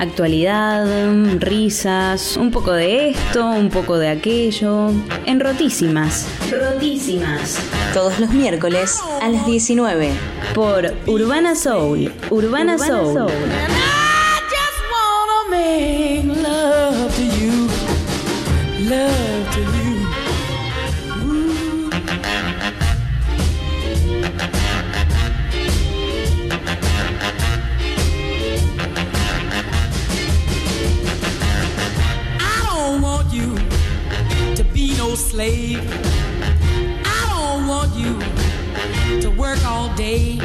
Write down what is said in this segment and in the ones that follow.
Actualidad, risas, un poco de esto, un poco de aquello. En Rotísimas. Rotísimas. Todos los miércoles a las 19. Por Urbana Soul. Urbana, Soul. And I just wanna make love slave. I don't want you to work all day.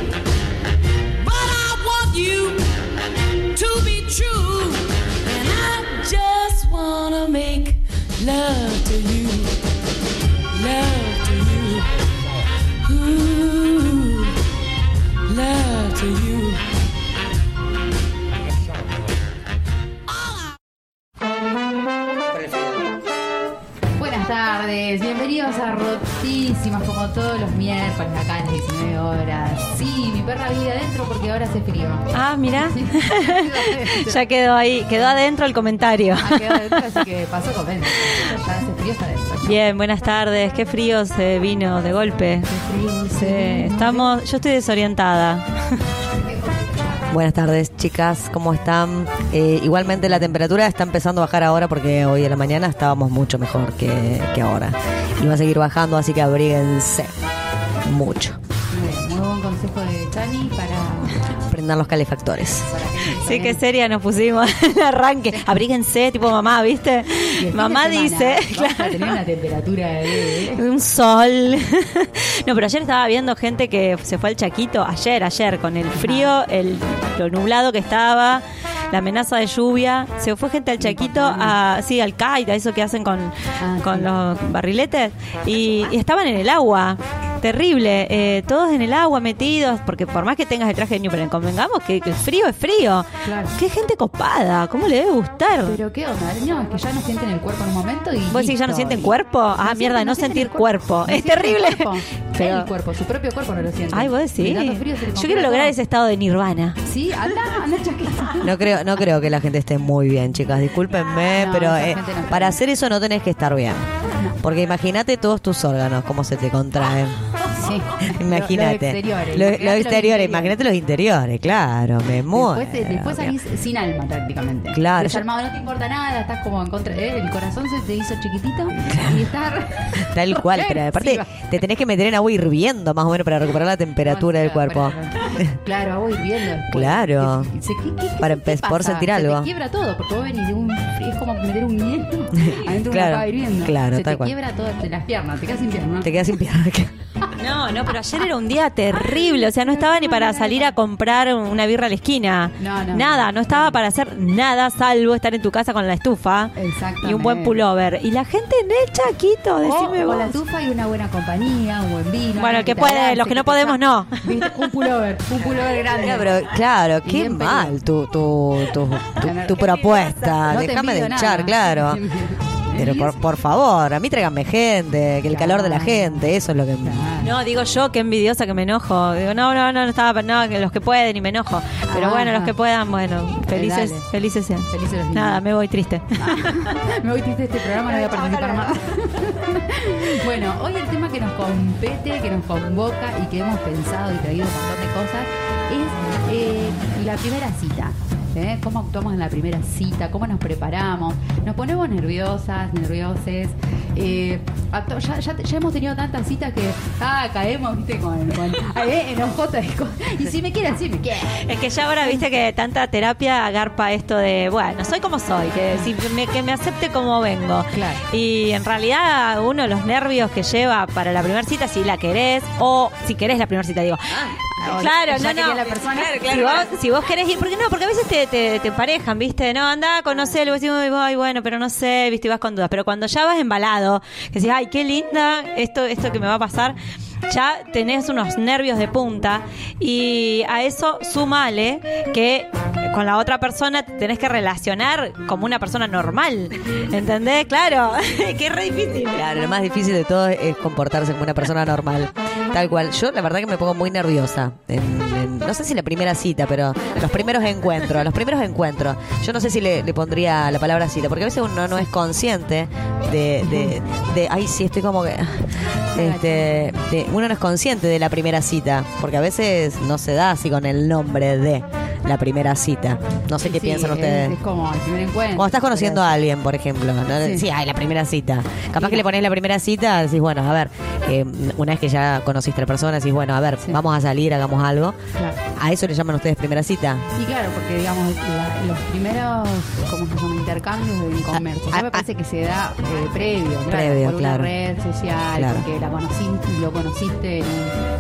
But I want you to be true. And I just wanna make love to you. Love to you. Ooh, love to you. Tardes, bienvenidos a Rotísimas como todos los miércoles acá en las 19 horas. Sí, mi perra vive adentro porque ahora hace frío. Ah, mira. Sí, ya quedó ahí, quedó adentro el comentario. Ah, quedó adentro, así que pasó con Ya hace frío está adentro. Bien, buenas tardes. Qué frío se vino de golpe. Sí, estamos, yo estoy desorientada. Buenas tardes, chicas, ¿cómo están? Eh, igualmente la temperatura está empezando a bajar ahora porque hoy en la mañana estábamos mucho mejor que, que ahora. Y va a seguir bajando, así que abríguense mucho. Prendan los calefactores. que Sí, qué seria nos pusimos en el arranque. Abríguense, tipo mamá, ¿viste? Mamá dice, Vamos a tener una temperatura de... un sol. No, pero ayer estaba viendo gente que se fue al Chaquito, ayer, ayer, con el frío, el, lo nublado que estaba, la amenaza de lluvia. Se fue gente al Chaquito, a, sí, al kite, a eso que hacen con, Ah, con sí. los barriletes, y, y estaban en el agua. Terrible, eh, todos en el agua metidos, porque por más que tengas el traje de neopreno, convengamos que, que el frío es frío. Claro. Qué gente copada, ¿cómo le debe gustar? Pero qué onda, no, es que ya no sienten el cuerpo en un momento y ¿Vos decís que ya no sienten cuerpo? Ah, mierda, no sentir cuerpo. Es el terrible. cuerpo. Pero- El cuerpo, su propio cuerpo no lo siente. Ay, vos decís. Yo quiero lograr todo. ese estado de nirvana. Sí, anda, anda chaqueta. No creo, no creo que la gente esté muy bien, chicas. Discúlpenme, No, pero eh, no para hacer eso no tenés que estar bien. Porque imagínate todos tus órganos, cómo se te contraen. Sí. Imagínate. Los exteriores. Imagínate los exteriores, imagínate los interiores, claro, me muero. Después, después salís sin alma prácticamente. Claro, Desalmado, no te importa nada, estás como en contra. ¿eh? El corazón se te hizo chiquitito y estás. Tal cual, pero aparte te tenés que meter en agua hirviendo más o menos para recuperar la temperatura del cuerpo. Claro, agua hirviendo. Claro. ¿Qué- qué- qué- qué Para se te empe- poder pasa? sentir Se algo. te quiebra todo, porque vos venís de un. Es como meter un hielo adentro de Claro, una pava hirviendo. claro, Se tal te cual. quiebra todo, te las piernas, te quedas sin piernas. Te quedas sin pierna. No, no, pero ayer era un día terrible. O sea, no estaba ni para salir a comprar una birra a la esquina. No, no. Nada, no estaba para hacer nada salvo estar en tu casa con la estufa Exactamente. y un buen pullover. Y la gente en el Chaquito, decime o con vos. la tufa y una buena compañía, un buen vino. Bueno, el que puede, los que no podemos, no. Un pullover, un pullover grande. Pero claro, Y qué mal tu, tu, tu, tu- propuesta. No Déjame de echar, claro. Pero por, por favor, a mí tráiganme gente, que el calor de la gente, eso es lo que... No, digo yo, qué envidiosa que me enojo. Digo, no, no, no, no estaba, no, que los que pueden y me enojo. Pero Ah, bueno, los que puedan, bueno, felices, dale. felices sean. Felices los niños. Nada, me voy triste. Me voy triste de este programa, no voy a participar más. bueno, hoy el tema que nos compete, que nos convoca y que hemos pensado y traído un montón de cosas es eh, la primera cita. ¿Eh? ¿Cómo actuamos en la primera cita? ¿Cómo nos preparamos? ¿Nos ponemos nerviosas, nervioses? Eh, ya, ya, ya hemos tenido tantas citas que ah, caemos, viste, con, con eh, enojotas y, si me quieren, sí me quieren. Es que ya ahora viste que tanta terapia agarpa esto de, bueno, soy como soy, que, si me, que me acepte como vengo. Claro. Y en realidad uno los nervios que lleva para la primera cita, si la querés, o si querés la primera cita, digo. Ah, ya no, no. la persona. si, vos, si vos querés ir, porque no, porque a veces te, te, te emparejan, ¿viste? No, anda, conocelo, y vos decís, ay, bueno, pero no sé, ¿viste? Y vas con dudas. Pero cuando ya vas embalado, que decís, ay, qué linda esto, esto que me va a pasar, ya tenés unos nervios de punta y a eso sumale que con la otra persona te tenés que relacionar como una persona normal. ¿Entendés? Claro, que es re difícil. Claro, lo más difícil de todo es comportarse como una persona normal. Tal cual. Yo la verdad que me pongo muy nerviosa no sé si la primera cita, pero los primeros encuentros, los primeros encuentros. Yo no sé si le, pondría la palabra cita, porque a veces uno no es consciente de, de, de- ay, sí, estoy como que, este, uno no es consciente de la primera cita, porque a veces no se da así con el nombre de la primera cita. No sé qué Sí, piensan es- ustedes. Es, como el primer encuentro. Cuando estás conociendo a alguien, por ejemplo, ¿no? Sí. sí. ay, la primera cita. Capaz que le pones la primera cita, decís, bueno, a ver, eh, una vez que ya conociste a la persona, decís, bueno, a ver, vamos a salir, hagamos algo. Claro. ¿A eso le llaman ustedes primera cita? Y claro, porque digamos, la- los primeros, como se llama, intercambios en comercio, Ah, ya me ah, parece que se da eh, previo, claro, Previo, por claro. una red social, Claro. porque la conocí, lo conociste en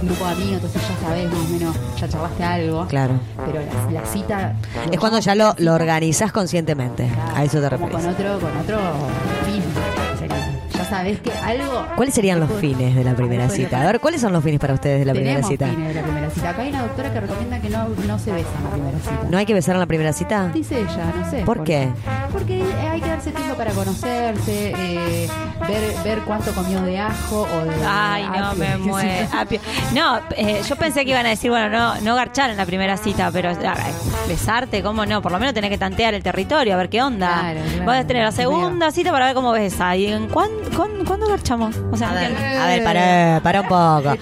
un grupo de amigos, entonces ya sabés más o menos, ya charlaste algo. Claro. Pero la, la cita... Es cuando ya lo, lo organizás conscientemente. Claro, A eso te refieres. Con otro, con otro fin. Que algo... ¿Cuáles serían los fines de la primera cita? A ver, ¿cuáles son los fines para ustedes de la primera Tenemos cita? fines de la primera cita. Acá hay una doctora que recomienda que no, no se besa en la primera cita. ¿No hay que besar en la primera cita? Dice ella, no sé. ¿Por qué? Porque hay que darse tiempo para conocerse, eh, ver, ver cuánto comió de ajo o de. Ay, no, apio. me muero. Apio. No, eh, yo pensé que iban a decir, bueno, no, no garchar en la primera cita, pero ver, besarte, ¿cómo no? Por lo menos tenés que tantear el territorio, a ver qué onda. Claro, claro. Vas a tener la segunda cita para ver cómo besa. ¿Y en cuán- cuán- cuándo garchamos? O sea, A ver, a ver, para, para un poco.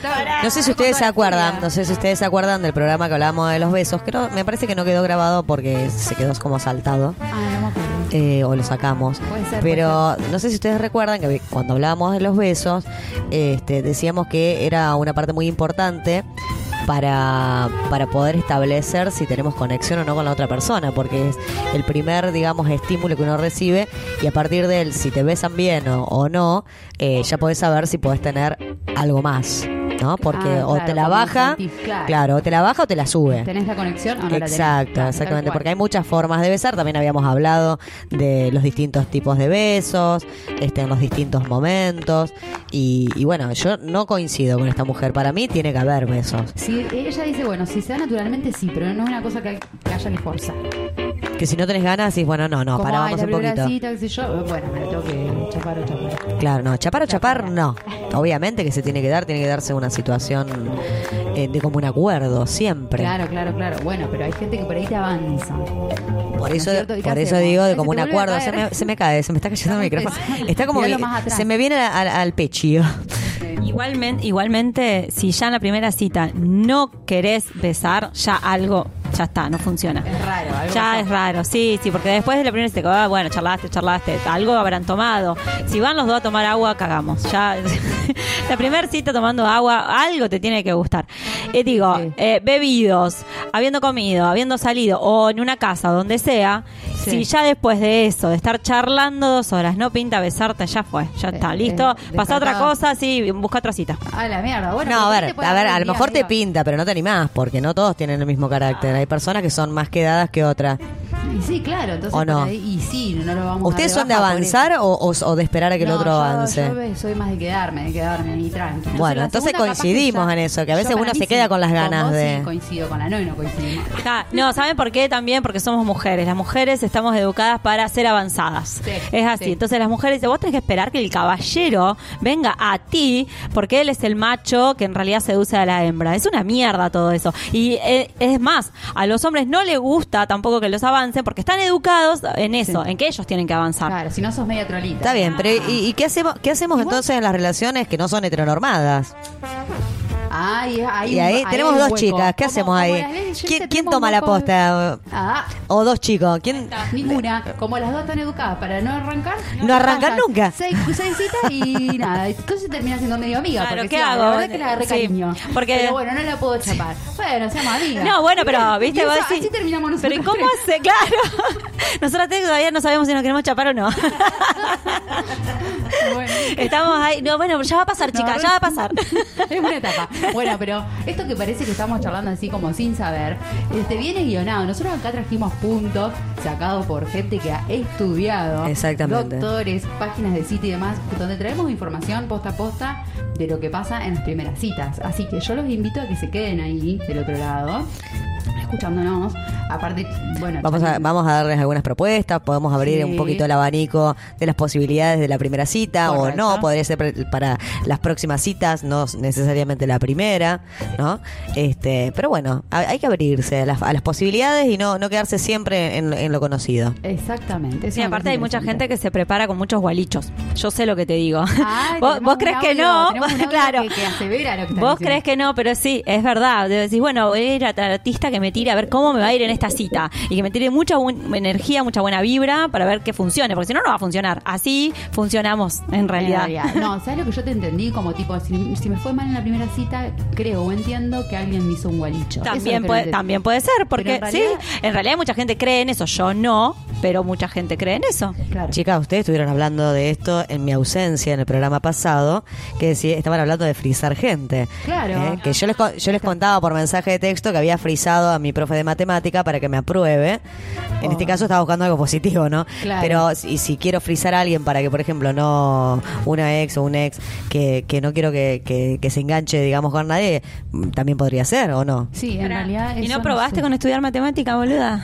No sé si ustedes se acuerdan, no sé si ustedes se acuerdan del programa que hablábamos de los besos, no- me parece que no quedó grabado porque se quedó como saltado. Ah, eh, o lo sacamos. Ser, Pero no sé si ustedes recuerdan que cuando hablábamos de los besos, este, decíamos que era una parte muy importante para, para poder establecer si tenemos conexión o no con la otra persona, porque es el primer, digamos, estímulo que uno recibe y a partir de él, si te besan bien o, no, eh, ya podés saber si podés tener algo más, ¿no? Porque Ah, o claro, te la baja, claro. claro, o te la baja o te la sube. ¿Tenés la conexión o no la tenés? Exacto, exactamente, porque hay muchas formas de besar, también habíamos hablado de los distintos tipos de besos, este, en los distintos momentos, y, y bueno, yo no coincido con esta mujer, para mí tiene que haber besos, Sí, ella dice, bueno, si se da naturalmente sí, pero no es una cosa que, que haya que forzar. que si no tenés ganas, decís, bueno, no, no, Como, para, ay, vamos la un poquito. cita, yo, bueno, me tengo que chapar o chapar. Claro, no, chapar o chapar, no. Obviamente que se tiene que dar, tiene que darse una situación eh, de común acuerdo, siempre. Claro, claro, claro. Bueno, pero hay gente que por ahí te avanza. Por ¿No es eso, por eso digo de vuelve a acuerdo. Se me, se me cae, se me está cayendo el micrófono. Está como que se me viene al, al pechillo. Igualmente, igualmente, si ya en la primera cita no querés besar, ya algo, ya está, no funciona. Es raro, algo Ya es raro, sí, sí, porque después de la primera cita, ah, bueno, charlaste, charlaste, algo habrán tomado. Si van los dos a tomar agua, cagamos. Ya, la primera cita tomando agua, algo te tiene que gustar. Eh, digo, Sí. eh, bebidos, habiendo comido, habiendo salido, o en una casa, donde sea, Sí. si ya después de eso, de estar charlando dos horas, no pinta besarte, ya fue, ya está, Eh, listo. eh, Pasa otra cosa, sí, busca otra cita. Ah, la mierda. Bueno, No, a ver, a ver, a lo mejor te pinta, pero no te animás, porque no todos tienen el mismo carácter. Hay personas que son más quedadas que otras. Y sí, claro, entonces. ¿O no? ahí- y sí, no lo vamos a ¿Ustedes son de avanzar o, o- o de esperar a que el No, otro yo- avance? Yo soy más de quedarme, de quedarme ahí tranquilo. Bueno, entonces coincidimos en eso, que a veces uno se queda con las ganas de- Sí, coincido con la no y no coincidimos. No, ¿saben por qué? También porque somos mujeres. Las mujeres estamos educadas para ser avanzadas. Sí, es así. sí. Entonces las mujeres dicen, vos tenés que esperar que el caballero venga a ti porque él es el macho que en realidad seduce a la hembra. Es una mierda todo eso. Y eh, es más, a los hombres no les gusta tampoco que los avancen porque están educados en eso, en que ellos tienen que avanzar. Claro, si no sos media trolita. Está bien, pero ¿y, y qué hacemos, qué hacemos entonces en las relaciones que no son heteronormadas? Ahí, ahí, Y ahí tenemos hay dos hueco. chicas, ¿qué hacemos ahí? ¿Quién, toma la posta? Ah, ¿O dos chicos? ¿Quién? ninguna. Como las dos están educadas para no arrancar. No arrancan vayan. nunca. Seis, seis citas y nada. Entonces termina siendo medio amiga. Claro, porque ¿qué sí, hago? La verdad que la agarré Sí, cariño. porque- Pero bueno, no la puedo chapar. Bueno, seamos amigas. No, bueno, pero, viste, Y vos Así terminamos nosotros. Pero ¿y cómo tres. hace? Claro. Nosotras tres todavía no sabemos si nos queremos chapar o no. Bueno. Estamos ahí. No, bueno, ya va a pasar, chica, No, ya va a pasar. es una etapa. Bueno, pero esto que parece que estamos charlando así como sin saber, este viene guionado. Nosotros acá trajimos puntos sacado por gente que ha estudiado. Exactamente. Doctores, páginas de sitio y demás, donde traemos información posta a posta de lo que pasa en las primeras citas. Así que yo los invito a que se queden ahí del otro lado, escuchándonos. Aparte, bueno, Vamos a, vamos a darles algunas propuestas, podemos abrir Sí. un poquito el abanico de las posibilidades de la primera cita Correcto. o no, podría ser para las próximas citas, no necesariamente la primera, ¿no? Este, pero bueno, ha- hay que abrirse a las, a las posibilidades y no, no quedarse siempre en, en lo conocido. Exactamente. Sí, me aparte hay mucha gente que se prepara con muchos gualichos. Yo sé lo que te digo. Ay, ¿Vos, crees que no? claro. Que, que asevera lo que Vos diciendo. crees que no, pero sí, es verdad. Decís, bueno, voy a ir a la artista que me tire a ver cómo me va a ir en esta cita. Y que me tire mucha energía, mucha buena vibra para ver que funcione. Porque si no, no va a funcionar. Así funcionamos en En realidad. realidad. No, ¿sabes lo que yo te entendí? Como tipo, si, si me fue mal en la primera cita, creo o entiendo que alguien me hizo un gualicho. También puede, también puede ser, porque en sí, realidad- en realidad mucha gente cree en eso, yo no, pero mucha gente cree en eso. Claro. Chicas, ustedes estuvieron hablando de esto en mi ausencia en el programa pasado, que decía, estaban hablando de frizar gente. Claro. Eh, Que yo les, co- yo les contaba por mensaje de texto que había frizado a mi profe de matemática para que me apruebe. En Oh. este caso estaba buscando algo positivo, ¿no? Claro. Pero si, si quiero frizar a alguien para que, por ejemplo, no una ex o un ex que, que no quiero que, que- que se enganche, digamos, con nadie, también podría ser, ¿o no? Sí, en realidad. ¿Y no probaste con estudiar matemática, boluda?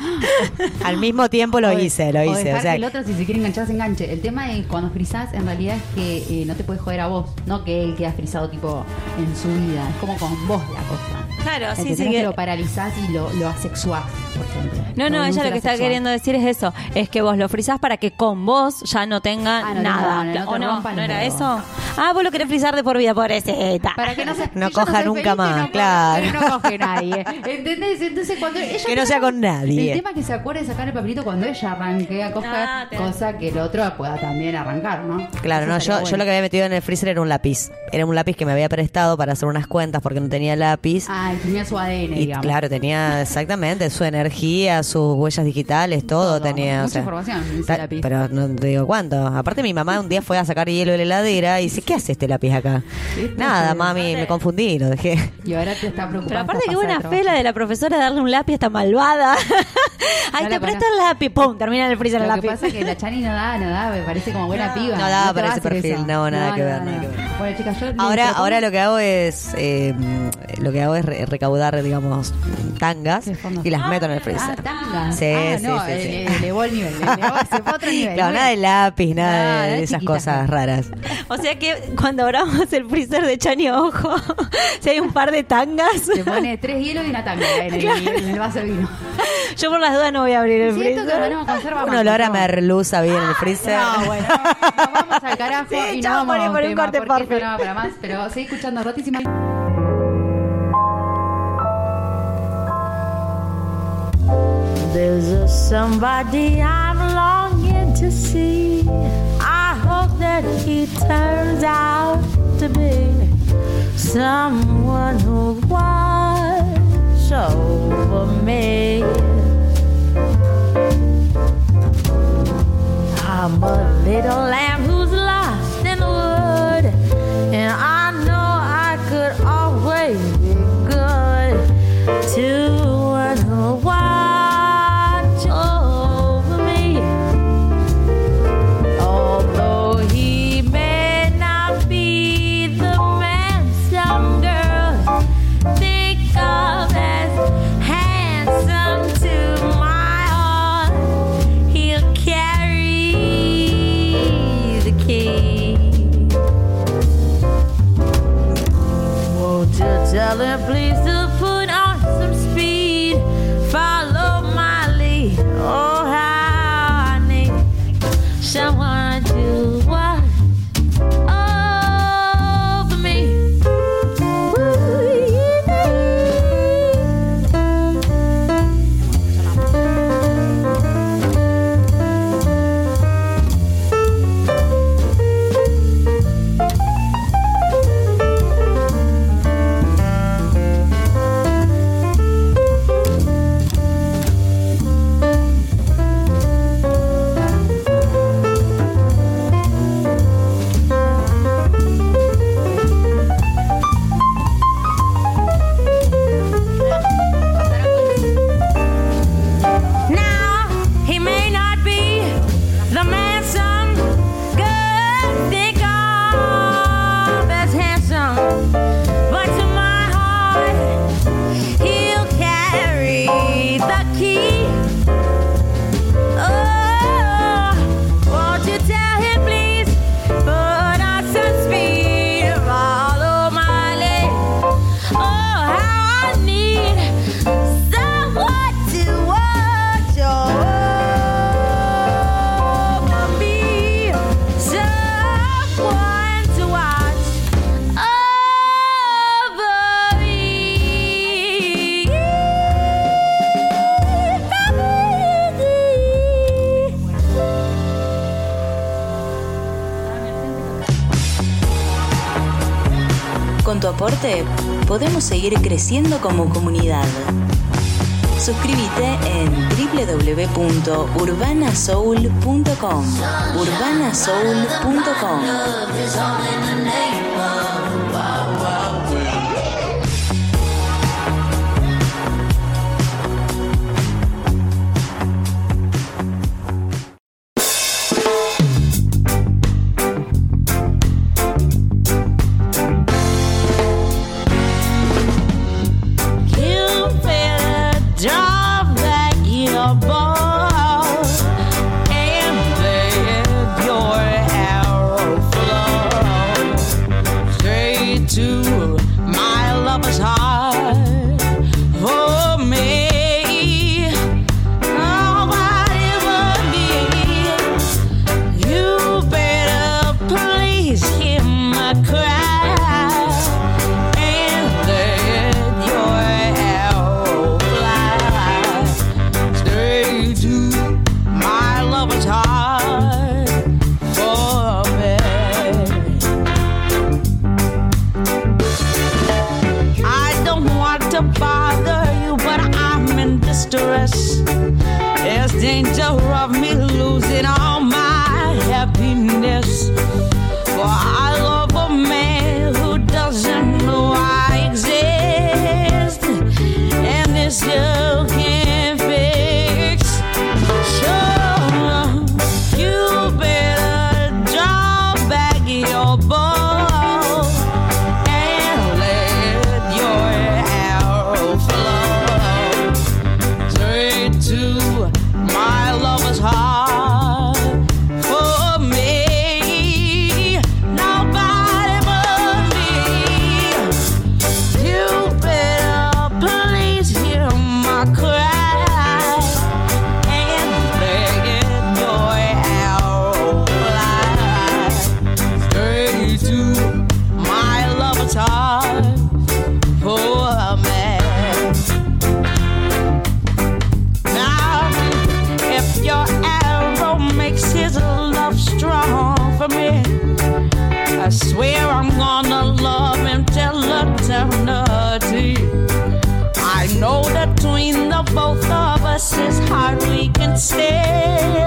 Al mismo tiempo lo O de- hice, lo o hice. dejar O sea, que el otro, si se quiere enganchar, se enganche. El tema es cuando frizás, en realidad es que eh, no te puedes joder a vos, no que él queda frizado tipo en su vida. Es como con vos la cosa. Claro, sí, sí. No que- que lo paralizás y lo, lo asexuás, por ejemplo. No, no, ella lo que está queriendo decir es eso, es que vos lo frizás para que con vos ya no tenga Ah, no, nada. no, no, no ¿O te no? rompan ¿No los era eso? Ah, vos lo querés frizar de por vida, pobrecita. Para que no, se, No si coja nunca feliz, más, claro. no coge nadie. ¿Entendés? Entonces cuando ella Que no sea con nadie. El tema es que se acuerde de sacar el papelito cuando ella arranque a coger, Ah, te- cosa que el otro pueda también arrancar, ¿no? Claro, no, yo, yo lo que había metido en el freezer era un lápiz. Era un lápiz que me había prestado para hacer unas cuentas porque no tenía lápiz. Ah, y tenía su ADN, y digamos. claro, tenía exactamente su energía, sus huellas digitales, todo, Todo. tenía. Mucha información en ese ta- lápiz. Pero no te digo cuánto. Aparte, mi mamá un día fue a sacar hielo de la heladera y dice: ¿Qué hace este lápiz acá? ¿Viste? Nada, mami, me confundí, lo dejé. Y ahora te está preocupando. Pero aparte pasada buena fe la de la profesora darle un lápiz a esta malvada. Ay, No te presto el lápiz, pum, termina en el freezer el Lo que lápiz. pasa es que la Chani no da, no da, me parece como buena piba. No da te para ese perfil, eso. no, nada que ver, nada que ver. Bueno, chicas, yo Ahora, ahora lo que hago es eh, lo que hago es re- recaudar, digamos, tangas y las meto en el freezer. Ah, tanga. Sí, ah, sí, no, sí, sí. le- elevó el nivel. le elevó, se fue a otro nivel. Claro, nada de lápiz, nada No, de, nada de de esas cosas no. raras. O sea que cuando abramos el freezer de Chani, ojo, si hay un par de tangas, Se pone tres hielos y una tanga en el, en el vaso de vino. yo por las dudas no voy a abrir el Siento que freezer. Conserva Un olor a ¿no? merluza bien en el freezer. No, bueno, nos vamos al carajo Sí, y no vamos por un corte, porque esto no va para más, pero seguí escuchando rotísima. There's a somebody I'm longing to see. I hope that he turns out to be someone who'll over me. I'm a little lamb who's please podemos seguir creciendo como comunidad. Suscríbete en www.urbanasoul.com. urbanasoul.com. heart we can stay.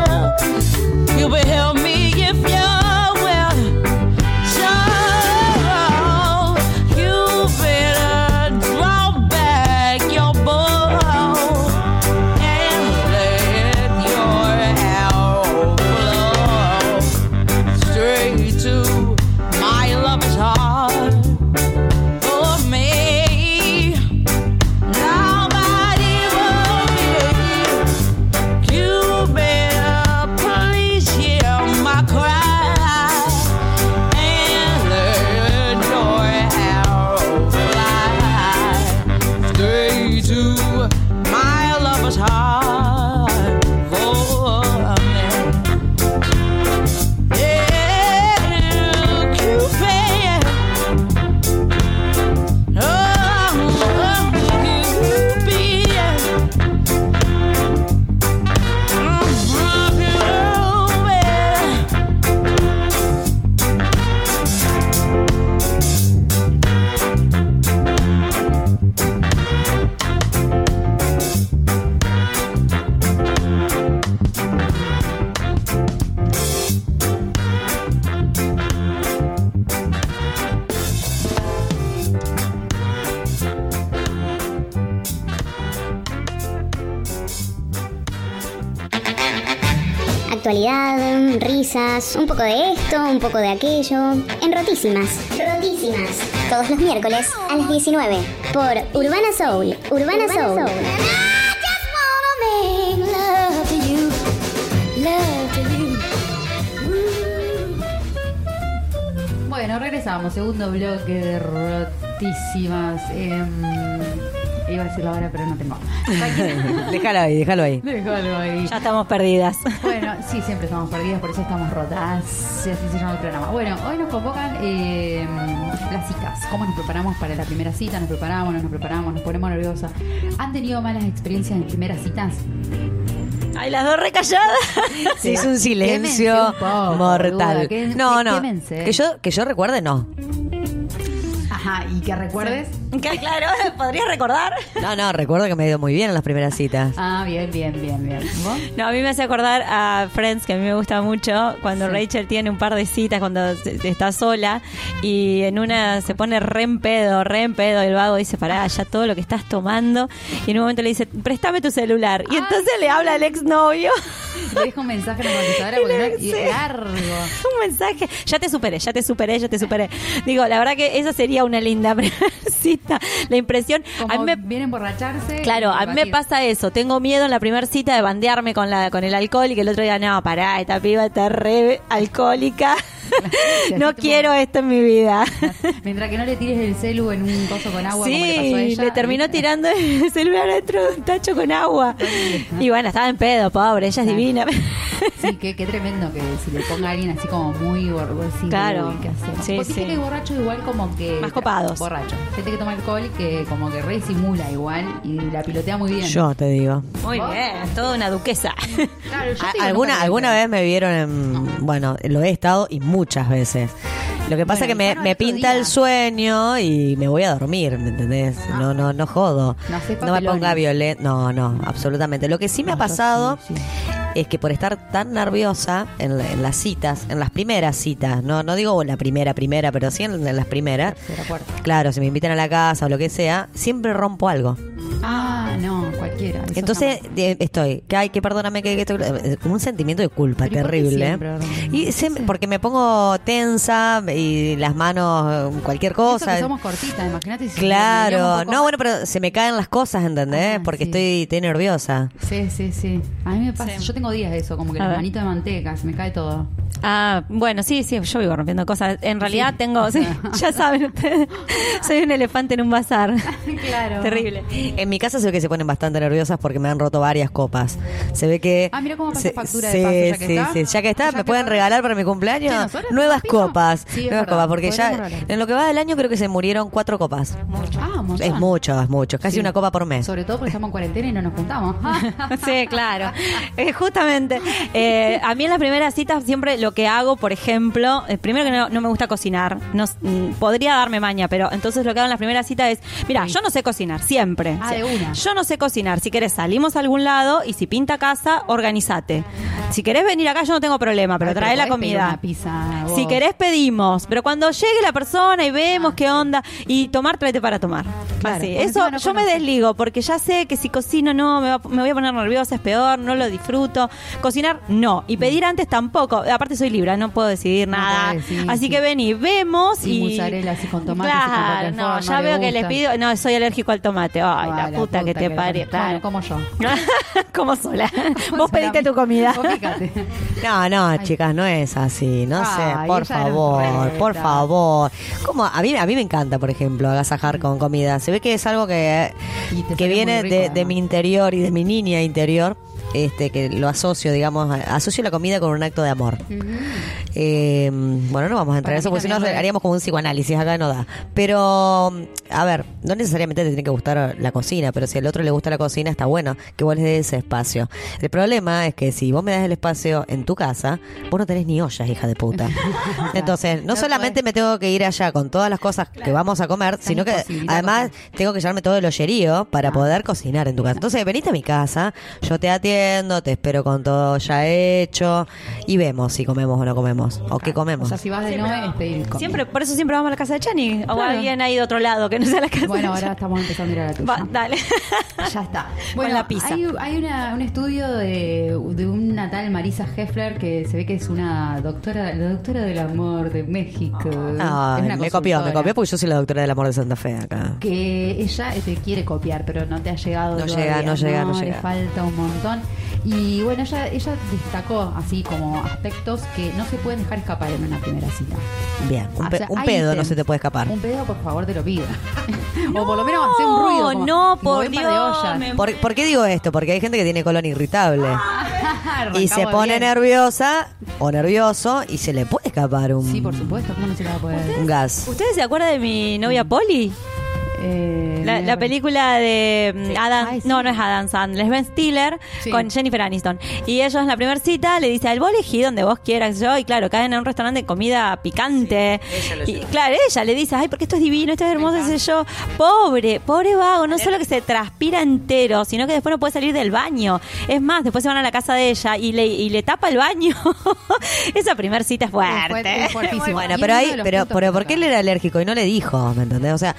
Un poco de esto, un poco de aquello. En Rotísimas. Rotísimas. Todos los miércoles a las 19 por Urbana Soul. Urbana, Soul. Bueno, regresamos. Segundo bloque de rotísimas. Em, iba a decirlo ahora, pero no tengo. déjalo ahí, déjalo ahí. Déjalo ahí. Ya estamos perdidas. Bueno, sí, siempre estamos perdidas, por eso estamos rotas. Así se llama el programa. Bueno, hoy nos convocan eh, las citas. ¿Cómo nos preparamos para la primera cita? ¿Nos preparamos? ¿No nos preparamos? ¿Nos ponemos nerviosas? ¿Han tenido malas experiencias en primeras citas? Ay, las dos recalladas. Se hizo un silencio poco, mortal. que- no, no. quémense. Que yo, que yo recuerde, no. Ajá. Ajá, y que recuerdes. Que, claro, ¿podrías recordar? No, no, recuerdo que me dio muy bien en las primeras citas. Ah, bien, bien, bien, bien. ¿Vos? No, a mí me hace acordar a Friends, que a mí me gusta mucho, cuando Sí. Rachel tiene un par de citas, cuando se- está sola, y en una se pone re en pedo, re en pedo, y el vago dice, pará, ya todo lo que estás tomando, y en un momento le dice, préstame tu celular, y entonces le habla al exnovio, Le dejo un mensaje en la computadora porque y largo. un mensaje, ya te superé, ya te superé, ya te superé. Digo, la verdad que esa sería una linda primera cita, la impresión, Como a mí me viene a emborracharse. Claro, a mí me pasa eso. Tengo miedo en la primera cita de bandearme con la con el alcohol y que el otro diga, no, pará, esta piba está re alcohólica. Sí, no quiero esto en mi vida. Mientras que no le tires el celu en un coso con agua como le pasó a Sí, ella. le terminó tirando el celular dentro de un tacho con agua. Y bueno, estaba en pedo, pobre, ella es divina. Sí, qué, qué tremendo que si le ponga a alguien así como muy borracho. Claro. ¿Qué hacemos? Sí, Porque sí. borracho igual como que... Más copados. Borracho. Gente que toma alcohol y que como que re simula igual y la pilotea muy bien. Yo te digo. Muy bien, toda una duquesa. Claro, yo A- te digo, alguna alguna vez me vieron en. Bueno, lo he estado y muchas veces. Lo que pasa Bueno, es que me, me pinta día. el sueño y me voy a dormir, ¿me entendés? No, no, no jodo. No haces me ponga violenta. No, no, absolutamente. Lo que sí me ha No, yo pasado sí, sí. es que por estar tan nerviosa en, la- en las citas, en las primeras citas, no, no digo la primera, primera, pero sí en, en las primeras. Tercera. Claro, si me invitan a la casa o lo que sea, siempre rompo algo. Ah, no, cualquiera. eso Entonces jamás. de- estoy, que ay, que perdóname, que, que esto- eh, como un sentimiento de culpa Pero ¿y por qué terrible. siempre, verdad? Y se- porque me pongo tensa y las manos, eh, cualquier Eso cosa. que somos cortitas, imagínate si Claro, medíamos un poco no, más. bueno, pero se me caen las cosas, ¿entendés? Ah, porque sí. estoy, estoy nerviosa. Sí, sí, sí. A mí me pasa, Sí. yo tengo días de eso, como que A las ver. manitos de manteca, se me cae todo. Ah, bueno, sí, sí, yo vivo rompiendo cosas. En realidad tengo, sí, ya saben ustedes, soy un elefante en un bazar. claro. Terrible. En mi casa se ve que se ponen bastante nerviosas porque me han roto varias copas. Se ve que... Ah, mira cómo pasó se- factura de sí, paso, ya que sí, está. sí. Ya que está, Ya ¿me que pueden regalar para mi cumpleaños? Sí, nosotros nuevas copas. Sí, nuevas verdad. copas, porque ya regalar. en lo que va del año creo que se murieron cuatro copas. Ah, un montón. Es mucho, es mucho. Casi Sí. una copa por mes. Sobre todo porque estamos en cuarentena y no nos juntamos. Sí, claro. Eh, justamente. eh, a mí en las primeras citas siempre lo que hago, por ejemplo, eh, primero que no, no me gusta cocinar. No, mm, podría darme maña, pero entonces lo que hago en las primeras citas es, mira, yo no sé cocinar, siempre. Ah, de una. Yo no sé cocinar. Si querés salimos a algún lado y si pinta casa, organizate. Si querés venir acá, yo no tengo problema, pero Ay, trae la comida. Una pizza, vos. Si querés pedimos, pero cuando llegue la persona y vemos qué onda y tomar, tráete para tomar. Claro, Así. Eso no yo me desligo porque ya sé que si cocino no me, va- me voy a poner nerviosa, es peor, no lo disfruto. Cocinar no y pedir antes tampoco. Aparte soy libra, no puedo decidir nada. así sí. que vení, vemos Y y mozzarella así con tomate, Claro, no, no ya veo que les pido, no, soy alérgico al tomate. Ay, Ah, la, puta que te parió, Bueno, claro. como yo. como sola. Vos pediste tu comida. No, no, chicas, no es así. No sé, por favor, por favor. Como a mí, a mí me encanta, por ejemplo, agasajar con comida. Se ve que es algo que, que viene rico, de, mi interior y de mi niña interior. Este, que lo asocio, digamos, asocio la comida con un acto de amor. Eh, bueno, no vamos a entrar en eso porque si no haríamos como un psicoanálisis, acá no da. Pero, a ver, no necesariamente te tiene que gustar la cocina, pero si al otro le gusta la cocina, está bueno que vos le des ese espacio. El problema es que si vos me das el espacio en tu casa, vos no tenés ni ollas, hija de puta. Entonces, no No solamente me tengo que ir allá con todas las cosas que vamos a comer, sino que además tengo que llevarme todo el ollerío para poder cocinar en tu casa. Entonces, venite a mi casa, yo te atiendo, te espero con todo ya hecho y vemos si comemos o no comemos. O qué O comemos. sea, si vas de noche es pedir comida. Siempre, por eso siempre vamos a la casa de Chani. O Claro. alguien ahí de otro lado que no sea la casa Bueno, de ahora Chani. estamos empezando a ir a la tuya. Va, dale. Ya está. Con Bueno, la pizza. Hay, hay una- un estudio de, de una tal Marisa Heffler que se ve que es una doctora, la doctora del amor de México. Una me copió, me copió porque yo soy la doctora del amor de Santa Fe acá. que ella te quiere copiar, pero no te ha llegado No todavía. llega, no llega, no le llega. falta un montón. Y bueno, ella, ella destacó así como aspectos que no se pueden dejar escapar en una primera cita. Bien, un, O sea, un pedo no se te puede escapar. Un pedo, por favor, te lo pido. o por lo menos hacer un ruido. como- no, por de Dios, ollas. me- ¿Por, por qué digo esto? Porque hay gente que tiene colon irritable y se pone bien. nerviosa o nervioso y se le puede escapar un, Sí, por supuesto, ¿cómo no se la va a poder? un gas. ¿Ustedes se acuerdan de mi novia Poli? Eh, La, película de mm, Sí. Adam, Ay, sí. no, no es Adam Sandler, es Ben Stiller Sí. con Jennifer Aniston. Y ellos en la primera cita le dice, al vos elegí donde vos quieras, yo, y claro, caen en un restaurante de comida picante. y claro, ella le dice, ay, porque esto es divino, esto es hermoso, sé yo. Pobre, pobre vago, no solo que se transpira entero, sino que después no puede salir del baño. Es más, después se van a la casa de ella y le, y le tapa el baño. Esa primera cita es fuerte. Es. Bueno, pero ahí, pero, pero ¿por qué él era alérgico y no le dijo? ¿Me entendés? O sea,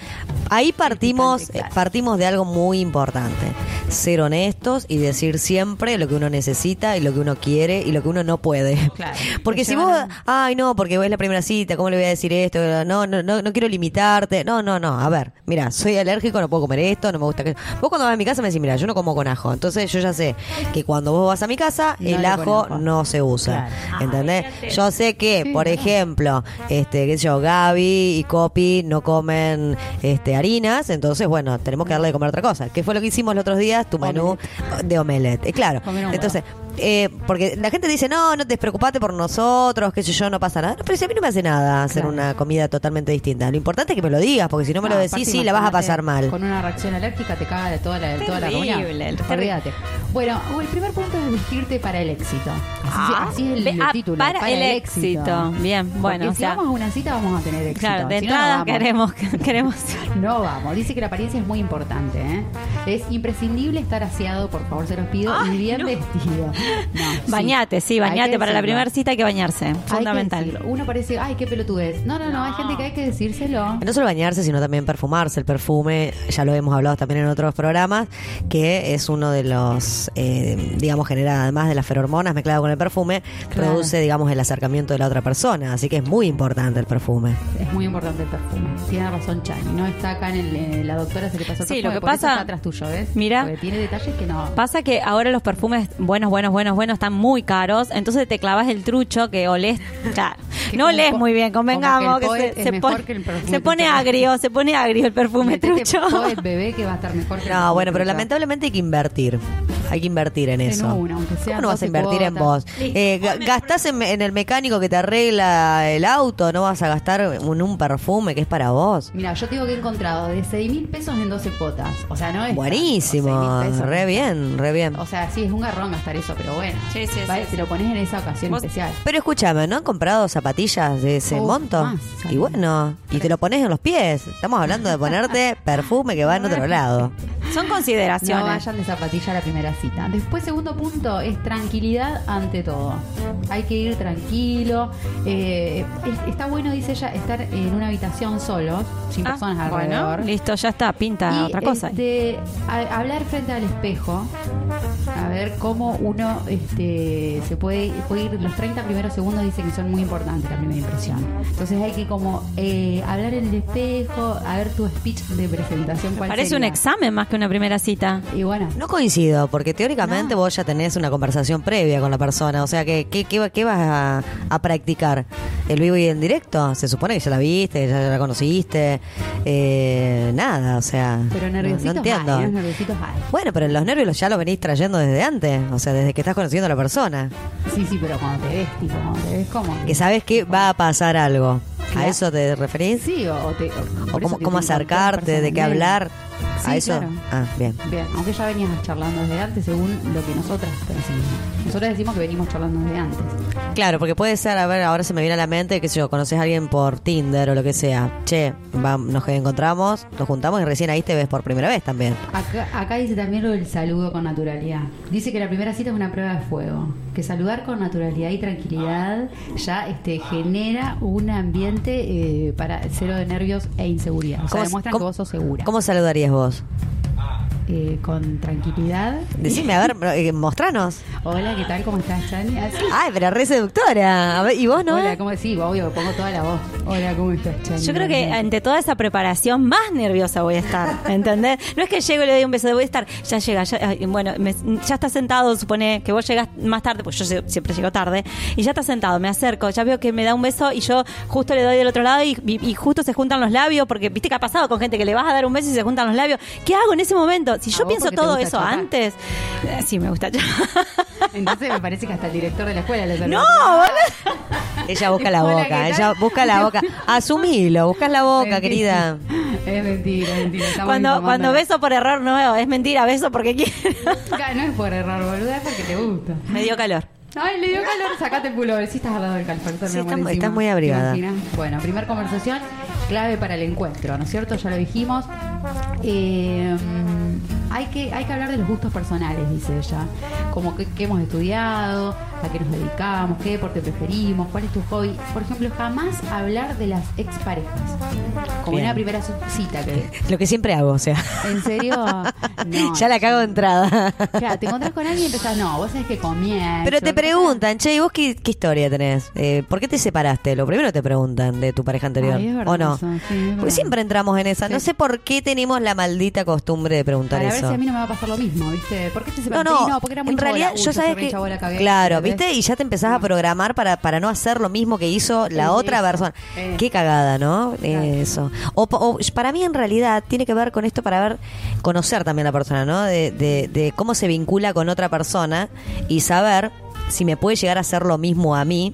ahí partimos, claro. eh, partimos de algo muy importante. Ser honestos y decir siempre lo que uno necesita y lo que uno quiere y lo que uno no puede. Claro. Porque si vos, ay no, porque es la primera cita, ¿cómo le voy a decir esto? No, no, no, no quiero limitarte. No, no, no. A ver, mira, soy alérgico, no puedo comer esto, no me gusta que. Vos cuando vas a mi casa me decís, mira, yo no como con ajo. Entonces yo ya sé que cuando vos vas a mi casa, No el ajo no se usa. Claro. ¿Entendés? Yo sé que, Sí, por ejemplo, este, qué sé yo, Gaby y Copi no comen este harinas, entonces bueno, tenemos que darle de comer otra cosa. ¿Qué fue lo que hicimos los otros días? Tu menú de omelette. Eh, claro. Comer un Entonces, eh, porque la gente dice, no, no te despreocupate por nosotros, qué sé yo, no pasa nada. No, pero si a mí no me hace nada hacer Claro. una comida totalmente distinta. Lo importante es que me lo digas, porque si no me lo No, decís, sí, la vas a pasar mal. Con una reacción alérgica te caga de toda la, de toda la. Olvídate. Bueno, el primer punto es vestirte para el éxito. Así, Ah, así es el, ah, título. para el éxito. Bien, Porque bueno, o si sea- vamos a una cita vamos a tener éxito. Claro, de Si no, no entrada vamos. queremos, queremos No vamos. Dice que la apariencia es muy importante. ¿eh? Es imprescindible estar aseado, por favor, se los pido, y bien vestido. No. Bañate, sí, bañate. Para la primera cita hay que bañarse. Hay Fundamental. Uno parece, ay, qué pelotudez. No, no, no, hay gente que hay que decírselo. No solo bañarse, sino también perfumarse. El perfume, ya lo hemos hablado también en otros programas, que es uno de los, eh, digamos, genera además de las ferormonas mezclado con el perfume, Claro. produce, digamos, el acercamiento de la otra persona. Así que es muy importante el perfume. Es muy importante el perfume. Tiene razón Chani. No está acá en el, eh, la doctora, se le pasó el Sí, perfume. lo que por eso pasa- está atrás tuyo, ¿ves? Mira. Porque tiene detalles que no. Pasa que ahora los perfumes buenos, buenos, buenos, buenos están muy caros, entonces te clavas el trucho que olés, claro, no olés muy bien, convengamos como que se, pone, que el perfume se pone trucho. agrio, se pone agrio el perfume Metete trucho. Bebé que va a estar mejor que No, bueno, pero trucho. lamentablemente hay que invertir. Hay que invertir en, En eso. uno, aunque sea ¿Cómo no vas a 12 invertir en vos? Eh, ga- gastás en, en el mecánico que te arregla el auto, no vas a gastar en un perfume que es para vos. Mira, yo te digo que he encontrado de 6 mil pesos en 12 cuotas. O sea, no es. Buenísimo, tanto, 6.000 pesos. re bien, re bien. O sea, sí, es un garrón gastar eso, pero bueno. Sí, sí, Vale, sí, Te lo pones en esa ocasión Vos- especial. Pero escúchame, ¿no han comprado zapatillas de ese Uf, monto? más, y bueno, y te lo pones en los pies. Estamos hablando de ponerte perfume que va en otro lado. Son No consideraciones. vayan de zapatilla a la primera cita. Después, segundo punto, es tranquilidad ante todo. Hay que ir tranquilo. Eh, es- está bueno, dice ella, estar en una habitación solos, sin Ah, personas bueno, alrededor. listo, ya está, pinta Y, otra cosa. este, a- hablar frente al espejo, a ver cómo uno este, se puede, puede ir, los 30 primeros segundos dice que son muy importantes la primera impresión. Entonces hay que como eh, hablar en el espejo, a ver tu speech de presentación. ¿cuál Parece un sería? examen más que una primera cita. Y bueno, No coincido, porque teóricamente No. vos ya tenés una conversación previa con la persona. O sea, que ¿qué, qué, va- qué vas a, a practicar? ¿El vivo y el directo? Se supone que ya la viste, ya la conociste. Eh, nada, o sea. pero no- nerviositos no, entiendo. hay, nerviositos hay. Bueno, pero los nervios ya los venís trayendo desde antes. O sea, desde que estás conociendo a la persona. Sí, sí, pero cuando te ves, tipo, cuando te ves como... Que sabes que va a pasar algo. ¿A eso te referís? Sí, o, o te... ¿O por eso cómo, acercarte, de qué hablar? ¿A Sí, eso? claro. Ah, bien. Bien, aunque ya veníamos charlando desde antes, según lo que nosotras percibimos. Nosotras decimos que venimos charlando desde antes. Claro, porque puede ser, a ver, ahora se me viene a la mente, que sé yo, conoces a alguien por Tinder o lo que sea. Che, va- nos encontramos, nos juntamos y recién ahí te ves por primera vez también. Acá, acá dice también lo del saludo con naturalidad. Dice que la primera cita es una prueba de fuego. Que saludar con naturalidad y tranquilidad ya este, genera un ambiente eh, para cero de nervios e inseguridad. O sea, ¿Cómo- demuestran que vos sos segura. ¿Cómo saludarías vos? Eh, con tranquilidad. Decime, a ver, eh, mostranos. Hola, ¿qué tal? ¿Cómo estás, Chani? Así. Ay, pero re seductora. A ver, ¿Y vos no? Hola, ¿cómo decís? Obvio, pongo toda la voz. Hola, ¿cómo estás, Chani? Yo creo que ante toda esa preparación más nerviosa voy a estar, ¿entendés? No es que llego y le doy un beso, voy a estar, ya llega, ya, bueno, me- ya está sentado, supone que vos llegas más tarde, pues yo siempre llego tarde, y ya está sentado, me acerco, ya veo que me da un beso y yo justo le doy del otro lado y, y- y justo se juntan los labios, porque viste que ha pasado con gente que le vas a dar un beso y se juntan los labios. ¿Qué hago en ese momento? Si A yo pienso todo eso antes, Eh, Sí, me gusta. Entonces me parece que hasta el director de la escuela le no, Ella busca la boca, ella busca la boca. Asumilo, buscas la boca, querida. Es mentira, es mentira. estamos cuando, cuando beso por error no es mentira, beso porque quiero. No es por error, boluda, es porque te gusta. Me dio calor. Ay, le dio calor, sacate el pullover. Sí, estás al lado del calefactor. Sí, estás muy- encima. estás muy abrigada. Bueno, primer conversación, clave para el encuentro, ¿no es cierto? Ya lo dijimos. Eh, hay, que, hay que hablar de los gustos personales, dice ella. Como que, que hemos estudiado, a qué nos dedicamos, qué deporte preferimos, cuál es tu hobby. Por ejemplo, jamás hablar de las exparejas. Como en Bien. una primera cita que... Lo que siempre hago, o sea. ¿En serio? No. ya la cago de entrada. Claro, te encontrás con alguien y empezás, no, vos sabés que comía. Pero te preguntan, che, ¿y vos qué, qué historia tenés? Eh, ¿Por qué te separaste? Lo primero te preguntan de tu pareja anterior. Ay, es verdad ¿O no? eso, sí, es verdad. Porque siempre entramos en esa. No sé por qué tenemos la maldita costumbre de preguntar Para ver eso. si a mí no me va a pasar lo mismo, ¿viste? ¿Por qué te No, no, porque era muy en realidad. Uy, yo re que cagué. claro. ¿viste? Y ya te empezás a programar para, para no hacer lo mismo que hizo la otra eso, persona. es. Qué cagada, ¿no? Claro. Eso. O, o para mí en realidad tiene que ver con esto para ver conocer también a la persona, ¿no? De, de, de cómo se vincula con otra persona y saber si me puede llegar a hacer lo mismo a mí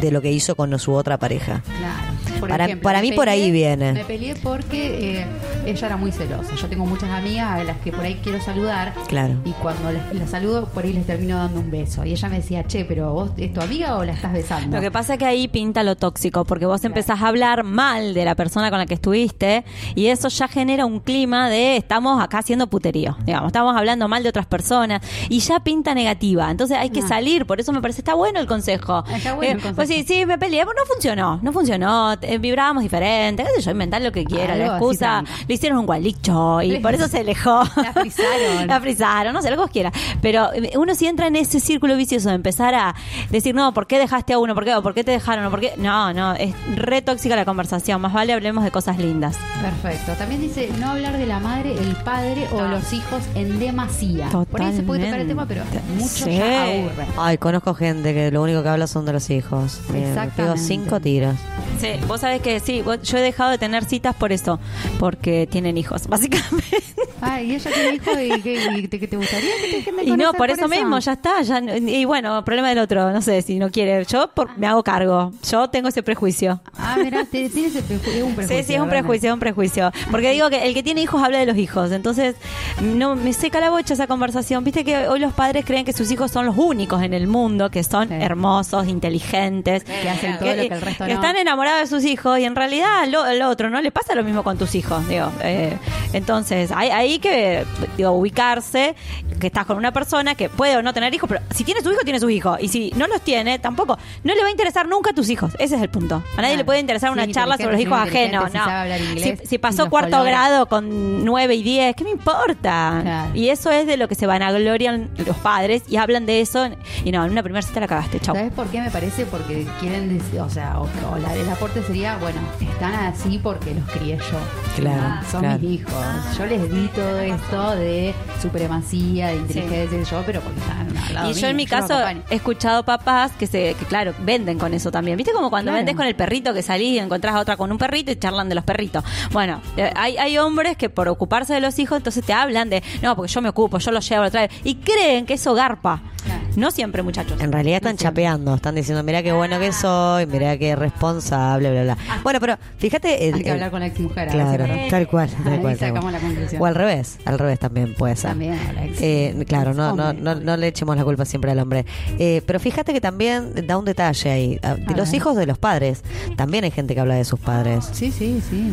de lo que hizo con su otra pareja. Claro. Por Para- ejemplo, para me mí por ahí viene. Me peleé porque eh, ella era muy celosa. Yo tengo muchas amigas a las que por ahí quiero saludar. Claro. Y cuando las, las saludo, por ahí les termino dando un beso. Y ella me decía, che, pero vos, ¿es tu amiga o la estás besando? Lo que pasa es que ahí pinta lo tóxico, porque vos empezás a hablar mal de la persona con la que estuviste y eso ya genera un clima de estamos acá haciendo puterío, digamos, estamos hablando mal de otras personas y ya pinta negativa. Entonces hay que Ah. salir, por eso me parece está bueno el consejo. Está bueno el Eh, consejo. Pues sí, sí, me peleé, pero no funcionó, no funcionó, eh, vibrábamos diferente, qué sé yo, inventar lo que quiera, Algo la excusa, le hicieron un gualicho y por eso se alejó. La frizaron. La frizaron, no sé, lo que vos quieras. Pero eh, uno si entra en ese círculo vicioso de empezar a decir, no, ¿por qué dejaste a uno? ¿Por qué? ¿O ¿Por qué te dejaron? ¿O ¿Por qué? No, no, es re tóxica la conversación. Más vale hablemos de cosas lindas. Perfecto. También dice no hablar de la madre, el padre o los hijos en demasía. Por ahí se puede tocar el tema, pero mucho Sí. ya aburre. Ay, conozco gente que lo único que habla son de los hijos. Me- Me pego Exactamente. cinco tiros. Sí, vos sabés que sí, vos- yo he dejado de tener citas por eso, porque tienen hijos, básicamente. Ay, y ella tiene hijos y, ¿qué- y te, que te gustaría que te dejen de Y no, por eso mismo, ya está. Ya, y bueno, problema del otro, no sé si no quiere. Yo por- me hago cargo. Yo tengo ese prejuicio. Ah, mira, te- tienes el preju- es un prejuicio. Sí, sí, es un ¿verdad? prejuicio, es un prejuicio. Porque digo que el que tiene hijos habla de los hijos. Entonces, no me seca la bocha esa conversación. Viste que hoy los padres creen que sus hijos son los únicos en el mundo, que son Sí. hermosos, inteligentes, Que hacen todo lo que el resto que no. están enamorados de sus hijos y en realidad lo, el otro no le pasa lo mismo con tus hijos. Digo, eh, entonces, hay, hay que digo, ubicarse que estás con una persona que puede o no tener hijos, pero si tiene su hijo, tiene sus hijos. Y si no los tiene, tampoco. No le va a interesar nunca a tus hijos. Ese es el punto. A nadie Claro. le puede interesar Si una charla sobre los hijos ajenos. si No. sabe hablar inglés, Si, si pasó cuarto colores. grado con 9 y 10, ¿qué me importa? Claro. Y eso es de lo que se vanaglorian los padres y hablan de eso. Y no, en una primera cita la cagaste, chau. ¿Sabes por qué me parece? Porque quieren decir, o sea, o, o la- el aporte sería, bueno, están así porque los crié yo. Claro, Ah, Son claro. mis hijos. Yo les di todo esto de supremacía, de inteligencia, y yo, pero porque están al lado Y yo mío, en mi caso he escuchado papás que se, que claro, venden con eso también. ¿Viste como cuando Claro. vendes con el perrito que salís y encontrás a otra con un perrito y charlan de los perritos? Bueno, eh, hay, hay hombres que por ocuparse de los hijos entonces te hablan de, no, porque yo me ocupo, yo los llevo, lo traigo. Y creen que eso garpa. Claro. No siempre, muchachos. En realidad están chapeando, están diciendo, mira qué bueno que soy, mira qué responsable, bla, bla. Bueno, pero fíjate... el- Hay que el- hablar con la ex mujer. Claro, tal cual, tal cual, tal sacamos cual. la conclusión. O al revés, al revés también puede ser. También a la ex. Eh, claro, no, no, no, no le echemos la culpa siempre al hombre. Eh, pero fíjate que también da un detalle ahí. Ah, De los hijos de los padres. También hay gente que habla de sus padres. Sí, sí, sí.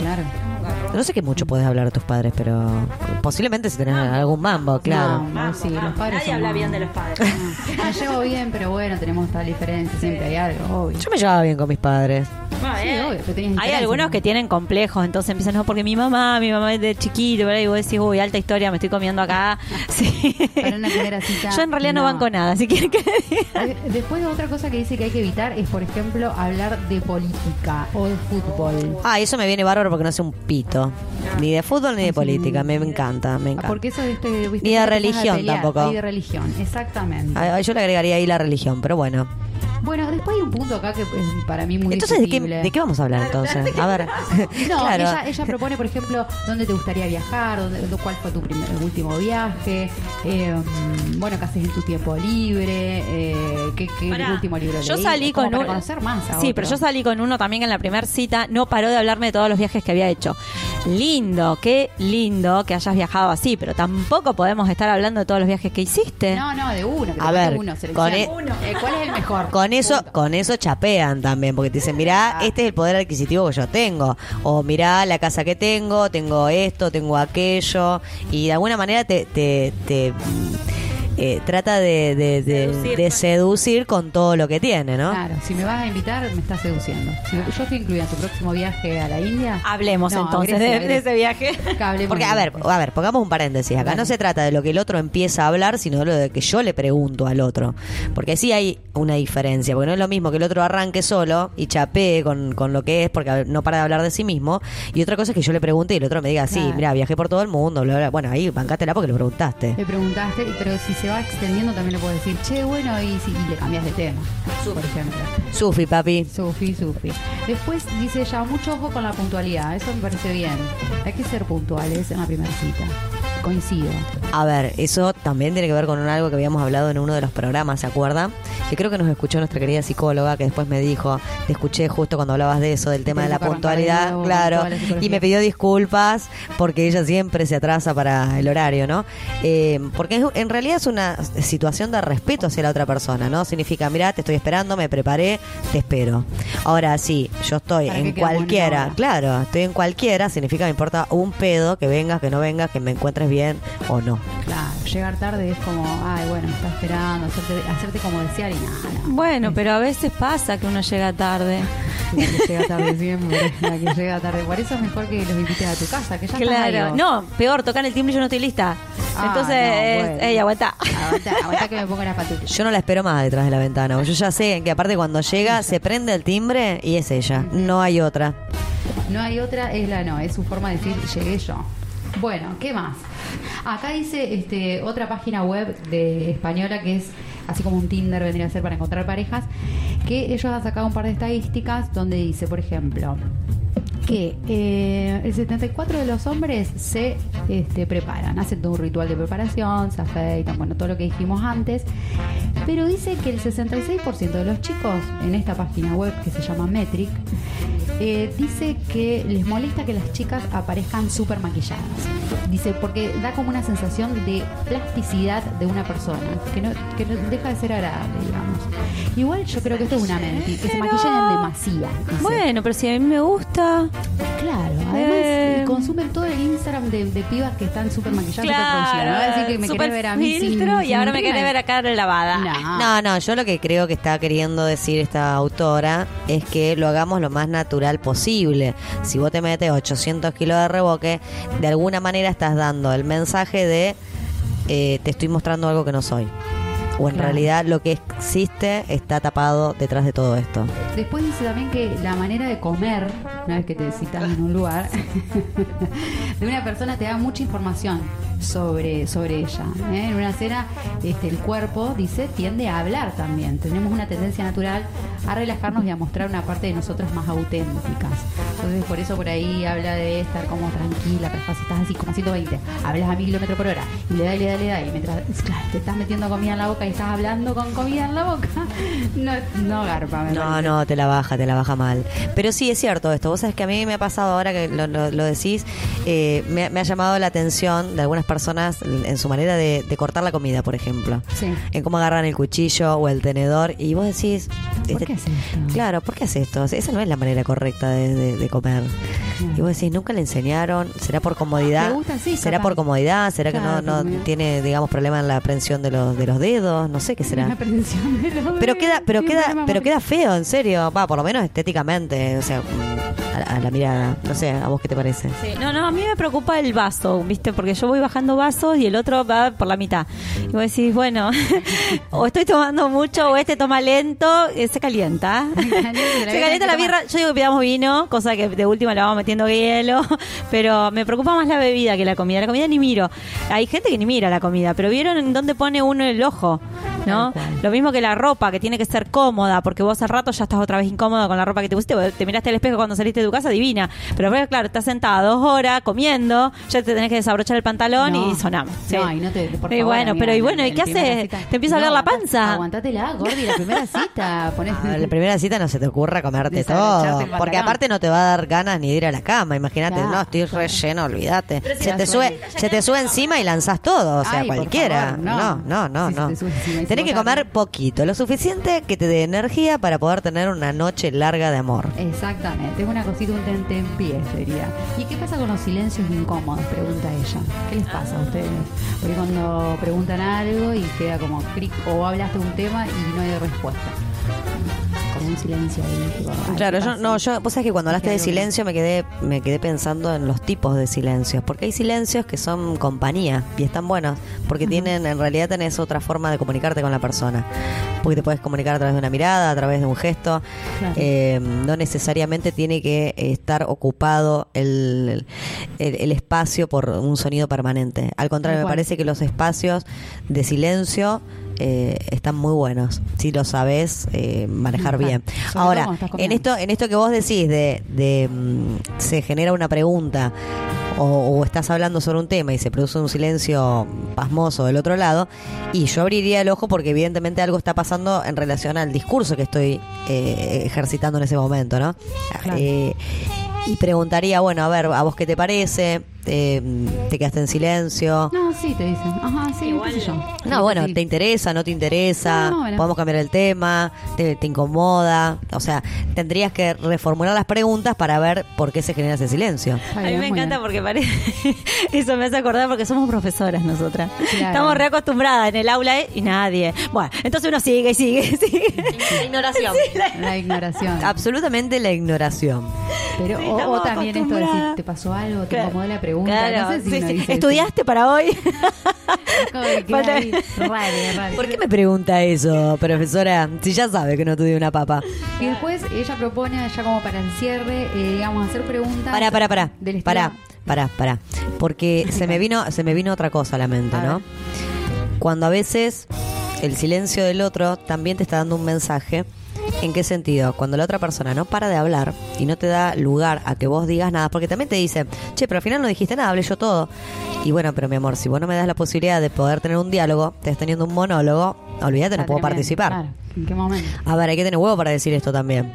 Claro. No sé qué mucho puedes hablar de tus padres, pero posiblemente si tenés algún mambo, claro. No, no, sí, los padres Nadie son- habla bien de los padres. No, me llevo bien, pero bueno, tenemos tal diferencia, siempre hay algo, obvio. Yo me llevaba bien con mis padres. Sí, obvio, pero tenías Hay algunos ¿no? que tienen complejos, entonces empiezan, no, porque mi mamá, mi mamá es de chiquito, ¿verdad? y vos decís, uy, alta historia, me estoy comiendo acá. Sí. Para una primera cita, Yo en realidad no, no. banco nada, si quieren que. De- Después otra cosa que dice que hay que evitar es, por ejemplo, hablar de política o de fútbol. Ah, eso me viene bárbaro porque no sé un pito. Ni de fútbol ni de política. Me, me encanta, me encanta. Porque eso este, Ni de religión pelear. tampoco. Hay de religión, exactamente. Ah, Yo le agregaría ahí la religión, pero bueno. Bueno, después hay un punto acá que es para mí muy Entonces, ¿de qué, discutible. ¿de qué vamos a hablar entonces? A ver. No, claro. ella, ella propone, por ejemplo, dónde te gustaría viajar, dónde- cuál fue tu primer, último viaje, eh, bueno, qué haces en tu tiempo libre, eh, qué, qué Pará, último libro Yo leíste, salí como con para un- conocer más a Sí, otro. pero yo salí con uno también que en la primera cita. No paró de hablarme de todos los viajes que había hecho. Lindo, qué lindo que hayas viajado así, pero tampoco podemos estar hablando de todos los viajes que hiciste. No, no, de uno. A ver, uno, con e- Eh, ¿Cuál es el mejor? Con eso, Punto. con eso chapean también, porque te dicen, mirá, este es el poder adquisitivo que yo tengo. O mirá la casa que tengo, tengo esto, tengo aquello. Y de alguna manera te, te, te, eh, trata de, de- de- Seducir. de seducir con todo lo que tiene, ¿no? Claro, si me vas a invitar, me estás seduciendo. Si yo estoy incluida en tu próximo viaje a la India. Hablemos No, entonces Grecia, de, ese viaje. Porque, a ver, a ver, pongamos un paréntesis. Acá no se trata de lo que el otro empieza a hablar, sino de lo de que yo le pregunto al otro. Porque sí hay una diferencia, porque no es lo mismo que el otro arranque solo y chapee con, con lo que es, porque no para de hablar de sí mismo. Y otra cosa es que yo le pregunte y el otro me diga, sí, Claro. mira, viajé por todo el mundo, bla, bla. Bueno, ahí bancátela porque lo preguntaste. Le preguntaste, pero si se va extendiendo también le puedo decir, che, bueno, y, si, y le cambias de tema, por ejemplo. Sufi, papi. Sufi, Sufi. Después dice ella, mucho ojo con la puntualidad, eso me parece bien. Hay que ser puntuales en la primera cita. Coincido. A ver, eso también tiene que ver con un- algo que habíamos hablado en uno de los programas, ¿se acuerdan? Que creo que nos escuchó nuestra querida psicóloga, que después me dijo, te escuché justo cuando hablabas de eso, del tema de la Tengo que arrancar de puntualidad, nuevo claro, toda la psicología. y me pidió disculpas porque ella siempre se atrasa para el horario, ¿no? Eh, porque es- en realidad es una situación de respeto hacia la otra persona, ¿no? Significa, mira, te estoy esperando, me preparé, te espero. Ahora sí, yo estoy ¿Para en cualquiera, claro, estoy en cualquiera, significa me importa un pedo, que vengas, que no vengas, que me encuentres bien o no. Claro, llegar tarde es como, ay, bueno, me está esperando, hacerte, hacerte como desear y nada. No. Bueno, pero a veces pasa que uno llega tarde. La que llega tarde siempre, la que llega tarde. Por eso es mejor que los invites a tu casa, que ya Claro. No, peor, tocan el timbre y yo no estoy lista. Ah, Entonces, no, bueno. ey, aguanta. Aguanta, aguanta que me ponga las patullas. Yo no la espero más detrás de la ventana. Yo ya sé que aparte cuando llega se prende el timbre y es ella. No hay otra. No hay otra, es la no, es su forma de decir llegué yo. Bueno, ¿qué más? Acá dice este otra página web de española que es así como un Tinder vendría a ser para encontrar parejas, que ellos han sacado un par de estadísticas donde dice, por ejemplo, que eh, el 74 de los hombres se este, preparan, hacen todo un ritual de preparación, se afeitan, bueno, todo lo que dijimos antes, pero dice que el 66% de los chicos en esta página web que se llama Metric, eh, dice que les molesta que las chicas aparezcan súper maquilladas. Dice, porque da como una sensación de plasticidad de una persona, que no, que no deja de ser agradable, digamos. Igual yo creo que esto es una mentira, que se maquillan en demasía. dice. Bueno, pero si a mí me gusta. Claro, además Eh. consumen todo el Instagram de, de pibas que están súper maquilladas, súper producidas. Me que super querés ver a mí sin- y sin ahora me querés ver a cara lavada. No. No, no, yo lo que creo que está queriendo decir esta autora es que lo hagamos lo más natural posible. Si vos te metes 800 kilos de reboque, de alguna manera estás dando el mensaje de eh, te estoy mostrando algo que no soy. O en Claro. realidad lo que existe está tapado detrás de todo esto. Después dice también que la manera de comer, una vez que te citas en un lugar, de una persona te da mucha información sobre, sobre ella. ¿eh? En una cena, este, el cuerpo, dice, tiende a hablar también. Tenemos una tendencia natural a relajarnos y a mostrar una parte de nosotros más auténticas. Entonces, por eso por ahí habla de estar como tranquila, pero si estás así como a 120, hablas a mil kilómetros por hora y le da y le da y le da y mientras, claro, te estás metiendo comida en la boca y estás hablando con comida en la boca, no, no garpa, me No, parece. no, te la baja, te la baja mal. Pero sí, es cierto esto. Vos sabés que a mí me ha pasado ahora que lo, lo- lo decís, eh, me, me ha llamado la atención de algunas personas en su manera de, de cortar la comida, por ejemplo. Sí. En cómo agarran el cuchillo o el tenedor. Y vos decís... ¿Por este- qué hace esto? Claro, ¿por qué hace esto? Esa no es la manera correcta de, de- de comer. Y vos decís, nunca le enseñaron, ¿será por comodidad? Gusta así, ¿Será capaz. por comodidad? ¿Será que no, no tiene, digamos, problema en la prensión de los, de los dedos? No sé qué será. De los Pero queda, pero sí, queda, pero queda feo, en serio. Va, por lo menos estéticamente, o sea, a, a la mirada. No sé, ¿a vos qué te parece? Sí, no, no, a mí me preocupa el vaso, ¿viste? Porque yo voy bajando vasos y el otro va por la mitad. Y vos decís, bueno, o estoy tomando mucho o este toma lento, eh, se calienta. se calienta la birra. Yo digo que pidamos vino, cosa que de última le vamos metiendo hielo, pero me preocupa más la bebida que la comida. La comida ni miro. Hay gente que ni mira la comida, pero ¿vieron en dónde pone uno el ojo? ¿no? Lo mismo que la ropa, que tiene que ser cómoda, porque vos al rato ya estás otra vez incómoda con la ropa que te pusiste, te miraste al espejo cuando saliste de tu casa, divina. Pero claro, estás sentada dos horas comiendo, ya te tenés que desabrochar el pantalón No. y sonamos. Sí. No, y no te, por Y favor, bueno, amiga, pero y en- bueno, ¿y qué haces? ¿Te empieza a No, la panza? Aguantátela, Gordi, la primera cita. Ponés, Ah, la primera cita no se te ocurra comerte todo. Porque aparte no te va a dar ganas ni de ir a la cama. Imagínate, Claro, no, estoy claro. relleno, olvídate. Si Se te sube, se te sube encima y lanzás todo, o sea, Ay, cualquiera. favor, no, no. no, no, Si no. Tenés que comer poquito, lo suficiente que te dé energía para poder tener una noche larga de amor. Exactamente, es una cosita, un tentempié sería. ¿Y qué pasa con los silencios incómodos? Pregunta ella. ¿Qué les pasa a ustedes? Porque cuando preguntan algo y queda como clic, o hablaste un tema y no hay respuesta. Como un silencio ahí. tipo, ay, Claro, ¿qué yo no, yo, vos sabés que cuando hablaste de silencio me quedé, me quedé pensando en los tipos de silencios, porque hay silencios que son compañía y están buenos, porque tienen, en realidad tenés otra forma de comunicarte con la persona, porque te puedes comunicar a través de una mirada, a través de un gesto, Claro. eh, no necesariamente tiene que estar ocupado el, el, el espacio por un sonido permanente. Al contrario, me parece que los espacios de silencio eh, están muy buenos, si lo sabes eh, manejar bien. Sobre Ahora, en esto, en esto que vos decís de, de, mm, se genera una pregunta o, o estás hablando sobre un tema y se produce un silencio pasmoso del otro lado, y yo abriría el ojo porque evidentemente algo está pasando en relación al discurso que estoy eh, ejercitando en ese momento, ¿no? Claro. Eh, y preguntaría, bueno, a ver, ¿a vos qué te parece? Eh, ¿Te quedaste en silencio? No, sí, te dicen. Ajá, sí, qué sé yo. No, bueno, Sí. ¿te interesa? ¿No te interesa? No, bueno. ¿Podemos cambiar el tema? ¿Te, te incomoda? O sea, tendrías que reformular las preguntas para ver por qué se genera ese silencio. A mí me encanta bien. porque parece. Eso me hace acordar porque somos profesoras nosotras. Claro. Estamos reacostumbradas en el aula ¿eh? y nadie. Bueno, entonces uno sigue y sigue y sigue. La ignoración. La ignoración. Absolutamente la ignoración. Pero, Sí, o, también esto de decir. ¿te pasó algo? ¿Te Claro. incomodó la pregunta? Claro, no sé si sí, uno sí. dice ¿Estudiaste para hoy? ¿Por qué me pregunta eso, profesora? Si ya sabe que no tuve una papa. Y después ella propone, ya como para el cierre, eh, digamos, hacer preguntas. Pará, pará, pará. Del Pará, pará, pará. Porque se me vino, se me vino otra cosa a la mente, A ¿no? ver. Cuando a veces el silencio del otro también te está dando un mensaje. ¿En qué sentido? Cuando la otra persona no para de hablar y no te da lugar a que vos digas nada, porque también te dice, che, pero al final no dijiste nada, hablé yo todo. Y bueno, pero mi amor, si vos no me das la posibilidad de poder tener un diálogo, te estás teniendo un monólogo, olvídate, no puedo participar. Claro. ¿En qué momento? A ver, hay que tener huevo para decir esto también.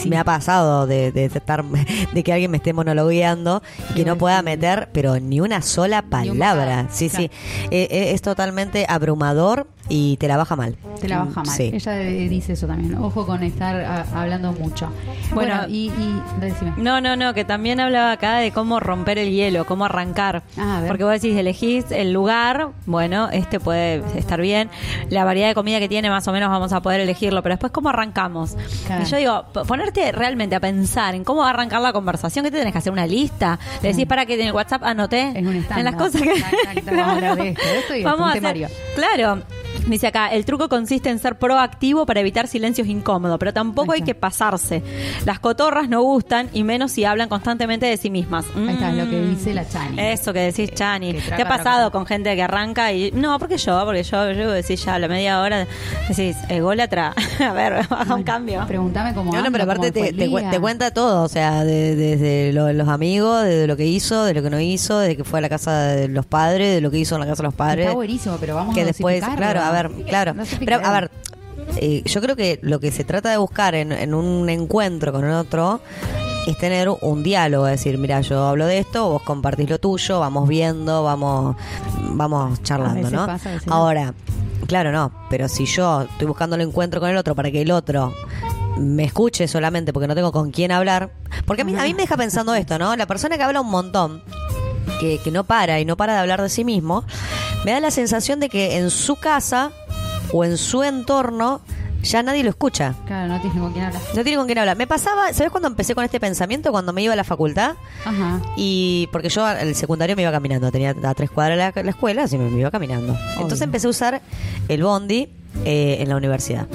Sí. Me ha pasado de, de estar, de que alguien me esté monologueando y que no pueda meter, pero ni una sola un palabra. Sí, claro. sí. Eh, eh, es totalmente abrumador y te la baja mal. Te la baja mal. Sí. Ella eh, dice eso también. Ojo con estar ah, hablando mucho. Bueno, Bueno, y, y decime. No, no, no, que también hablaba acá de cómo romper el hielo, cómo arrancar. Ah, a ver. Porque vos decís, elegís el lugar, bueno, este puede estar bien. La variedad de comida que tiene, más o menos vamos a poder elegirlo, pero después, ¿cómo arrancamos? Claro. Y yo digo, ponerte realmente a pensar en cómo va a arrancar la conversación, que te tenés que hacer una lista. Le decís, para que en el WhatsApp anoté un en las cosas que. Tac, vamos a hablar de esto, de esto y esto, Vamos a hacer-. Claro. Dice acá, el truco consiste en ser proactivo para evitar silencios incómodos, pero tampoco hay que pasarse. Las cotorras no gustan y menos si hablan constantemente de sí mismas. Ahí está, lo que Mm. dice la Chani. Eso que decís, Chani. que ¿Te ha pasado con gente que arranca y. No, porque yo, porque yo, yo decís ya a la media hora, decís, ególatra. a ver, haga un cambio. Pregúntame cómo No, no, pero aparte te, te cu- te cuenta todo, o sea, de- desde lo- los amigos, de lo que hizo, de lo que no hizo, de que fue a la casa de los padres, de lo que hizo en la casa de los padres. Está buenísimo, pero vamos que a después, claro, a ver, claro. Pero, a ver, eh, yo creo que lo que se trata de buscar en, en un encuentro con otro es tener un diálogo, es decir, mira, yo hablo de esto, vos compartís lo tuyo, vamos viendo, vamos, vamos charlando, ¿no? pasa. Ahora, claro, no, pero si yo estoy buscando el encuentro con el otro para que el otro me escuche solamente porque no tengo con quién hablar, porque a mí, a mí me deja pensando esto, ¿no? La persona que habla un montón, que, que no para y no para de hablar de sí mismo, me da la sensación de que en su casa o en su entorno ya nadie lo escucha. Claro, no tienes con quién hablar. No tiene con quién hablar. Me pasaba, ¿sabes cuando empecé con este pensamiento? Cuando me iba a la facultad. Ajá. Y porque yo al secundario me iba caminando, tenía a tres cuadras la, la escuela, así me, me iba caminando. Entonces empecé a usar el bondi eh, en la universidad.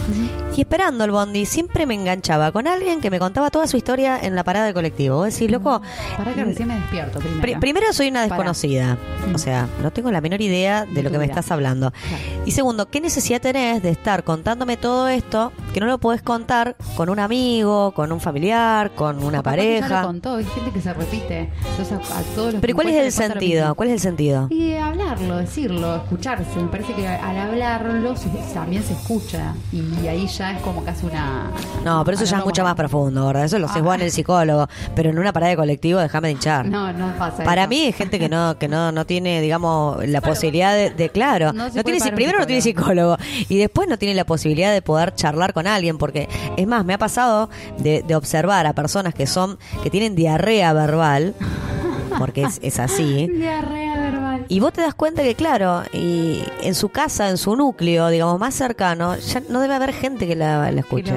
Y esperando el bondi, siempre me enganchaba con alguien que me contaba toda su historia en la parada del colectivo. Vos decís, loco, Para que recién me despierto primero. pri- primero soy una desconocida. O sea, no tengo la menor idea de lo que me estás hablando. Claro. Y segundo, ¿qué necesidad tenés de estar contándome todo esto que no lo podés contar con un amigo, con un familiar, con una O que Ya pareja? lo contó, hay gente que se repite. Entonces, a, a todos los Pero ¿y que cuál es el sentido? ¿Cuál es el sentido? Y hablarlo, decirlo, escucharse. Me parece que al hablarlo se- también se escucha. Y ahí ya es como casi una. No, pero eso ya es mucho más profundo, ¿verdad? Eso lo Ah. vos en el psicólogo, pero en una parada de colectivo déjame de hinchar. No, no pasa Para eso. mí hay gente que no que no, no tiene, digamos, la posibilidad de, de- claro, No tiene primero no tiene psicólogo y después no tiene la posibilidad de poder charlar con alguien porque es más, me ha pasado de, de observar a personas que son que tienen diarrea verbal porque es, es así. Diarrea verbal. Y vos te das cuenta que, claro, y en su casa, en su núcleo, digamos, más cercano, ya no debe haber gente que la, la escuche.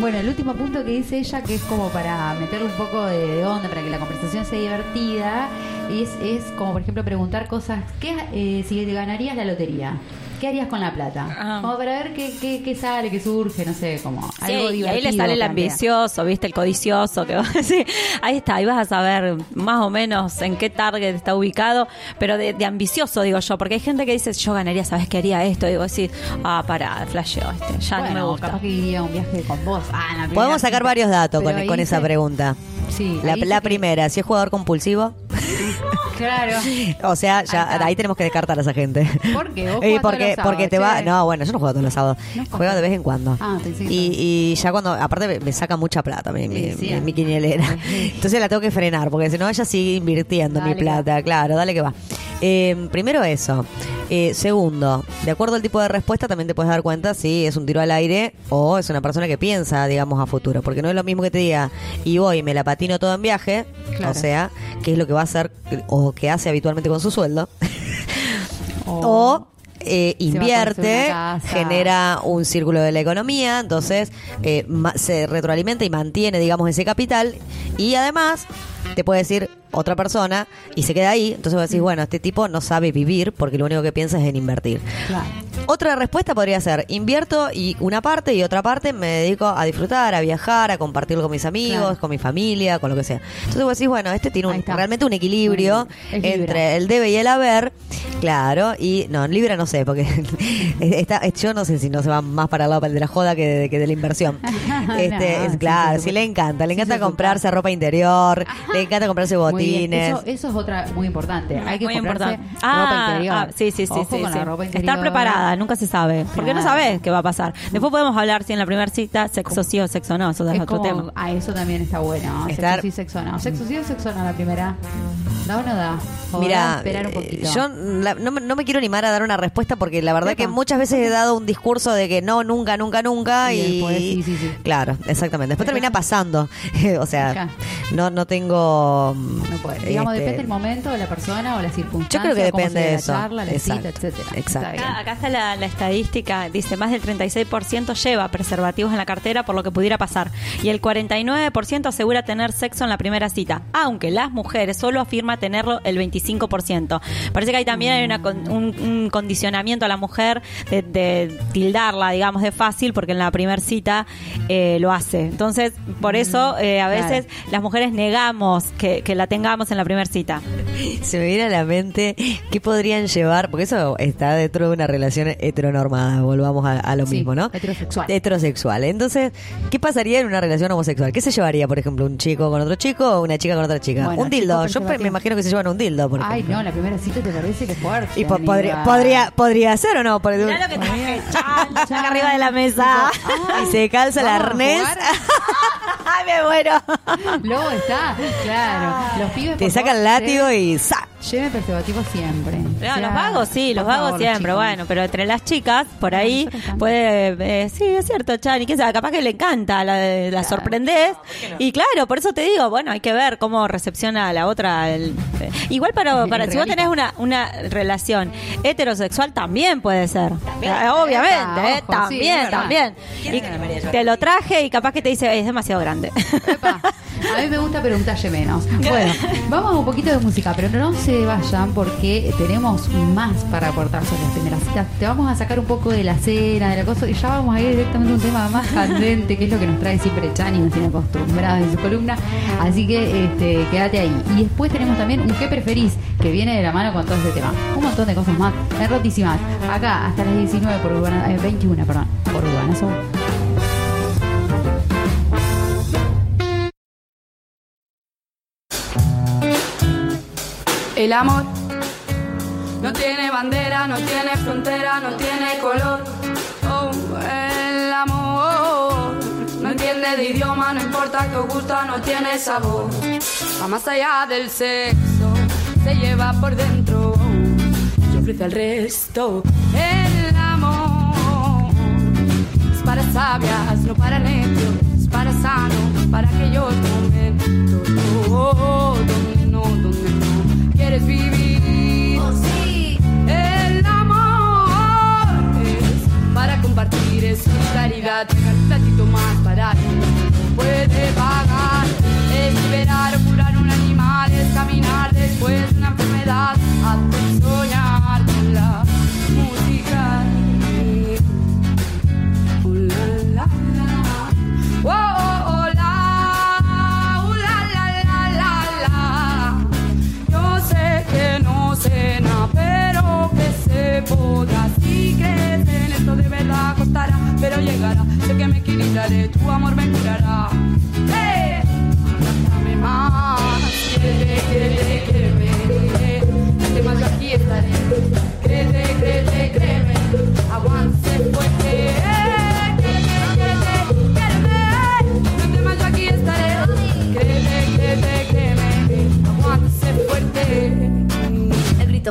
Bueno, el último punto que dice ella, que es como para meterle un poco de, de onda, para que la conversación sea divertida, es, es como, por ejemplo, preguntar cosas. ¿Qué, eh, si te ganarías la lotería? ¿Qué harías con la plata? Ah. Como para ver qué, qué, qué sale, qué surge, no sé, como Sí, algo y divertido. ahí le sale el ambicioso, ¿viste? El codicioso. Que, sí, ahí está, ahí vas a saber más o menos en qué target está ubicado, pero de, de ambicioso, digo yo, porque hay gente que dice, yo ganaría, ¿sabes qué haría esto? Digo, así, ah, pará, flasheo, este, ya Bueno, no me gusta. capaz que iría a un viaje con vos. Ah, Podemos sacar cita. varios datos Pero con, con esa pregunta. Sí, La, la primera, si es jugador compulsivo, Claro. o sea, Ahí ya ahí, tenemos que descartar a esa gente. ¿Por qué? Vos Y jugás todos porque, sábados, porque te va. che. No, bueno, yo no juego todos los sábados. No juego de vez en cuando. Ah, y, y ya cuando. Aparte, me, saca mucha plata mi, mi, Sí, mi- mi quinielera. Entonces la tengo que frenar, porque si no, ella sigue invirtiendo mi plata. Claro, dale que va. Eh, primero, eso. Eh, segundo, de acuerdo al tipo de respuesta, también te puedes dar cuenta si es un tiro al aire o es una persona que piensa, digamos, a futuro. Porque no es lo mismo que te diga, y voy, me la patino todo en viaje, Claro. o sea, que es lo que va a hacer o que hace habitualmente con su sueldo. o eh, invierte, genera un círculo de la economía, entonces eh, se retroalimenta y mantiene, digamos, ese capital y además te puede decir otra persona y se queda ahí, entonces vos decís, bueno, este tipo no sabe vivir porque lo único que piensa es en invertir. Claro. Otra respuesta podría ser, invierto y una parte y otra parte me dedico a disfrutar, a viajar, a compartirlo con mis amigos, Claro. con mi familia, con lo que sea. Entonces vos decís, bueno, este tiene un, realmente un equilibrio entre el debe y el haber, claro, y no, en Libra no sé, porque está, yo no sé si no se va más para el lado de la joda que de, que de la inversión. este, No, es, sí, claro, sí, sí, sí. le encanta, le encanta comprarse ropa interior, le encanta comprarse Muy Eso, eso es otra muy importante. Hay que Muy comprarse importante. ropa Ah, interior. ah, sí, sí, sí, Ojo sí, con sí. la ropa Estar preparada, nunca se sabe. Porque no sabes qué va a pasar. Después podemos hablar si en la primera cita sexo sí o sexo no, eso es Es otro como, tema. ah, eso también está bueno. Estar- Sexo sí, sexo no. Sexo sí o sexo no la primera. ¿Da o no da? ¿O Mira, esperar un eh, poquito. yo la- no, me- no me quiero animar a dar una respuesta porque la verdad Epa. que muchas veces he dado un discurso de que no, nunca, nunca, nunca Y y, después sí, sí, sí. claro, exactamente. Después termina pasando, o sea, Acá. no no tengo No puede. Digamos, este, depende del momento, de la persona o la circunstancia. Yo creo que depende de la eso. charla, la Exacto, cita, etcétera. exacto. Acá, acá está la, la estadística, dice más del 36% lleva preservativos en la cartera por lo que pudiera pasar y el 49% asegura tener sexo en la primera cita, aunque las mujeres solo tenerlo el 25%. Parece que ahí también hay una un, un condicionamiento a la mujer de, de tildarla, digamos, de fácil porque en la primera cita eh, lo hace. Entonces, por eso eh, a claro. veces las mujeres negamos que, que la tengamos en la primera cita. Se me viene a la mente qué podrían llevar, porque eso está dentro de una relación heteronormada, volvamos a, a lo Sí, mismo, ¿no? heterosexual. Heterosexual. Entonces, ¿qué pasaría en una relación homosexual? ¿Qué se llevaría, por ejemplo, un chico con otro chico o una chica con otra chica? Bueno, un dildo. Yo me imagino que se llevan un dildo, por Ay, ejemplo. no, la primera cita te parece que fuerte. Y po- podría, podría, podría ser o no. Por- Mirá lo que traje, chan, acá arriba de la mesa. y se calza el ¿Vamos a arnés. ¡Ay, me muero! Luego está, claro. Los pibes Te por saca el látigo y ¡sa! Lleven preservativo siempre. No, O sea, los vagos sí, los vagos favor, siempre, chicos. bueno, pero entre las chicas, por ahí, también. puede, eh, sí, es cierto, Chani, que sea, capaz que le encanta, la, la sorprendés, y claro, por eso te digo, bueno, hay que ver cómo recepciona a la otra. el- eh, igual para, El para si vos tenés una, una relación heterosexual, también puede ser, Eh, obviamente, Epa, eh, ojo, sí, también, verdad. también. Y te lo traje y capaz que te dice, es demasiado grande. Epa. A mí me gusta, pero un talle menos. Bueno, vamos a un poquito de música, pero no se vayan porque tenemos más para aportar sobre las primeras citas. Te vamos a sacar un poco de la cena, de la cosa, y ya vamos a ir directamente a un tema más candente, que es lo que nos trae siempre Chani, nos tiene acostumbrados en su columna. Así que este, quédate ahí. Y después tenemos también un qué preferís, que viene de la mano con todo este tema. Un montón de cosas más, errotísimas. Acá, hasta las 19 por Urbana, eh, 21, perdón, por Urbana Soul. El amor no tiene bandera, no tiene frontera, no tiene color. Oh, el amor no entiende de idioma, no importa que os gusta, no tiene sabor. Va más allá del sexo, se lleva por dentro y ofrece al resto. El amor es para sabias, no para necios, es para sanos, para aquellos momentos. Oh, donde caminar después de una enfermedad, hacer soñar que se podrá. Si crees en esto de verdad costará, pero llegará. Sé que me equilibraré, tu amor me curará. ¡Eh! Créeme.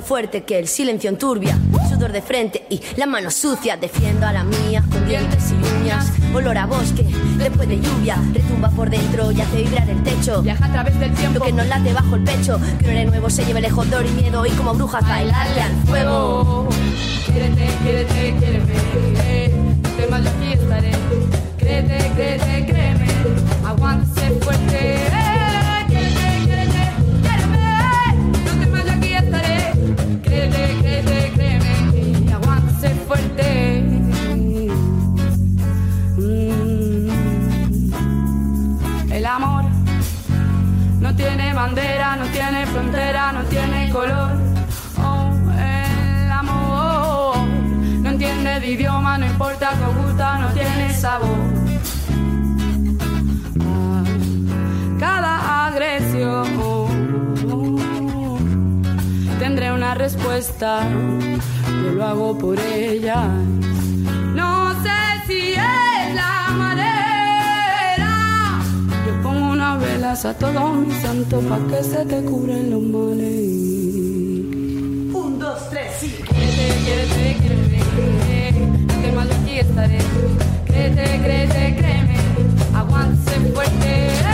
Fuerte que el silencio enturbia, sudor de frente y la mano sucia. Defiendo a la mía con dientes y uñas. Olor a bosque, después de lluvia, retumba por dentro y hace vibrar el techo. Viaja a través del tiempo. Lo que nos late bajo el pecho, que de nuevo se lleve lejos dolor y miedo y como brujas bailarle al fuego. Quiérete, quiéreme. De más yo aquí estaré. Créete, créete, créeme. Aguántese fuerte. No tiene bandera, no tiene frontera, no tiene color. Oh, el amor no entiende de idioma, no importa que gusta, no tiene sabor. Cada agresión tendré una respuesta, yo lo hago por ella. Velas a todos mis santos pa' que se te cubren los males. Un, dos, tres, sí. Créete, créete, créeme. Que mal aquí estaré. Créete, créete, créeme. Aguántese fuerte.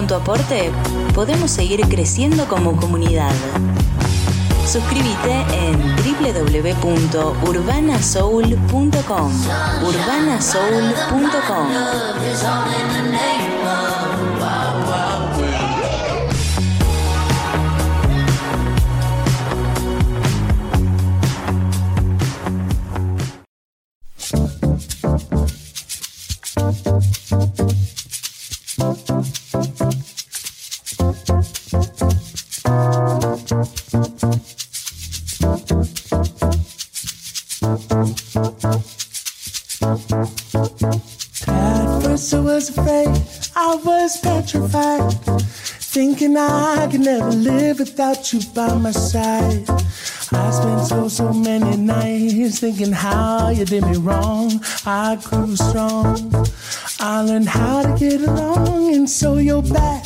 Con tu aporte podemos seguir creciendo como comunidad. Suscríbete en www.urbanasoul.com. urbanasoul.com. was afraid, I was petrified, thinking I could never live without you by my side. I spent so, so many nights thinking how you did me wrong. I grew strong. I learned how to get along, and so you're back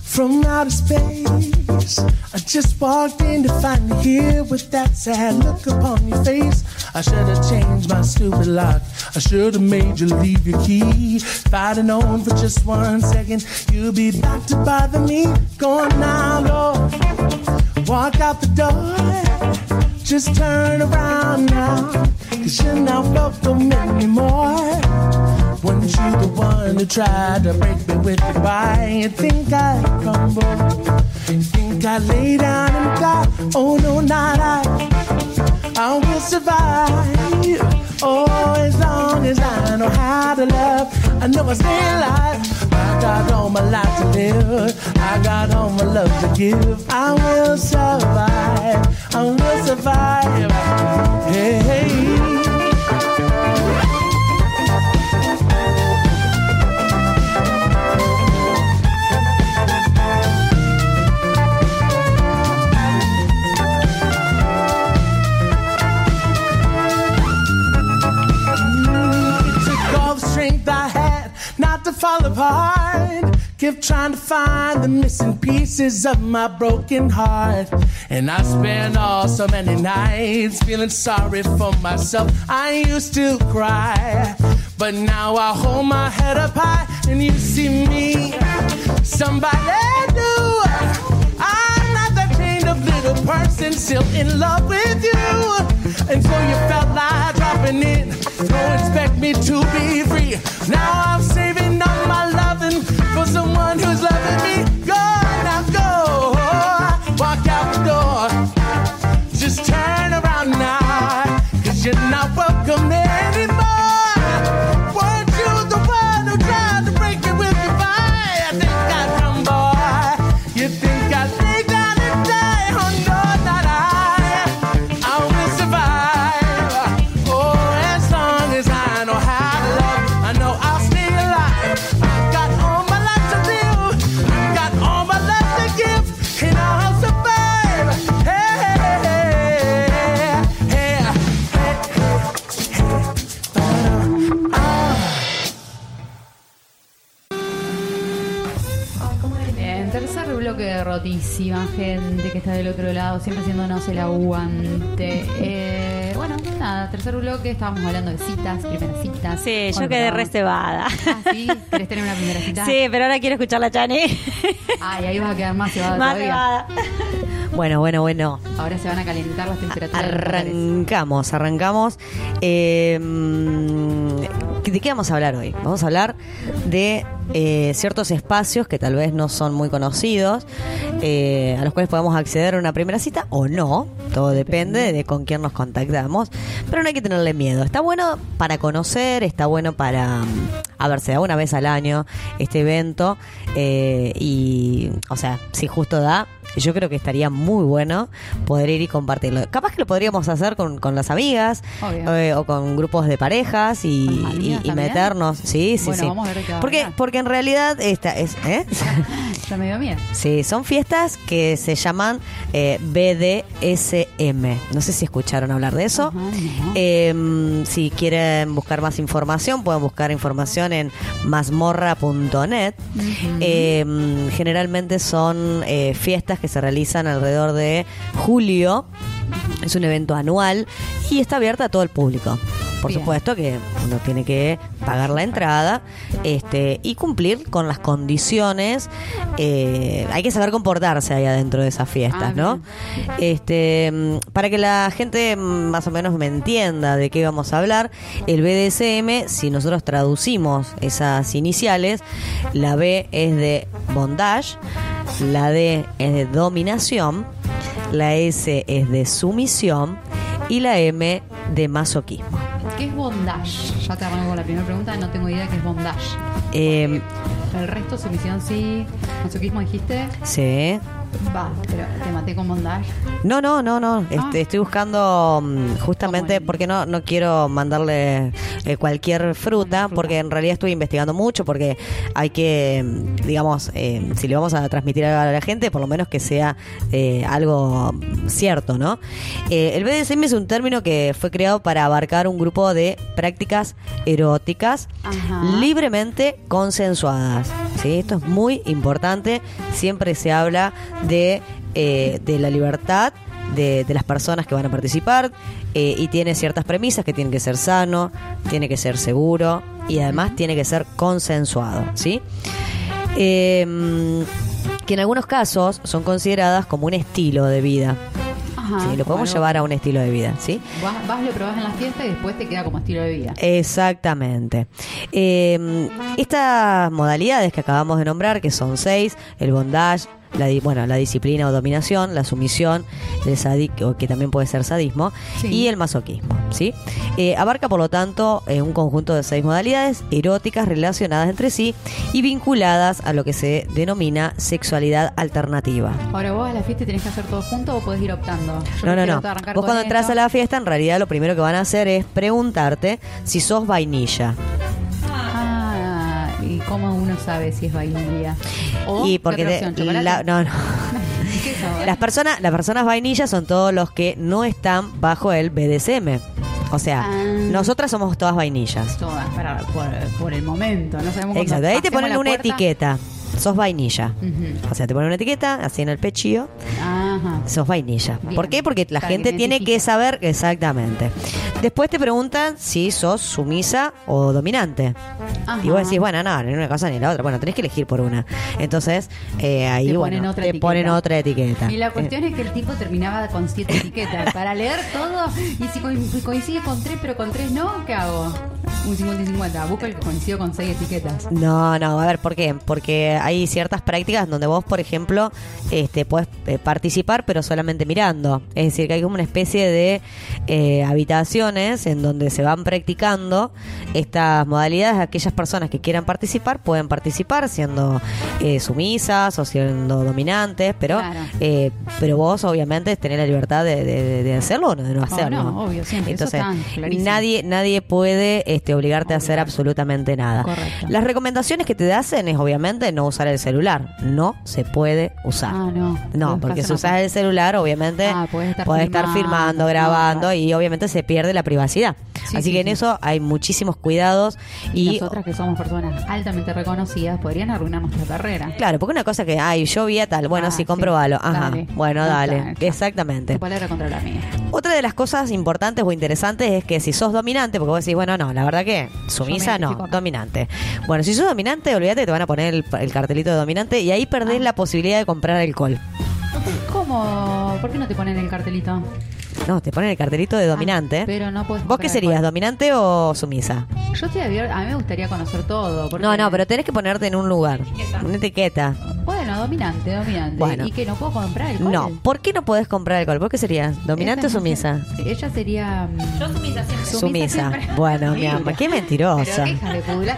from outer space. I just walked in to find you here with that sad look upon your face. I should have changed my stupid lock. I should have made you leave your key. If I'd have known for just one second, you'd be back to bother me. Go on now, Lord. Walk out the door. Just turn around now. Cause you're not welcome anymore. Weren't you the one who tried to break me with goodbye? You think I'd crumble? You think I'd lay down and die? Oh no, not I. I will survive. Oh, as long as I know how to love, I know I stay alive. I got all my life to live. I got all my love to give. I will survive. I will survive. Hey, fall apart. Kept trying to find the missing pieces of my broken heart. And I spent all so many nights feeling sorry for myself. I used to cry, but now I hold my head up high and you see me. Somebody new. I'm not that chained up little person still in love with you. And so you felt like dropping in. Don't expect me to be free. Now I'm saving up my gente que está del otro lado, siempre haciéndonos el aguante. Eh, bueno, nada, tercer bloque, estábamos hablando de citas, primeras citas. Sí, yo quedé reservada. Ah, ¿sí? ¿Querés tener una primera cita? Sí, pero ahora quiero escuchar la Chani. Ay, ahí vas a quedar más cebada Más todavía. cebada. Bueno, bueno, bueno. Ahora se van a calentar las temperaturas. Arrancamos, arrancamos. Eh, mm, ¿De qué vamos a hablar hoy? Vamos a hablar de eh, ciertos espacios que tal vez no son muy conocidos, eh, a los cuales podemos acceder a una primera cita o no. Todo depende de con quién nos contactamos. Pero no hay que tenerle miedo. Está bueno para conocer, está bueno para... mm, A ver, se da una vez al año este evento. eh, y, o sea, si justo da, yo creo que estaría muy bueno poder ir y compartirlo. Capaz que lo podríamos hacer con, con las amigas eh, o con grupos de parejas y, meternos. Sí, sí, Bueno, sí. vamos a ver qué va porque, porque en realidad esta es... ¿eh? Ya me dio miedo. Sí, son fiestas que se llaman eh, BDSM. No sé si escucharon hablar de eso. Eh, si quieren buscar más información, pueden buscar información en mazmorra.net. Eh, generalmente son eh, fiestas que se realizan alrededor de julio. Es un evento anual y está abierta a todo el público. Por Bien. supuesto que uno tiene que pagar la entrada este, y cumplir con las condiciones. eh, hay que saber comportarse ahí adentro de esas fiestas, Ah, ¿no? Este, mm, para que la gente mm, más o menos me entienda de qué vamos a hablar, el BDSM, si nosotros traducimos esas iniciales, la B es de bondage, la D es de dominación, la S es de sumisión y la M de masoquismo. ¿Qué es bondage? Ya te arranco con la primera pregunta, no tengo idea qué es bondage. Eh, El resto, sumisión sí, masoquismo dijiste, sí. Va, pero te maté con bondage. No, no, no, no. Este, Ah. Estoy buscando mm, justamente porque no, no quiero mandarle eh, cualquier fruta, porque en realidad estoy investigando mucho, porque hay que, mm, digamos, eh, si le vamos a transmitir algo a la gente, por lo menos que sea eh, algo cierto, ¿no? Eh, el BDSM es un término que fue creado para abarcar un grupo de prácticas eróticas Ajá. libremente consensuadas. ¿Sí? Esto es muy importante. Siempre se habla de, eh, de la libertad de, de las personas que van a participar eh, y tiene ciertas premisas que tiene que ser sano, tiene que ser seguro y además tiene que ser consensuado, ¿sí? Eh, que en algunos casos son consideradas como un estilo de vida. Ajá, Sí, lo podemos llevar a un estilo de vida, ¿sí? Vas, vas, lo probás en la fiesta y después te queda como estilo de vida. Exactamente. Eh, estas modalidades que acabamos de nombrar, que son seis, el bondage, la, bueno, la disciplina o dominación, la sumisión, el sadi- o que también puede ser sadismo, Sí. y el masoquismo. ¿sí? Eh, abarca, por lo tanto, eh, un conjunto de seis modalidades eróticas relacionadas entre sí y vinculadas a lo que se denomina sexualidad alternativa. Ahora vos a la fiesta tenés que hacer todo junto o podés ir optando. Yo No, no, no. Vos cuando entras a la fiesta, en realidad lo primero que van a hacer es preguntarte si sos vainilla. Ah, ¿y cómo uno sabe si es vainilla? O, y porque no, no. Las personas, las personas vainillas son todos los que no están bajo el BDSM. O sea, Ah. nosotras somos todas vainillas. Todas, para, por, por el momento. No sabemos Exacto. Ahí te ponen una puerta. etiqueta. Sos vainilla. O sea, te ponen una etiqueta así en el pechillo. Ajá. Sos vainilla. Bien. ¿Por qué? Porque la Para gente que tiene que saber exactamente. Después te preguntan si sos sumisa o dominante. Ajá. Y vos decís, bueno, no, ni una cosa ni la otra. Bueno, tenés que elegir por una. Entonces, eh, ahí Te bueno, ponen otra te etiqueta. ponen otra etiqueta. Y la cuestión es que el tipo terminaba con siete etiquetas para leer todo. Y si co- coincide con tres, pero con tres no, ¿qué hago? Un 50 y 50. Busco el que coincidió con seis etiquetas. No, no, a ver, ¿por qué? Porque hay ciertas prácticas donde vos, por ejemplo, este, puedes eh, participar, pero solamente mirando. Es decir, que hay como una especie de eh, habitaciones en donde se van practicando estas modalidades. Aquellas personas que quieran participar pueden participar siendo eh, sumisas o siendo dominantes, pero, Claro. eh, pero vos, obviamente, tenés la libertad de, de- de hacerlo o no de no Oh, hacerlo. no, obvio, siempre. Entonces, nadie, nadie puede este, obligarte a hacer absolutamente nada. Correcto. Las recomendaciones que te hacen es obviamente no usar el celular. No se puede usar. Ah, no. No, porque si pasan usas el celular, obviamente Ah, podés estar estar filmando, grabando claro. y obviamente se pierde la privacidad. Sí, Así sí, que en sí. eso hay muchísimos cuidados Y, nosotras que somos personas altamente reconocidas podrían arruinar nuestra carrera. Claro, porque una cosa que, ay, yo vi a tal, bueno, Ah, sí, comprobalo. Ajá, Dale. bueno, dale, está, exactamente. Tu palabra contra la mía. Otra de las cosas importantes o interesantes es que si sos dominante, porque vos decís, bueno, no, la verdad que sumisa no, dominante. Bueno, si sos dominante, olvídate que te van a poner el, el cartelito de dominante y ahí perdés Ah. la posibilidad de comprar alcohol. ¿Cómo? ¿Por qué no te ponen el cartelito? No, te ponen el cartelito de dominante. Ah, pero no puedes ¿Vos qué serías, dominante o sumisa? Yo estoy abierta. A mí me gustaría conocer todo. porque- No, no, pero tenés que ponerte en un lugar, una etiqueta. Bueno, dominante, dominante. Bueno. ¿Y que no puedo comprar alcohol? No, ¿por qué no podés comprar alcohol? ¿Por qué serías? ¿Dominante o Esa sumisa? Ella sería. mm, Yo sumisa siempre. Sumisa. siempre. Bueno, mi amor, qué Pero mentirosa.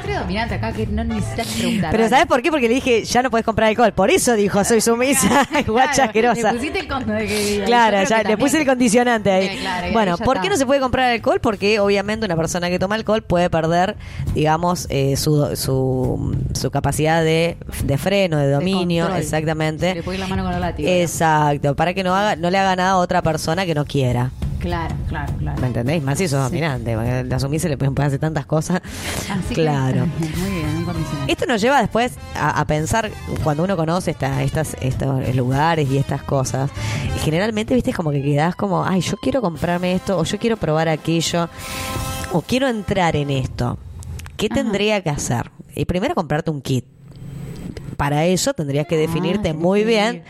tres dominantes acá que no necesitas preguntar. Pero. ¿sabes por qué? Porque le dije, ya no puedes comprar alcohol. Por eso dijo, soy sumisa. Guacha Claro, asquerosa. Le pusiste el conto de que. Claro, ya le también- puse el condicionante ahí. Claro, y bueno, ya ¿por está. qué no se puede comprar alcohol? Porque obviamente una persona que toma alcohol puede perder, digamos, eh, su, su, su capacidad de, de freno, de dominio, exactamente. Le puede ir la mano con la látigo. Exacto, para que no haga, no le haga nada a otra persona que no quiera. Claro, claro, claro. ¿Me entendéis? Más si sos dominante, porque la sumisa le pueden hacer tantas cosas. Así que- claro. muy bien, un. Esto nos lleva después a, a pensar, cuando uno conoce esta- estas, estos lugares y estas cosas, generalmente, viste, como que quedás como, ay, yo quiero comprarme esto, o yo quiero probar aquello, o quiero entrar en esto. ¿Qué Ajá. tendría que hacer? Y primero comprarte un kit. Para eso tendrías que Ah, definirte muy bien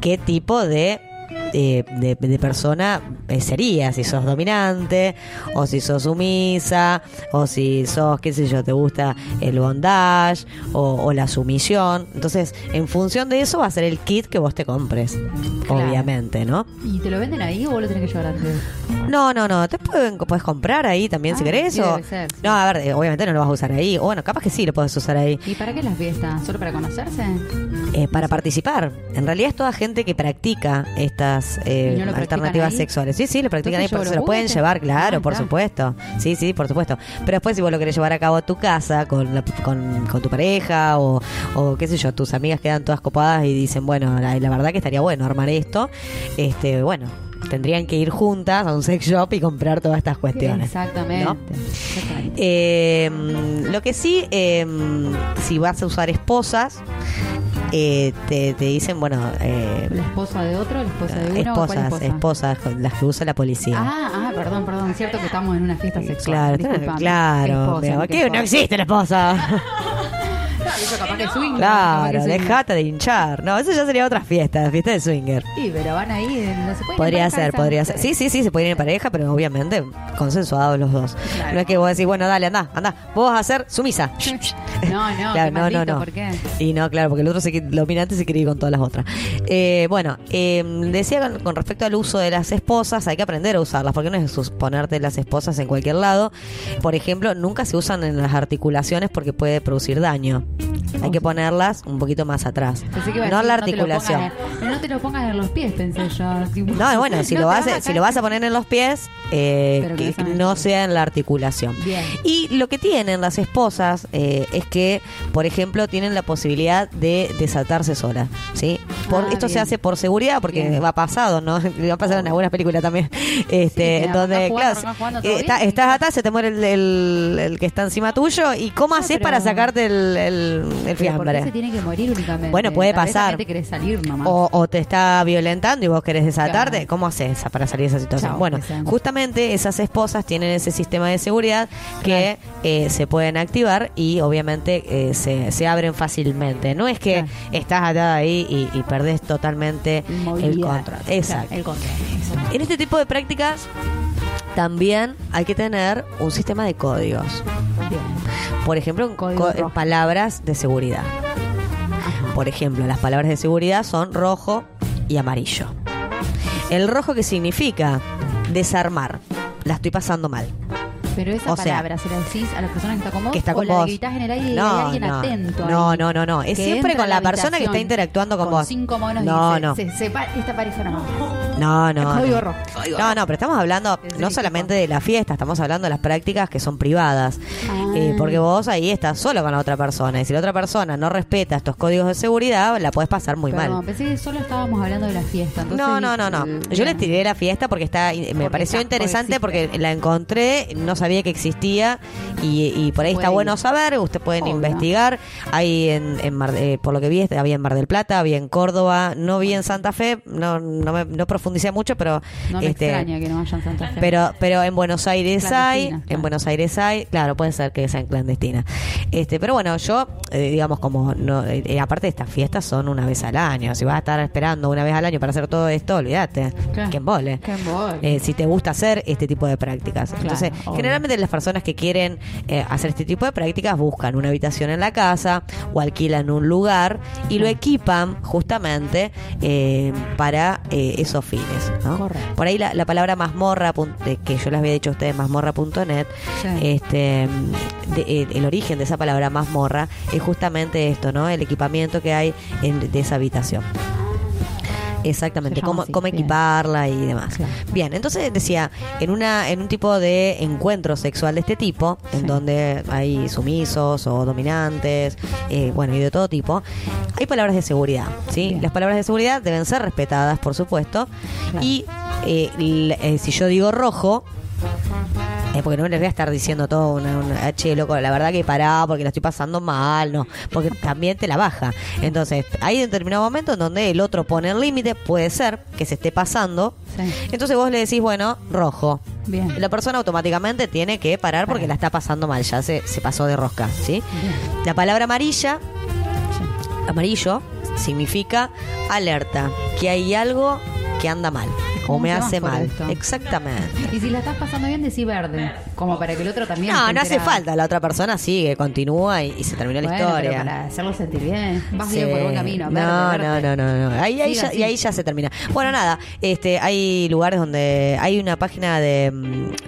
qué tipo de, eh, de, de persona eh, serías, si sos dominante, o si sos sumisa, o si sos, qué sé yo, te gusta el bondage, o, o la sumisión. Entonces, en función de eso va a ser el kit que vos te compres, Claro. obviamente, ¿no? ¿Y te lo venden ahí o vos lo tenés que llevar antes? No, no, no, te pueden, puedes comprar ahí también si Ah, querés. sí, o- debe ser, sí. No, a ver, eh, obviamente no lo vas a usar ahí. O bueno, capaz que sí lo puedes usar ahí. ¿Y para qué las fiestas? ¿Solo para conocerse? Eh, para participar. En realidad es toda gente que practica eh, ¿Y no lo practican alternativas sexuales. Sí, sí, lo practican ahí, se lo pueden llevar, claro, Ah, por está. supuesto. Sí, sí, por supuesto. Pero después si vos lo querés llevar a cabo a tu casa con, la- con, con tu pareja o, o qué sé yo, tus amigas quedan todas copadas y dicen, bueno, la, la verdad que estaría bueno armar esto, este bueno, tendrían que ir juntas a un sex shop y comprar todas estas cuestiones. Exactamente. ¿no? Exactamente. Eh, lo que sí, eh, si vas a usar esposas, eh, te, te dicen, bueno, eh, ¿La esposa de otro? ¿La esposa de uno? ¿Cuál esposas, esposa? esposas, las que usa la policía. Ah, ah, perdón, perdón. Cierto que estamos en una fiesta sexual. Claro, Disculpame. claro. ¿Qué pero esposa? ¿qué? No existe la esposa. Claro, eso capaz que swing. Claro, dejate de hinchar. No, eso ya sería otra fiesta, fiesta de swinger. Sí, pero van ahí, eh, no se pueden Podría ser, podría ser. Sí, sí, sí, se pueden ir en pareja, pero obviamente consensuados los dos. Claro. No es que vos decís, bueno, dale, anda, anda. Vos vas a ser sumisa. No, no, Claro, no, maldito, no, no. ¿por qué? Y no, claro, porque el otro se, qui- dominante se quiere ir con todas las otras. Eh, bueno, eh, decía con, con respecto al uso de las esposas, hay que aprender a usarlas, porque no es sus- ponerte las esposas en cualquier lado. Por ejemplo, nunca se usan en las articulaciones porque puede producir daño. Hay que ponerlas un poquito más atrás. Pensé que iba a No en decir, la te lo pongas articulación. en- no te lo pongas en los pies, pensé yo. tipo. No, bueno, si, No lo te vas, a- si lo vas a poner en los pies, eh, Pero que que no no sea en la articulación. Bien. Y lo que tienen las esposas eh, es que, por ejemplo, tienen la posibilidad de desatarse sola. ¿sí? Por, Ah, esto se hace por seguridad, porque Bien. va pasado, ¿no? Va a pasar en algunas películas también. Este, donde, jugando, claro, jugando, eh, está- estás atrás, se te muere el, el- el que está encima tuyo. ¿Y cómo haces pero- para sacarte el, el, el Pero ¿Por qué fiambre? se tiene que morir únicamente? Bueno, puede Tal pasar. te salir. O, o te está violentando y vos querés desatarte. Claro. ¿Cómo haces para salir de esa situación? Chao, bueno, justamente esas esposas tienen ese sistema de seguridad que eh, se pueden activar y obviamente eh, se, se abren fácilmente. No es que Claro. estás atada ahí y, y perdés totalmente el control. Exacto. el control. exacto. En este tipo de prácticas también hay que tener un sistema de códigos. Bien. Por ejemplo, co- rojo. palabras de seguridad. Por ejemplo, las palabras de seguridad son rojo y amarillo. El rojo que significa desarmar. La estoy pasando mal. Pero esa O sea, palabra, ¿se la decís a la persona que está con vos? Que está o con la vos. gritás en el aire y No, hay alguien no. atento ahí? No, no, no, no. Es siempre con la persona que está interactuando con, vos. cinco monos No, y no. se, se pa- esta pareja no. No, no. Código no. No, no, pero estamos hablando Es no solamente de la fiesta, estamos hablando de las prácticas que son privadas. Ah. Eh, porque vos ahí estás solo con la otra persona. Y si la otra persona no respeta estos códigos de seguridad, la puedes pasar muy Perdón, mal. pensé que solo estábamos hablando de la fiesta. entonces No, no, no, no. eh, Yo le bien. tiré la fiesta porque está, me Porque pareció está- interesante porque porque la encontré, no sabía que existía y, y por ahí está ir. bueno saber. Usted pueden Obvio. investigar. Hay en, en Mar- eh, por lo que vi, había en Mar del Plata, había en Córdoba, no vi en Santa Fe, no, no, me, no profundicé mucho, pero No me este, extraña que no vayan Santa Fe. pero, pero en Buenos Aires hay, Clandestina, en claro. Buenos Aires hay, claro, puede ser que sea en clandestina. Este, pero bueno, yo, eh, digamos, como no, eh, aparte de estas fiestas son una vez al año. Si vas a estar esperando una vez al año para hacer todo esto, olvídate. Claro. Que embole. Eh, si te gusta hacer este tipo de prácticas. Entonces, obvio. generalmente las personas que quieren hacer este tipo de prácticas buscan una habitación en la casa o alquilan un lugar y lo equipan justamente para esos fines. ¿No? Correcto. Por ahí la, la palabra mazmorra, que yo les había dicho a ustedes, mazmorra.net, Sí. este, de- el, el origen de esa palabra mazmorra es justamente esto, ¿no? El equipamiento que hay en, de esa habitación. Exactamente, cómo, así, cómo equiparla y demás. Claro. Bien, entonces decía, en una en un tipo de encuentro sexual de este tipo, en donde hay sumisos o dominantes, eh, bueno, y de todo tipo, hay palabras de seguridad, ¿sí? Bien. Las palabras de seguridad deben ser respetadas, por supuesto, Claro. y eh, eh, si yo digo rojo, es porque no les voy a estar diciendo todo una, una "Ah, che, loco, la verdad que pará porque la estoy pasando mal, no, porque también te la baja. Entonces, hay determinado momento en donde el otro pone el límite, puede ser que se esté pasando. Sí. Entonces vos le decís, bueno, rojo. Bien. La persona automáticamente tiene que parar porque la está pasando mal, ya se, se pasó de rosca, ¿sí? Bien. La palabra amarilla, Sí. amarillo, significa alerta, que hay algo que anda mal o me hace mal. esto. Exactamente. Y si la estás pasando bien, decí verde. Como para que el otro también. No, no hace falta. La otra persona sigue, continúa y, y se terminó la historia. pero para hacerlo sentir bien. Vas bien Sí. por buen camino. No, verde, no, verde. no, no, no. Ahí, ahí ya, y ahí ya se termina. Bueno, nada, este, hay lugares donde hay una página de,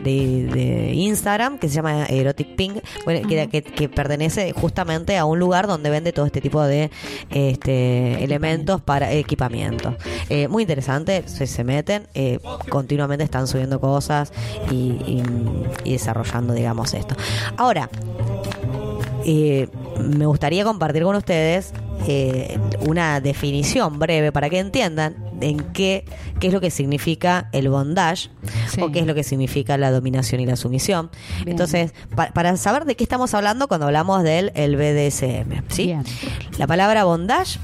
de, de Instagram que se llama Erotic Pink, bueno, que, que, que pertenece justamente a un lugar donde vende todo este tipo de este, elementos para equipamiento. Eh, muy interesante, se, se meten, eh, continuamente están subiendo cosas y, y- y desarrollando, digamos, esto. Ahora, eh, me gustaría compartir con ustedes eh, una definición breve para que entiendan en qué, qué es lo que significa el bondage Sí. o qué es lo que significa la dominación y la sumisión. Bien. Entonces, pa- para saber de qué estamos hablando cuando hablamos del el BDSM, ¿sí? Bien. La palabra bondage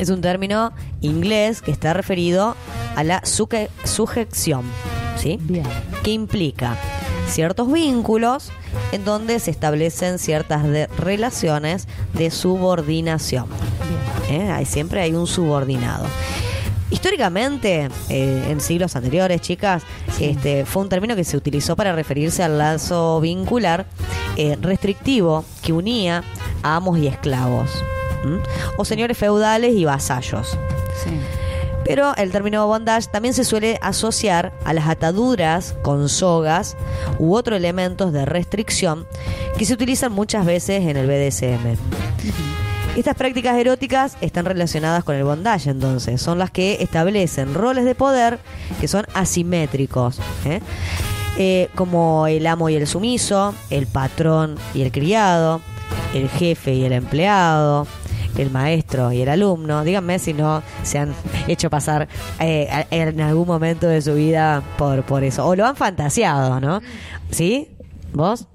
es un término inglés que está referido a la sujeción, ¿sí? Bien. que implica ciertos vínculos en donde se establecen ciertas de- relaciones de subordinación. ¿eh? Hay, siempre hay un subordinado. Históricamente, eh, en siglos anteriores, chicas, este, fue un término que se utilizó para referirse al lazo vincular eh, restrictivo que unía a amos y esclavos, o señores feudales y vasallos. Sí. Pero el término bondage también se suele asociar a las ataduras con sogas u otros elementos de restricción que se utilizan muchas veces en el BDSM. Estas prácticas eróticas están relacionadas con el bondage, entonces, son las que establecen roles de poder que son asimétricos, ¿eh? Eh, como el amo y el sumiso, el patrón y el criado, el jefe y el empleado, el maestro y el alumno. Díganme si no se han hecho pasar eh, en algún momento de su vida por, por eso, o lo han fantaseado, ¿no? ¿Sí? ¿Vos?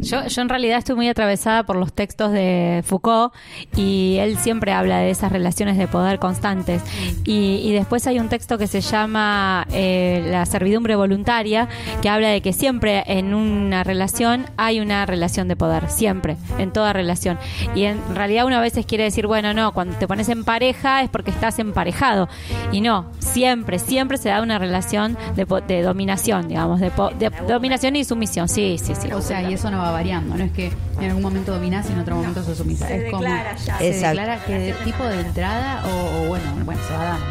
Yo, yo en realidad estoy muy atravesada por los textos de Foucault y él siempre habla de esas relaciones de poder constantes. Y, y después hay un texto que se llama eh, La servidumbre voluntaria, que habla de que siempre en una relación hay una relación de poder, siempre, en toda relación. Y en realidad uno a veces quiere decir, bueno, no, cuando te pones en pareja es porque estás emparejado. Y no, siempre, siempre se da una relación de, de dominación, digamos, de, po- de dominación y sumisión. Sí, sí, sí. O sea, y eso no va variando, no es que en algún momento dominás y en otro momento sos sumisa. se es como declara ya. se Exacto. declara que de tipo de entrada o, o bueno, bueno, se va dando.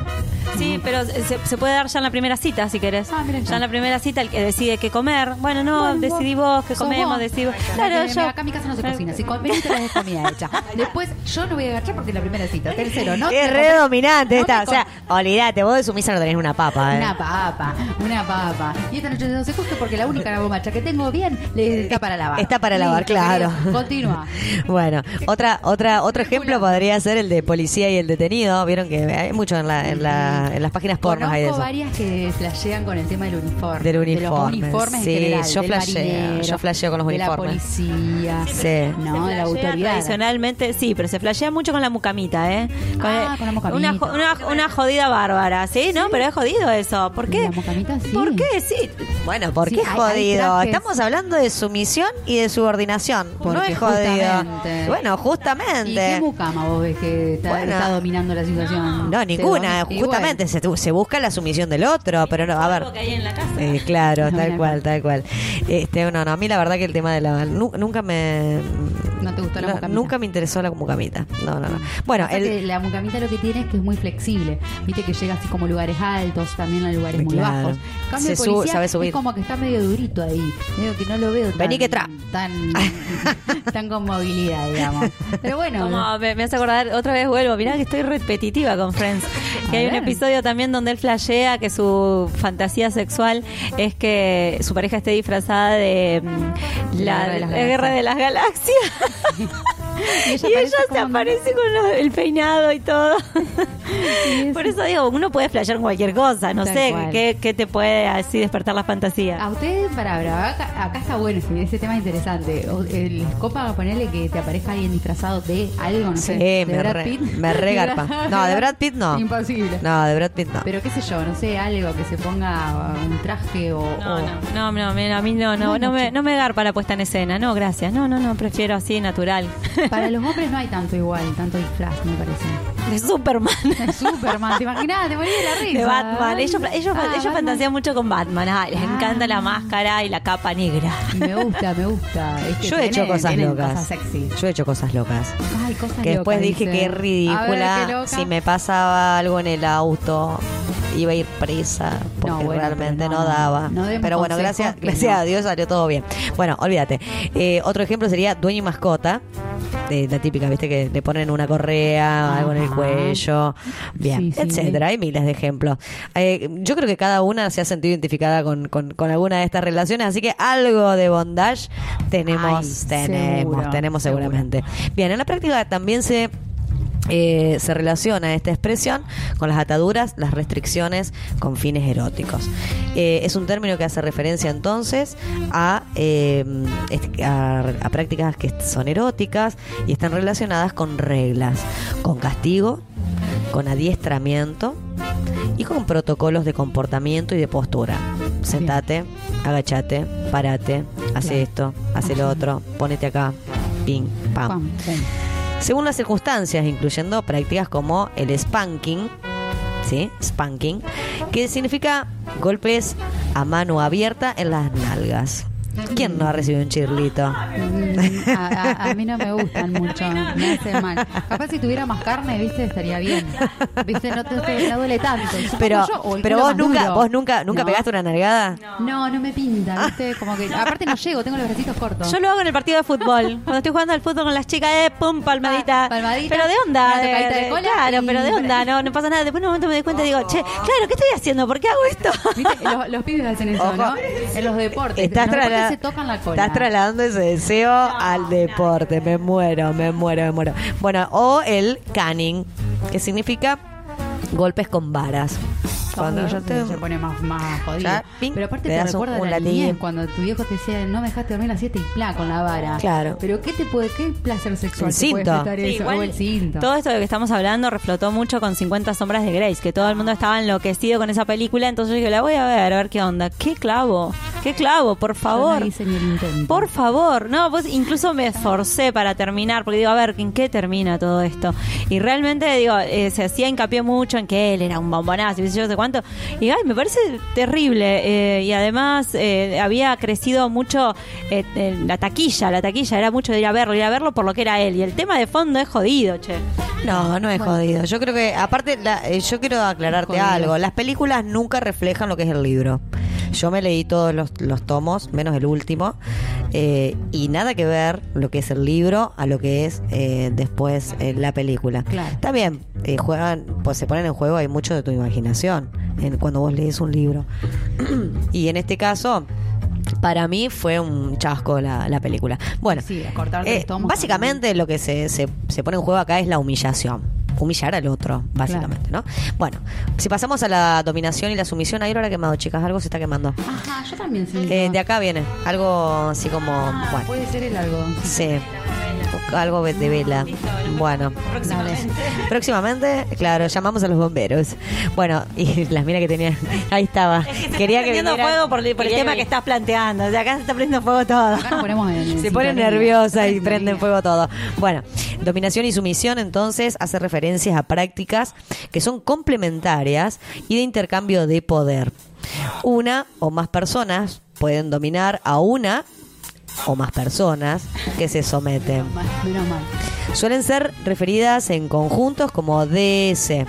Sí, pero se, se puede dar ya en la primera cita, si querés. Ah, mira ya ya. en la primera cita el que decide qué comer. Bueno, no, Bueno, decidí vos, qué comemos, decidí vos. Claro, Claro, yo... acá en mi casa no se cocina. Si venís te traes comida hecha. Después yo no voy a agachar porque es la primera cita. Tercero, no. es te re dominante no esta. O sea, olvídate, vos de sumisa no tenés una papa, ¿eh? Una papa, una papa. Y esta noche no se justo porque la única bombacha que tengo bien le está para lavar. Está para lavar, claro. Continúa. Bueno, otra, otra, otro ejemplo podría ser el de policía y el detenido. Vieron que hay mucho en, la, en, la, en las páginas pornos hay de eso. varias que flashean con el tema del uniforme. Del De los uniforme, uniformes sí, en general. yo flasheo, marinero, yo flasheo con los de uniformes. la policía. Sí. No, de la autoridad. Tradicionalmente, sí, pero se flashea mucho con la mucamita, ¿eh? Ah, con la mucamita. Una, una, una jodida bárbara, ¿sí? ¿No? Pero es jodido eso. ¿Por qué? La mucamita, sí. ¿Por qué? Sí. Bueno, ¿por Sí, qué hay- hay jodido? trajes. Estamos hablando de sumisión y de subordinación. no Porque es jodido. justamente. Bueno, ¿Y qué justamente. mucama vos ves que está, Bueno. está dominando la situación? No, ninguna. Justamente se, se busca la sumisión del otro, pero no, a ver. que hay en la casa. Eh, claro, No, tal cual, tal cual. Este, no, no, a mí la verdad que el tema de la nu- nunca me ¿No te gustó la no, mucamita? nunca me interesó la mucamita. No, no, no. Bueno, el la mucamita lo que tiene es que es muy flexible. Viste que llega así como lugares altos, también a lugares muy Claro. bajos. Cambio, Se el su- policía sabe subir. Es como que está medio durito ahí. Medio que no lo veo tan, Vení que tra. tan, tan con movilidad, digamos. Pero bueno, Como me, me hace acordar, otra vez vuelvo, mirá que estoy repetitiva con Friends. Que hay un episodio también donde él flashea que su fantasía sexual es que su pareja esté disfrazada de mm, la, La Guerra de las la Guerra de las Galaxias. Y Y ella aparece se aparece con el peinado y todo. Por eso digo, uno puede flashear cualquier cosa, no Tal sé. ¿qué, qué te puede así despertar la fantasía? A ustedes, para, para, acá, acá está bueno ese, ese tema interesante. O- ¿Les copa ponerle que te aparezca alguien disfrazado de algo? No Sí, sé, de me Brad re- Pitt. me regarpa. No, de Brad Pitt no. Imposible. No, de Brad Pitt no. Pero qué sé yo, no sé, algo que se ponga un traje o... No, o- no, no, a mí no, no, no me, no me garpa la puesta en escena, no, gracias, no, no, no, prefiero así, natural. Para los hombres no hay tanto igual, tanto disfraz, me parece. De Superman. De Superman, ¿te imaginas? Te morí de la risa. De Batman. Ellos, ellos, Ah, ellos Batman. fantasean mucho con Batman. Ay, les Ah. encanta la máscara y la capa negra. Me gusta, me gusta. Es que Yo he hecho cosas locas. Cosas sexy. Yo he hecho cosas locas. Ay, cosas Que después locas, dije que ver, ridícula. Si me pasaba algo en el auto, iba a ir presa. Porque No, bueno, realmente no, no, daba. no pero bueno, gracias, gracias a Dios salió todo bien. Bueno, olvídate. Eh, otro ejemplo sería dueño y mascota. De la típica, viste, que le ponen una correa, algo en el cuello. Bien, Sí, sí. etcétera. Hay miles de ejemplos. Eh, yo creo que cada una se ha sentido identificada con, con, con alguna de estas relaciones, así que algo de bondage tenemos, Ay, tenemos, seguro, tenemos seguro. seguramente. Bien, en la práctica también se eh, se relaciona esta expresión con las ataduras, las restricciones con fines eróticos. Eh, es un término que hace referencia entonces a, eh, est- a, a prácticas que son eróticas y están relacionadas con reglas, con castigo, con adiestramiento y con protocolos de comportamiento y de postura. Sentate, agachate, parate, hace Claro. esto, hace lo otro, ponete acá, ping, pam. Pam. Según las circunstancias, incluyendo prácticas como el spanking, ¿sí? Spanking, que significa golpes a mano abierta en las nalgas. ¿Quién no ha recibido un chirlito? Mm, A, a- a mí no me gustan mucho, me hace mal. Capaz si tuviera más carne, viste, estaría bien. Viste, no te, te- no duele tanto. Pero, yo, o pero vos nunca, duro. vos nunca, nunca No. pegaste una nalgada. No, no me pinta, viste, como que aparte no llego, tengo los bracitos cortos. Yo lo hago en el partido de fútbol. Cuando estoy jugando al fútbol con las chicas, eh, pum, palmadita. Pa- palmadita, Pero de onda. de cola claro, y- pero de onda. No, no pasa nada. Después en un momento me doy cuenta y digo, che, claro, ¿qué estoy haciendo? ¿Por qué hago esto? ¿Viste? Los, los pibes hacen eso, Ojo. ¿no? En los deportes. Estás, los deportes trasla- se tocan la cola. estás trasladando ese deseo al deporte. Me muero, me muero, me muero. Bueno, o el canning, que significa golpes con varas. Cuando yo te... se pone más, más jodido. Ya, ping, Pero aparte te un- recuerda un la niñez cuando tu viejo te decía, no me dejaste dormir a las 7 y pla con la vara. Claro. Pero ¿qué te puede, qué placer sexual El te puede prestar Sí, eso? igual o el cinto. Todo esto de que estamos hablando reflotó mucho con 50 sombras de Grace, que todo el mundo estaba enloquecido con esa película, entonces yo dije, la voy a ver, a ver qué onda. ¿Qué clavo? ¿Qué clavo? Por Yo favor. no hice ni el intento. Por favor, no, pues incluso me esforcé para terminar, porque digo, a ver, ¿en qué termina todo esto? Y realmente, digo, eh, se hacía hincapié mucho en que él era un bombonazo, y yo sé cuánto. Y ay, me parece terrible. eh, y además eh, había crecido mucho eh, eh, la taquilla, la taquilla era mucho de ir a verlo, ir a verlo por lo que era él. Y el tema de fondo es jodido, che. No, no es jodido. Yo creo que, aparte, la- eh, yo quiero aclararte Jodido. algo. Las películas nunca reflejan lo que es el libro. Yo me leí todos los, los tomos, menos el último, eh, y nada que ver lo que es el libro a lo que es eh, después eh, la película. Claro. Bien, eh, juegan, pues se ponen en juego, hay mucho de tu imaginación en, cuando vos lees un libro. y en este caso, para mí fue un chasco la, la película. Bueno, Sí, eh, básicamente lo que se, se, se pone en juego acá es la humillación. Humillar al otro, básicamente, ¿no? Bueno, si pasamos a la dominación y la sumisión, ahí ahora quemado, chicas, algo se está quemando. Ajá, yo también siento. Eh, de acá viene, algo así como, Ah, bueno, Puede ser el algo. sí, algo de vela. Bueno, Próximamente. próximamente, claro, llamamos a los bomberos. Bueno, y las minas que tenían, ahí estaba. Quería que prendiendo fuego por, el- por el quería tema que estás planteando. O sea, acá se está prendiendo fuego todo. Acá nos ponemos en, en Se pone nerviosa y En prenden fuego todo. Bueno, dominación y sumisión entonces hace referencias a prácticas que son complementarias y de intercambio de poder. Una o más personas pueden dominar a una o más personas que se someten. Mal, Menos mal. Suelen ser referidas en conjuntos como DS,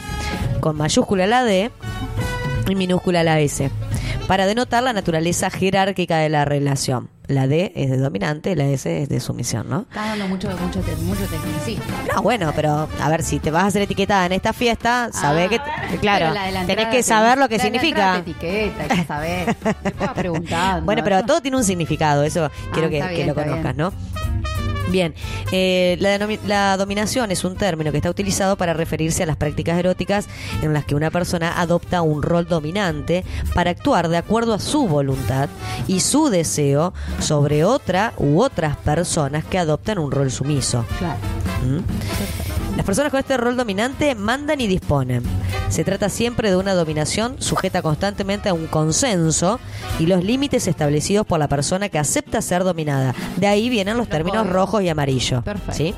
con mayúscula la D y minúscula la S, para denotar la naturaleza jerárquica de la relación. La D es de dominante, la S es de sumisión, ¿no? Estás dando mucho, mucho, te- mucho tecnicismo. No, bueno, pero a ver, si te vas a hacer etiquetada en esta fiesta, sabés Ah, que, claro, tenés que saber lo que la significa. etiqueta, que preguntar. Bueno, pero todo tiene un significado, eso quiero que, bien, lo conozcas, ¿no? Bien, eh, la, la dominación es un término que está utilizado para referirse a las prácticas eróticas en las que una persona adopta un rol dominante para actuar de acuerdo a su voluntad y su deseo sobre otra u otras personas que adoptan un rol sumiso. Claro. ¿Mm? Las personas con este rol dominante mandan y disponen. Se trata siempre de una dominación sujeta constantemente a un consenso y los límites establecidos por la persona que acepta ser dominada. De ahí vienen los términos rojos y amarillos. Perfecto. ¿sí?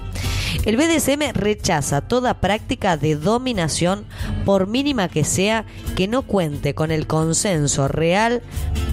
El BDSM rechaza toda práctica de dominación, por mínima que sea, que no cuente con el consenso real,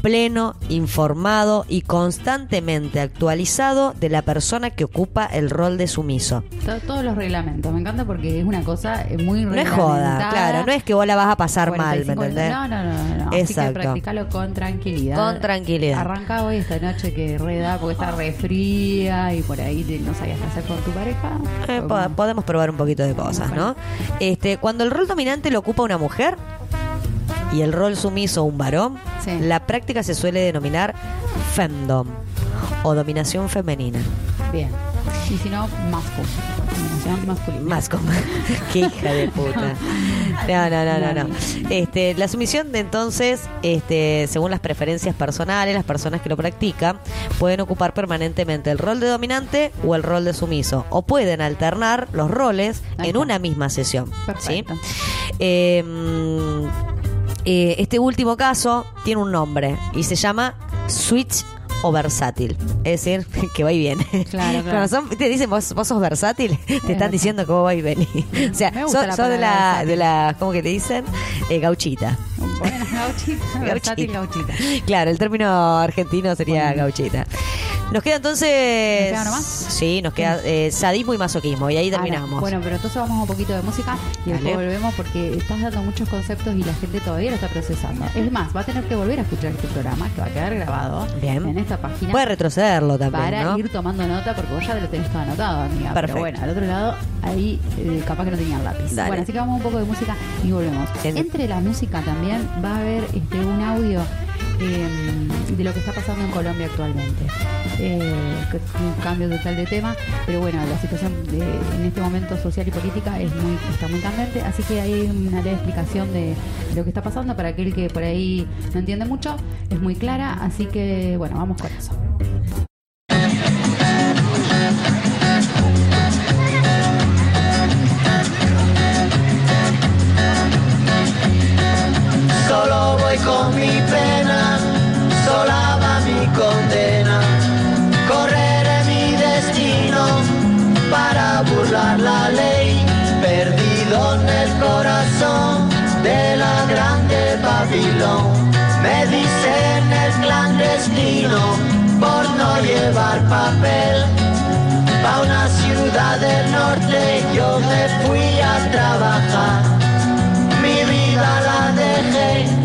pleno, informado y constantemente actualizado de la persona que ocupa el rol de sumiso. To- Todos los reglamentos. Me encanta porque es una cosa eh, muy No es joda, claro, no es que vos la vas a pasar mal, ¿me 45, entendés? No, no, no, no. Así que Exacto. practicalo con tranquilidad. Con tranquilidad. Arranca hoy esta noche que reda porque está re fría y por ahí te- no sabías qué hacer con tu pareja. Eh, podemos probar un poquito de cosas, ¿no? Este, cuando el rol dominante lo ocupa una mujer y el rol sumiso un varón, Sí. la práctica se suele denominar femdom o dominación femenina. Bien. Y si no, masco. Combinación masculina. Masco. Qué hija de puta. No, no, no, no, no. Este, la sumisión de entonces, este, según las preferencias personales, las personas que lo practican pueden ocupar permanentemente el rol de dominante o el rol de sumiso. O pueden alternar los roles en una misma sesión. ¿sí? Eh, mm, eh, este último caso tiene un nombre y se llama switch o versátil. Es decir, que va y viene. Claro, claro. Cuando son- te dicen vos, vos sos versátil, te están diciendo vos va y venís. O sea, sos, gusta la sos de la, de la, ¿cómo que te dicen? Eh, gauchita. Bueno, gauchita. Versátil gauchita. Claro, el término argentino sería gauchita. Nos queda entonces. ¿Nos queda uno más? Sí, nos queda eh, sadismo y masoquismo. Y ahí terminamos. Ahora, bueno, pero entonces vamos a un poquito de música y después volvemos porque estás dando muchos conceptos y la gente todavía lo está procesando. Es más, va a tener que volver a escuchar este programa que va a quedar grabado Bien. en esta página. Puede retrocederlo también, para ¿no? ir tomando nota porque vos ya lo tenés todo anotado, amiga. Perfecto. Pero bueno, al otro lado, ahí eh, capaz que no tenían lápiz. Dale. Bueno, así que vamos un poco de música y volvemos. Entre la música también va a haber este, un audio de lo que está pasando en Colombia actualmente. Eh, un cambio total de tema, pero bueno, la situación en este momento social y política es muy, está muy candente, así que hay una leve explicación de lo que está pasando para aquel que por ahí no entiende mucho, es muy clara, así que bueno, vamos con eso. Solo voy con mi pena, sola va mi condena. Correré mi destino para burlar la ley, perdido en el corazón de la grande Babilón. Me dicen el clandestino por no llevar papel. Pa' una ciudad del norte yo me fui a trabajar. Mi vida la dejé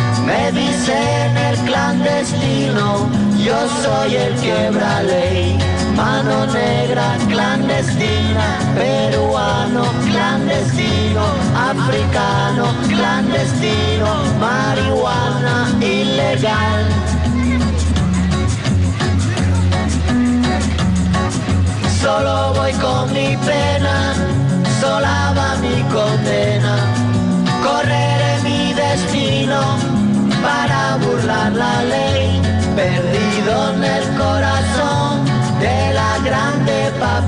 Me dicen el clandestino, yo soy el quebra ley. Mano negra clandestina, peruano clandestino, africano clandestino, marihuana ilegal. Solo voy con mi pena,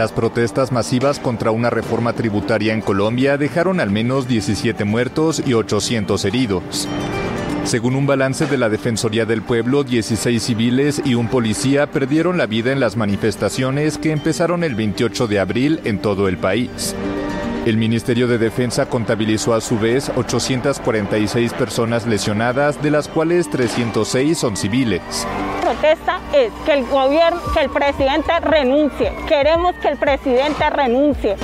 Las protestas masivas contra una reforma tributaria en Colombia dejaron al menos 17 muertos y 800 heridos. Según un balance de la Defensoría del Pueblo, 16 civiles y un policía perdieron la vida en las manifestaciones que empezaron el 28 de abril en todo el país. El Ministerio de Defensa contabilizó a su vez 846 personas lesionadas, de las cuales 306 son civiles. Protesta es que el gobierno, que el presidente renuncie. Queremos que el presidente renuncie.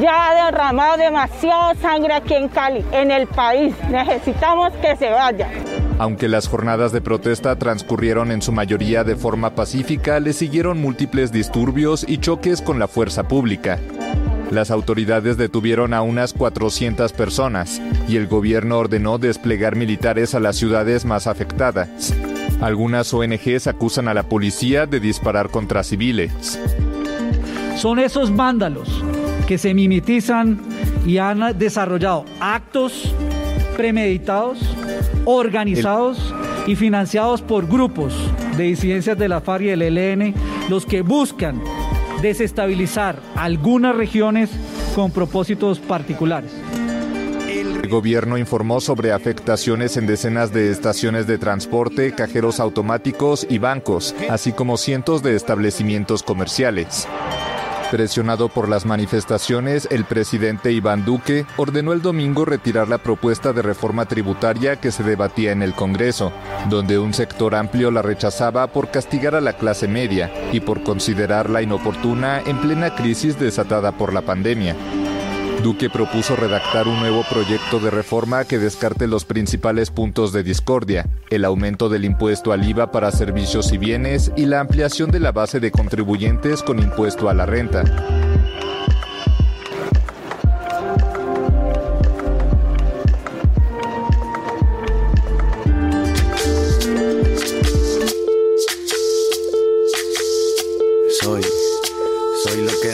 Ya ha derramado demasiada sangre aquí en Cali, en el país. Necesitamos que se vaya. Aunque las jornadas de protesta transcurrieron en su mayoría de forma pacífica, le siguieron múltiples disturbios y choques con la fuerza pública. Las autoridades detuvieron a unas 400 personas y el gobierno ordenó desplegar militares a las ciudades más afectadas. Algunas ONGs acusan a la policía de disparar contra civiles. Son esos vándalos que se mimetizan y han desarrollado actos premeditados organizados y financiados por grupos de disidencias de la FARC y el ELN, los que buscan desestabilizar algunas regiones con propósitos particulares. El gobierno informó sobre afectaciones en decenas de estaciones de transporte, cajeros automáticos y bancos, así como cientos de establecimientos comerciales. Presionado por las manifestaciones, el presidente Iván Duque ordenó el domingo retirar la propuesta de reforma tributaria que se debatía en el Congreso, donde un sector amplio la rechazaba por castigar a la clase media y por considerarla inoportuna en plena crisis desatada por la pandemia. Duque propuso redactar un nuevo proyecto de reforma que descarte los principales puntos de discordia, el aumento del impuesto al IVA para servicios y bienes y la ampliación de la base de contribuyentes con impuesto a la renta.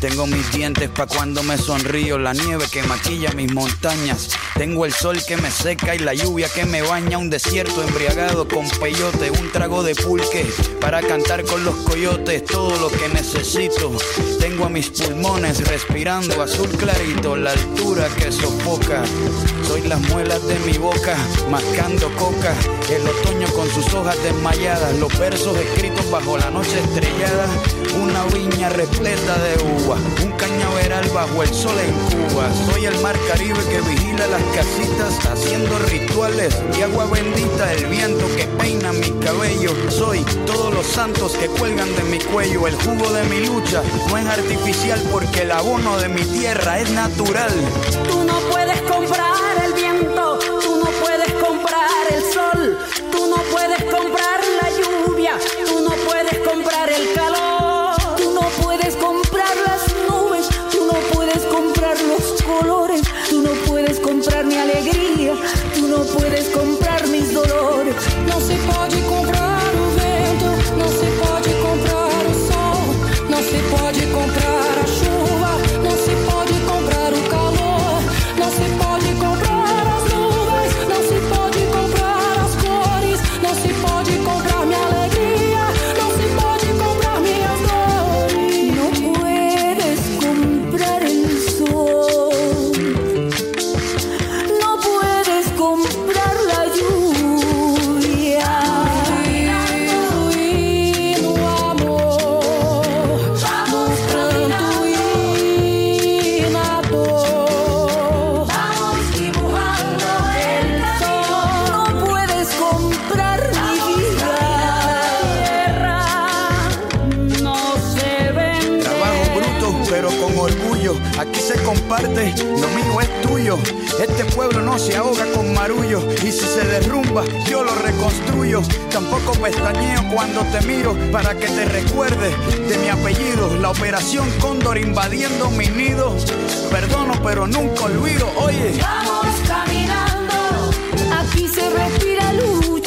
tengo mis dientes pa' cuando me sonrío, la nieve que maquilla mis montañas, tengo el sol que me seca y la lluvia que me baña, un desierto embriagado con peyote, un trago de pulque para cantar con los coyotes, todo lo que necesito. Tengo a mis pulmones respirando azul clarito, la altura que sofoca. Soy las muelas de mi boca, mascando coca, el otoño con sus hojas desmayadas, los versos escritos bajo la noche estrellada, una viña repleta de uva, un cañaveral bajo el sol en Cuba. Soy el mar Caribe que vigila las casitas, haciendo rituales y agua bendita, el viento que peina mi cabello. Soy todos los santos que cuelgan de mi cuello, el jugo de mi lucha no es artificial porque el abono de mi tierra es natural. Tú no puedes comprar el viento, se ahoga con marullo y si se derrumba yo lo reconstruyo. Tampoco pestañeo cuando te miro para que te recuerde de mi apellido. La operación Cóndor invadiendo mi nido. Perdono pero nunca olvido, oye. Vamos caminando, aquí se respira lucha.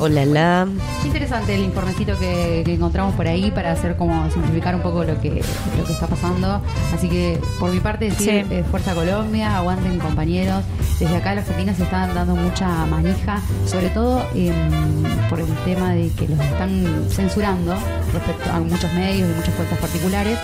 Hola, la. Interesante el informecito que, que encontramos por ahí para hacer como simplificar un poco lo que, lo que está pasando. Así que por mi parte decir Sí. eh, Fuerza Colombia, aguanten compañeros. Desde acá en Argentina se están dando mucha manija, sobre todo em, por el tema de que los están censurando respecto a muchos medios y muchas cuentas particulares.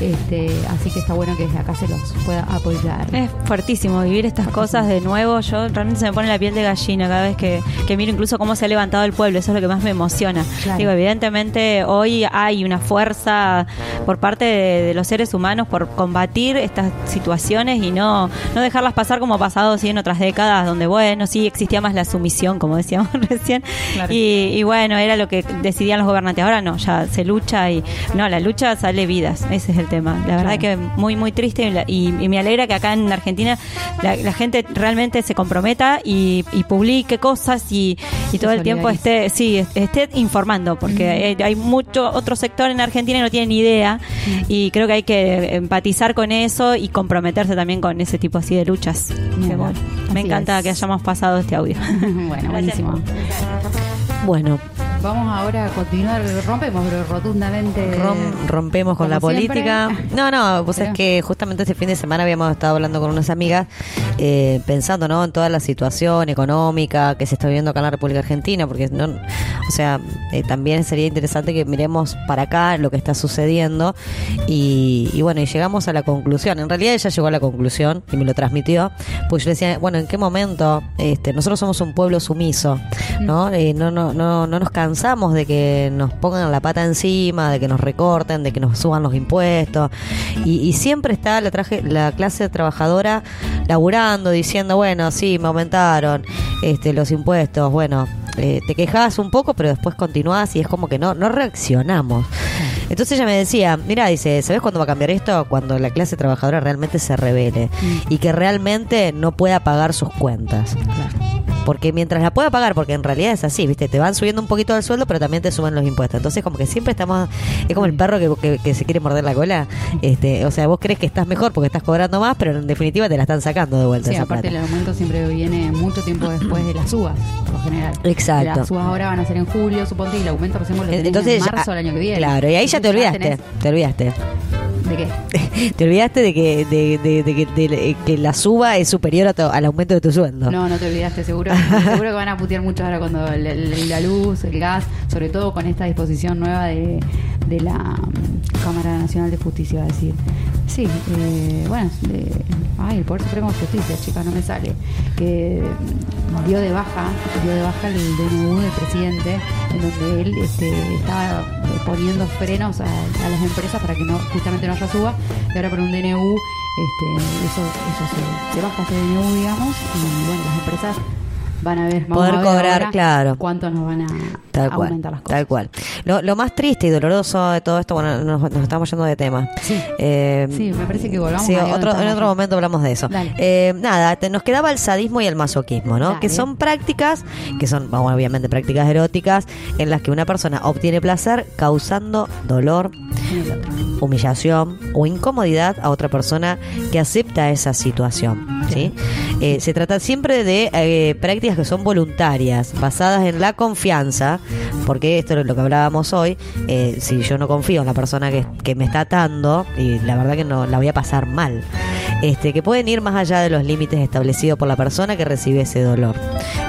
Este, así que está bueno que desde acá se los pueda apoyar. Es fuertísimo vivir estas cosas de nuevo. Yo realmente se me pone la piel de gallina cada vez que, que miro incluso cómo se ha levantado el pueblo. Eso es lo que más me emociona. Claro. Digo, evidentemente hoy hay una fuerza por parte de, de los seres humanos por combatir estas situaciones y no, no dejarlas pasar como ha pasado sí, en otras décadas, donde bueno, sí existía más la sumisión, como decíamos recién. Claro. Y, y bueno, era lo que decidían los gobernantes. Ahora no, ya se lucha y no, la lucha sale vidas. Ese es el tema. La verdad que muy, muy triste y, y- me alegra que acá en Argentina la, la gente realmente se comprometa y, y publique cosas y, y todo el tiempo esté, sí, est- esté informando, porque hay, hay mucho otro sector en Argentina que no tiene ni idea y creo que hay que empatizar con eso y comprometerse también con ese tipo así de luchas. Bueno, me encanta es. que hayamos pasado este audio. bueno, buenísimo. Bueno, Vamos ahora a continuar, rompemos pero rotundamente. Rom- rompemos con la política. siempre. No, no, pues es Pero- que justamente este fin de semana habíamos estado hablando con unas amigas eh, pensando ¿no? en toda la situación económica que se está viviendo acá en la República Argentina, porque no, o sea, eh, también sería interesante que miremos para acá lo que está sucediendo y, y bueno, y llegamos a la conclusión. En realidad ella llegó a la conclusión y me lo transmitió, pues yo le decía, bueno, ¿en qué momento este, nosotros somos un pueblo sumiso, ¿no? Eh, no, no, no, no nos cansamos de que nos pongan la pata encima, de que nos recorten, de que nos suban los impuestos. Y, y siempre está la, traje, la clase trabajadora laburando, diciendo, bueno, sí, me aumentaron este, los impuestos, bueno, eh, te quejas un poco, pero después continuás y es como que no, no reaccionamos. Entonces ella me decía, mira, dice, ¿sabes cuándo va a cambiar esto? Cuando la clase trabajadora realmente se revele y que realmente no pueda pagar sus cuentas. Porque mientras la pueda pagar, porque en realidad es así, ¿viste? Te van subiendo un poquito el sueldo, pero también te suben los impuestos. Entonces, como que siempre estamos. Es como el perro que, que- que se quiere morder la cola. este O sea, vos crees que estás mejor porque estás cobrando más, pero en definitiva te la están sacando de vuelta Sí, esa aparte plata. el aumento siempre viene mucho tiempo después de las uvas, por lo general. Exacto. Las uvas ahora van a ser en julio, suponte, y el aumento recién lo tenés Entonces, en marzo del año que viene. Claro, y ahí ya te olvidaste. tenés- Te olvidaste. ¿De qué? Te olvidaste de que, de, de- de que, de- que la suba es superior a tu- al aumento de tu sueldo. No, no te olvidaste, seguro. seguro que van a putear mucho ahora cuando el- el- la luz, el gas, sobre todo con esta disposición nueva de, de la mm, Cámara Nacional de Justicia, va a decir. Sí, eh, bueno, de- ay, el Poder Supremo de Justicia, chicas, no me sale. Que mm, dio de baja, dio de baja el DNU del presidente, en donde él este, estaba poniendo frenos a, a las empresas para que no justamente no haya suba, y ahora por un DNU este, eso, eso se, se baja ese DNU, digamos, y bueno, las empresas van a ver, vamos Poder a ver cobrar, ahora claro. cuánto nos van a Tal cual, aumentar las cosas. tal cual. Lo, lo más triste y doloroso de todo esto, bueno, nos, nos estamos yendo de tema. Eh, Sí, me parece que volvamos sí, donde otro, en otro momento hablamos de eso. Eh, nada, te- nos quedaba el sadismo y el masoquismo, ¿no? Dale. Que son prácticas, que son bueno, obviamente prácticas eróticas, en las que una persona obtiene placer causando dolor, humillación o incomodidad a otra persona que acepta esa situación. ¿sí? Eh, se trata siempre de eh, prácticas que son voluntarias, basadas en la confianza, Porque esto es lo que hablábamos hoy. eh, si yo no confío en la persona que, que me está atando, y la verdad que no la voy a pasar mal. Este, que pueden ir más allá de los límites establecidos por la persona que recibe ese dolor,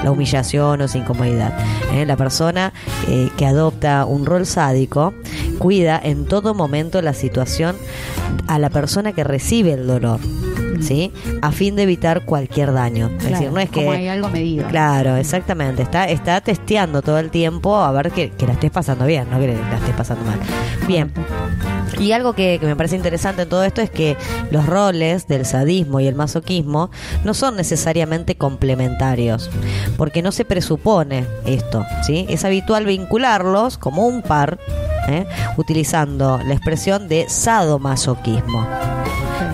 la humillación o esa incomodidad. ¿eh? La persona eh, que adopta un rol sádico cuida en todo momento la situación a la persona que recibe el dolor. ¿Sí? A fin de evitar cualquier daño. Es Claro, decir, no es que. como hay algo medido. Claro, exactamente. Está, está testeando todo el tiempo a ver que, que la estés pasando bien, no que la estés pasando mal. Bien. Y algo que, que me parece interesante en todo esto es que los roles del sadismo y el masoquismo no son necesariamente complementarios, porque no se presupone esto, ¿sí? Es habitual vincularlos como un par, ¿eh? utilizando la expresión de sadomasoquismo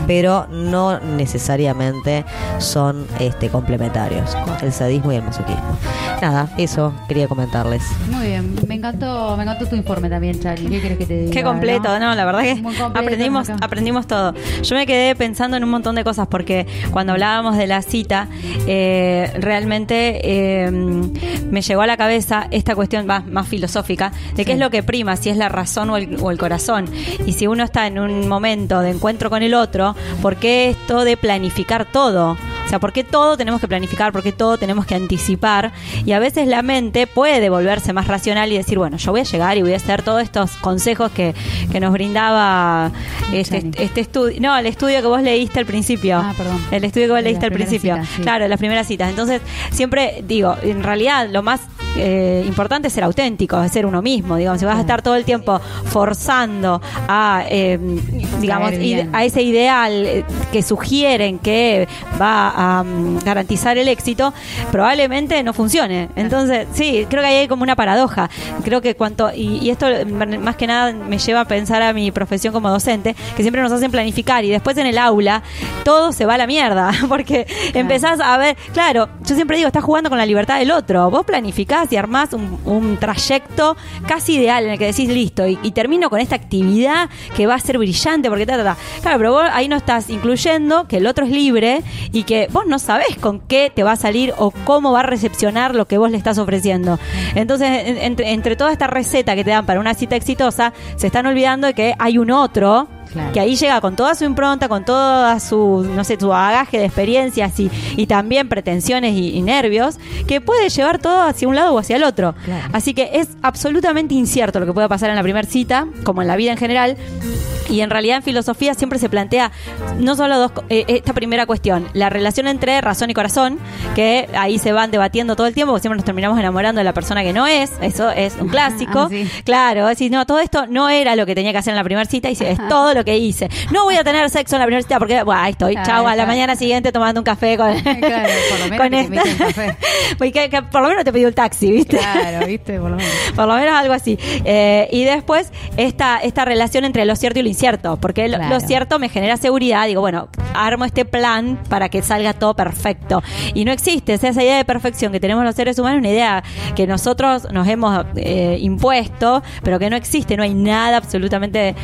pero no necesariamente son este complementarios el sadismo y el masoquismo. Nada eso quería comentarles. Muy bien, me encantó, me encantó tu informe también, Charlie. ¿Qué quieres que te diga? Qué completo, ¿no? La verdad que completo, aprendimos, aprendimos todo. Yo me quedé pensando en un montón de cosas porque cuando hablábamos de la cita, eh, realmente eh, me llegó a la cabeza esta cuestión más, más filosófica de qué es lo que prima, si es la razón o el, o el corazón. Y si uno está en un momento de encuentro con el otro, ¿por qué esto de planificar todo? O sea, ¿por qué todo tenemos que planificar? ¿Por qué todo tenemos que anticipar? Y a veces la mente puede volverse más racional y decir, bueno, yo voy a llegar y voy a hacer todos estos consejos que, que nos brindaba este, este estudio. No, el estudio que vos leíste al principio. Ah, perdón. El estudio que vos leíste al principio. citas, sí. Claro, las primeras citas. Entonces, siempre digo, en realidad lo más eh, importante es ser auténtico, es ser uno mismo. Digamos, si vas a estar todo el tiempo forzando a, eh, digamos, a ese ideal eh, que sugieren que va a mm, garantizar el éxito, probablemente no funcione. Entonces, sí, creo que ahí hay como una paradoja. Creo que cuanto, y, y esto mm, más que nada me lleva a pensar a mi profesión como docente, que siempre nos hacen planificar y después en el aula todo se va a la mierda, porque empezás a ver, claro, yo siempre digo, estás jugando con la libertad del otro. Vos planificás y armás un, un trayecto casi ideal en el que decís listo y, termino con esta actividad que va a ser brillante porque ta, ta, ta. Claro, pero vos ahí no estás incluyendo que el otro es libre y que vos no sabés con qué te va a salir o cómo va a recepcionar lo que vos le estás ofreciendo. Entonces, en- entre, entre toda esta receta que te dan para una cita exitosa, se están olvidando de que hay un otro Claro. que ahí llega con toda su impronta, con toda su, no sé, su bagaje de experiencias y, y también pretensiones y, y nervios, que puede llevar todo hacia un lado o hacia el otro. Así que es absolutamente incierto lo que pueda pasar en la primera cita, como en la vida en general. Y en realidad en filosofía siempre se plantea no solo dos, eh, esta primera cuestión, la relación entre razón y corazón, que ahí se van debatiendo todo el tiempo, porque siempre nos terminamos enamorando de la persona que no es, eso es un clásico. Ah, sí. Claro, decís, no, todo esto no era lo que tenía que hacer en la primera cita, y es todo lo que hice. No voy a tener sexo en la primera cita porque, bueno, ahí estoy, Ah, chau, a la mañana siguiente tomando un café con, Claro, por lo menos con esta. café. Que- por lo menos te pidió el taxi, ¿viste? Claro, viste, por lo menos. Por lo menos algo así. Eh, y después, esta, esta relación entre lo cierto y lo incierto. Porque lo, Claro. lo cierto me genera seguridad. Digo, bueno, armo este plan para que salga todo perfecto. Y no existe esa, esa idea de perfección que tenemos los seres humanos, una idea que nosotros nos hemos eh, impuesto, pero que no existe. No hay nada, absolutamente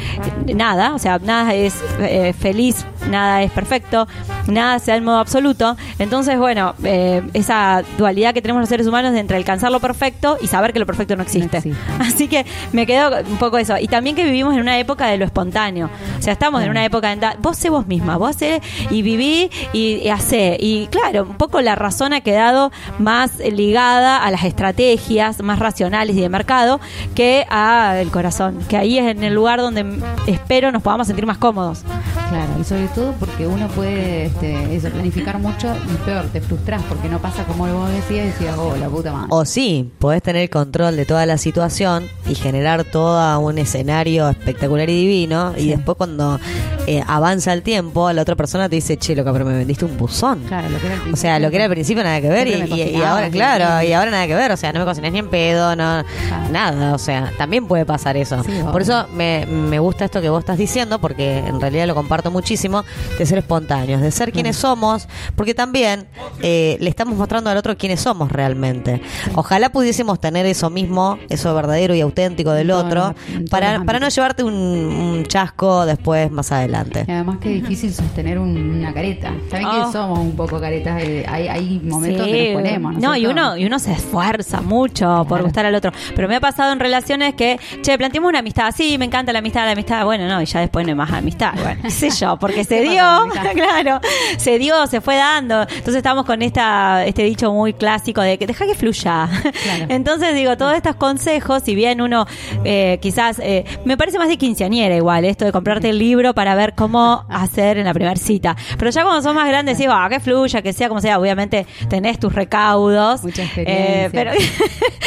nada. O sea, nada es eh, feliz, nada es perfecto, nada se da en modo absoluto. Entonces, bueno, eh, esa dualidad que tenemos los seres humanos de entre alcanzar lo perfecto y saber que lo perfecto no existe. Así que me quedo un poco eso. Y también que vivimos en una época de lo espontáneo. O sea, estamos en una época en da- vos sé vos misma, vos sé y viví y, y hacé. Y claro, un poco la razón ha quedado más ligada a las estrategias más racionales y de mercado que a el corazón. Que ahí es en el lugar donde espero nos podamos sentir más cómodos. Claro, y sobre todo porque uno puede este, eso, planificar mucho y peor, te frustras porque no pasa como vos decías y decías, oh, la puta madre. O sí, podés tener control de toda la situación y generar todo un escenario espectacular y divino. Y después, cuando eh, avanza el tiempo, la otra persona te dice, che, loca, pero me vendiste un buzón. Claro, lo que era el O sea, lo que era al principio nada que ver y, ahora, claro, y ahora nada que ver. O sea, no me cocinas ni en pedo, no, nada. O sea, también puede pasar eso. Sí. Por eso me, me gusta esto que vos estás diciendo, porque en realidad lo comparto muchísimo, de ser espontáneos, de ser quienes somos, porque también eh, le estamos mostrando al otro quiénes somos realmente. Ojalá pudiésemos tener eso mismo, eso verdadero y auténtico del otro, para, para no llevarte un, un chasco después más adelante. Y además que es difícil sostener un- una careta. Saben Oh. que somos un poco caretas. eh, hay, hay momentos Sí. que nos ponemos. ¿no, No, y uno, y uno se esfuerza mucho por gustar al otro. Pero me ha pasado en relaciones que, che, planteamos una amistad. Sí, me encanta la amistad, la amistad. Bueno, no, y ya después no hay más amistad. Bueno, qué sé yo, porque se ¿Qué dio, claro, se dio, se fue dando. Entonces estamos con esta este dicho muy clásico de que deja que fluya. Entonces digo, todos estos consejos, si bien uno eh, quizás, eh, me parece más de quinceañera igual, esto de comprarte el libro para ver cómo hacer en la primera cita. Pero ya cuando sos más grandes, digo, ah, que fluya, que sea como sea, obviamente tenés tus recaudos. Mucha eh, experiencia. pero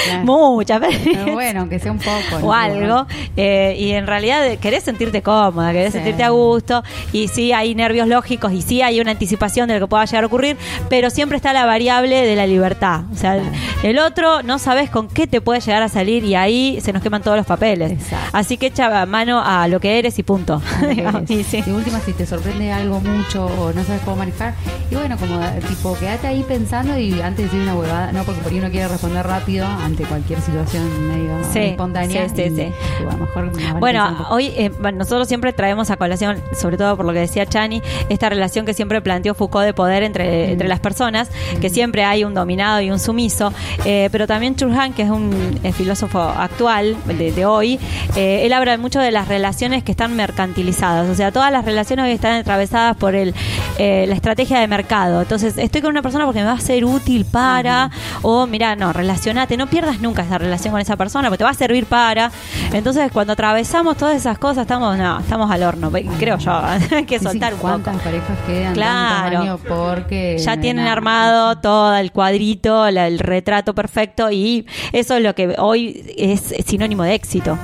Claro. mucha Pero bueno, aunque sea un poco. ¿no? o algo eh, y en realidad querés sentirte cómoda, querés Sí. sentirte a gusto y sí hay nervios lógicos y sí hay una anticipación de lo que pueda llegar a ocurrir, pero siempre está la variable de la libertad. O sea, el otro no sabes con qué te puede llegar a salir y ahí se nos queman todos los papeles. Así que echa mano a lo que eres y punto. Y sí. Última, si te sorprende algo mucho o no sabes cómo manejar, y bueno, como eh, tipo, quédate ahí pensando y antes de decir una huevada, no, porque por ahí uno quiere responder rápido ante cualquier situación medio Sí, espontánea. sí, sí, y- sí. y bueno, mejor un Bueno, hoy eh, nosotros siempre traemos a colación, sobre todo por lo que decía Chani, esta relación que siempre planteó Foucault de poder entre, entre las personas, que siempre hay un dominado y un sumiso, eh, pero también Churhan, que es un eh, filósofo actual de, de hoy, eh, él habla mucho de las relaciones que están mercantilizadas, o sea, todas las relaciones que están atravesadas por el, eh, la estrategia de mercado. Entonces, estoy con una persona porque me va a ser útil para, o mira, no, relacionate, no pierdas nunca esa relación con esa persona, porque te va a servir para. Entonces, cuando atravesamos todas esas cosas, estamos, no, estamos al horno, creo yo, que Sí, ¿Cuántas poco. parejas quedan Claro. tantos años porque Ya tienen nada. armado todo el cuadrito, la- el retrato perfecto y eso es lo que hoy es sinónimo de éxito.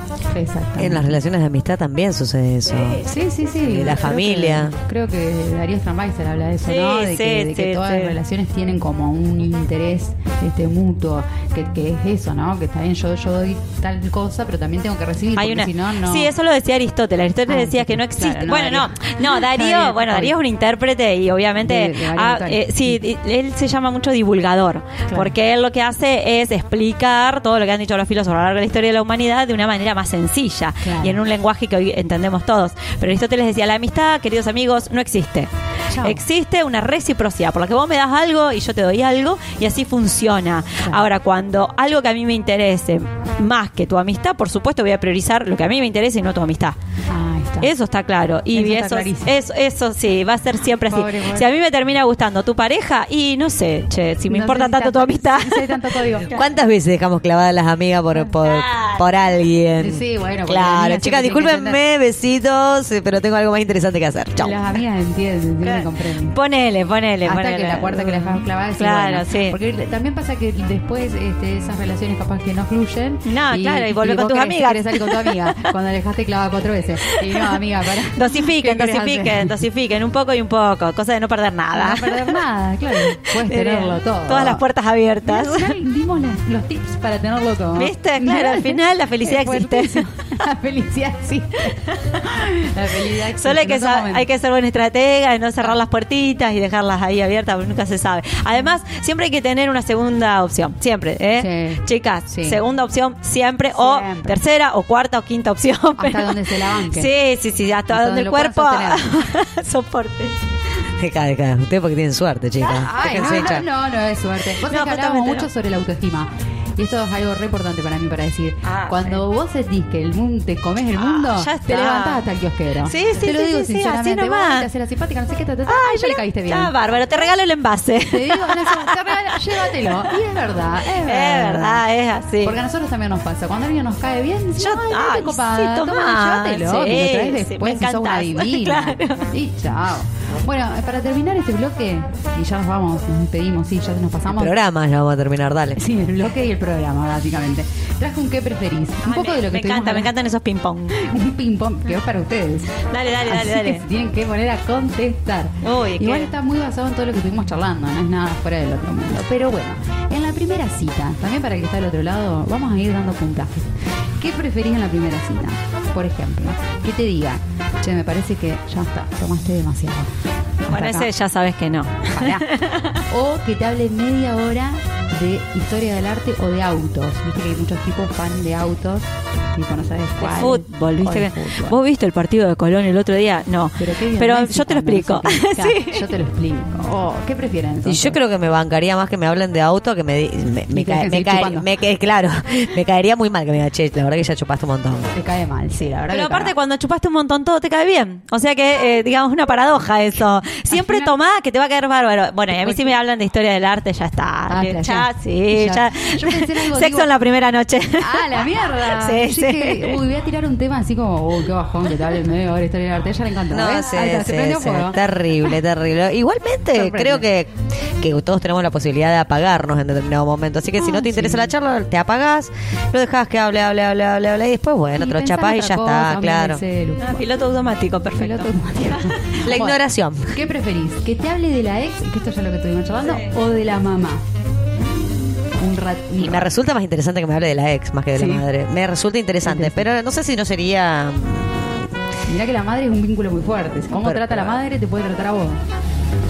En las relaciones de amistad también sucede eso. Sí, sí, sí. De la Creo familia. que- Creo que, Darío Strambaiser habla de eso, Sí, ¿no? De sí, que, de que sí, todas sí. las relaciones tienen como un interés este mutuo, que, que es eso, ¿no? Que está bien, yo, yo doy tal cosa, pero también tengo que recibir, Hay porque una, si no, no... Sí, eso lo decía Aristóteles. Aristóteles Ah, decía sí, que no existe. claro, no, bueno, Darío. no, no, Darío, Darío, bueno, Darío es un intérprete y obviamente, De- de varios ah, eh, sí, él se llama mucho divulgador, porque él lo que hace es explicar todo lo que han dicho los filósofos a lo largo de la historia de la humanidad de una manera más sencilla Claro. y en un lenguaje que hoy entendemos todos. Pero Aristóteles decía, la amistad, queridos amigos, no existe. Chao. Existe una reciprocidad, por la que vos me das algo y yo te doy algo y así funciona. Ahora, cuando algo que a mí me interese más que tu amistad, por supuesto voy a priorizar lo que a mí me interesa y no tu amistad. Está. Eso está claro. Y Eso está. Eso, eso sí, va a ser siempre así. Pobre, pobre. Si a mí me termina gustando tu pareja, y no sé, che, si me No importa tanto tu amistad. Si hay tanto código. ¿Cuántas veces dejamos clavadas las amigas por, por, por alguien? Sí, bueno, porque las Claro, chicas, discúlpenme, besitos, pero tengo algo más interesante que hacer. Chao. Las amigas entienden, sí, me comprenden. Ponele, ponele, Hasta ponele. que la cuarta que la dejas clavada es Claro, bueno. sí. Porque también pasa que después este, esas relaciones capaz que no fluyen. No, claro, y volvés con tus querés- amigas. querés salir con tu amiga cuando la dejaste clavada cuatro veces. Y no, amiga, para. Dosifiquen, ¿Qué querés dosifiquen, dosifiquen, un poco y un poco, cosa de no perder nada. No perder nada, claro. Puedes tenerlo todo. Todas las puertas abiertas. Al final dimos las- los tips para tenerlo todo. ¿Viste? Claro, al final la felicidad existe. La felicidad existe. La felicidad existe. Solo hay que, hay que ser buena estratega y no cerrar las puertitas y dejarlas ahí abiertas porque nunca se sabe. Además, siempre hay que tener una segunda opción. Siempre, ¿eh? Chicas, segunda opción siempre, o tercera o cuarta o quinta opción. Hasta donde se la banque. Sí, sí, sí, hasta, Hasta donde donde el cuerpo soporte. Deja, deja. Ustedes porque tienen suerte, chicas. Ay, no, no, echar. no, no es suerte. Vos que no. mucho sobre la autoestima. Y esto es algo re importante para mí para decir. Cuando vos sentís que el mundo, te comes el mundo, Ah, ya te levantás hasta el kiosquero. Sí, sí, Te lo sí, digo sí, sí, sinceramente. así nomás. te haces la simpática, no sé qué, ta, ta, ta, Ay, ya le caíste bien. Está bárbaro, te regalo el envase. Te digo, no, te regalo, llévatelo. Y es verdad, es verdad. verdad, es así. Porque a nosotros también nos pasa. Cuando alguien nos cae bien, Yo- ay, copada, sí, toma, llévatelo. sí, me lo traes sí, después me si sos una divina. Claro. Y chao. Bueno, eh, para terminar este bloque, y ya nos vamos, nos despedimos, sí, ya nos pasamos. Programa ya vamos a terminar, dale. Sí, el bloque y el programa, básicamente. Traje un qué preferís. Un poco de lo que Me encanta, me encantan esos ping-pong. Un ping-pong que es para ustedes. Dale, dale, Así dale, dale. que se tienen que poner a contestar. Uy, Igual qué- está muy basado en todo lo que estuvimos charlando, no es nada fuera del otro mundo. Pero bueno, en la primera cita, también para el que está del otro lado, vamos a ir dando puntajes. ¿Qué preferís en la primera cita? Por ejemplo, que te diga, che, me parece que ya está, tomaste demasiado. Hasta Bueno, acá. ese ya sabes que no. Pará. O que te hable media hora de historia del arte o de autos. Viste que hay muchos tipos fan de autos. Tipo, no sabes cuál. que- fútbol. ¿Vos viste el partido de Colón el otro día? No. Pero, Pero yo te lo explico. Sí. Yo te lo explico. Oh, ¿Qué prefieren? Entonces? yo creo que me bancaría más que me hablen de auto que me me, me, cae- me me claro, me caería muy mal que me diga, che, la verdad que ya chupaste un montón. Te cae mal, sí, la verdad. Pero que aparte, cuando chupaste un montón, todo te cae bien. O sea que, eh, digamos, una paradoja eso. Siempre final- tomá que te va a caer bárbaro. Bueno, y a mí si me hablan de historia del arte, ya está. Ah, ya, sí, Ya. algo, Sexo digo- en la primera noche. Ah, la mierda. Sí, Yo sí. dije, uy, voy a tirar un tema así como, uy, qué bajón, que te hablen medio hora historia del arte. Ya le encantó. No, ¿ves? sí, está, sí, se prendió sí, fuego. terrible, terrible. Igualmente, Sorprende. creo que, que todos tenemos la posibilidad de apagarnos en determinado momento. Así que si Ah, no te interesa sí. la charla, te apagás, lo dejas que hable, hable, hable, hable, hable, y después, bueno, Y te lo en chapás y ya cosa, está, claro. Ah, piloto automático, perfecto. Piloto automático. La ignoración. ¿Qué preferís? ¿Que te hable de la ex, que esto ya es lo que estuvimos charlando, o de la mamá? Un rat... Y me resulta más interesante que me hable de la ex más que de Sí. la madre. Me resulta interesante, pero no sé si no sería. Mirá que la madre es un vínculo muy fuerte. Cómo Pero- trata la madre te puede tratar a vos.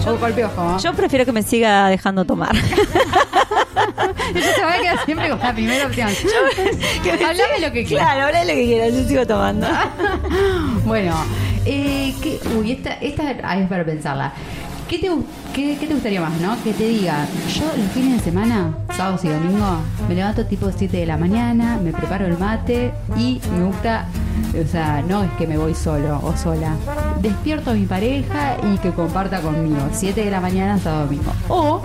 Yo piojo. ¿no? Yo prefiero que me siga dejando tomar. Ella se va a quedar siempre con la primera opción. Hablame lo que quieras. Claro, hablé lo que quieras, yo sigo tomando. Bueno, eh, ¿qué- uy, esta, esta es para pensarla. ¿Qué te, gu- qué, te gustaría más, no? Que te diga, yo los fines de semana, sábados y domingo, me levanto tipo 7 de la mañana, me preparo el mate y me gusta, o sea, no es que me voy solo o sola. Despierto a mi pareja y que comparta conmigo, 7 de la mañana, sábado domingo. O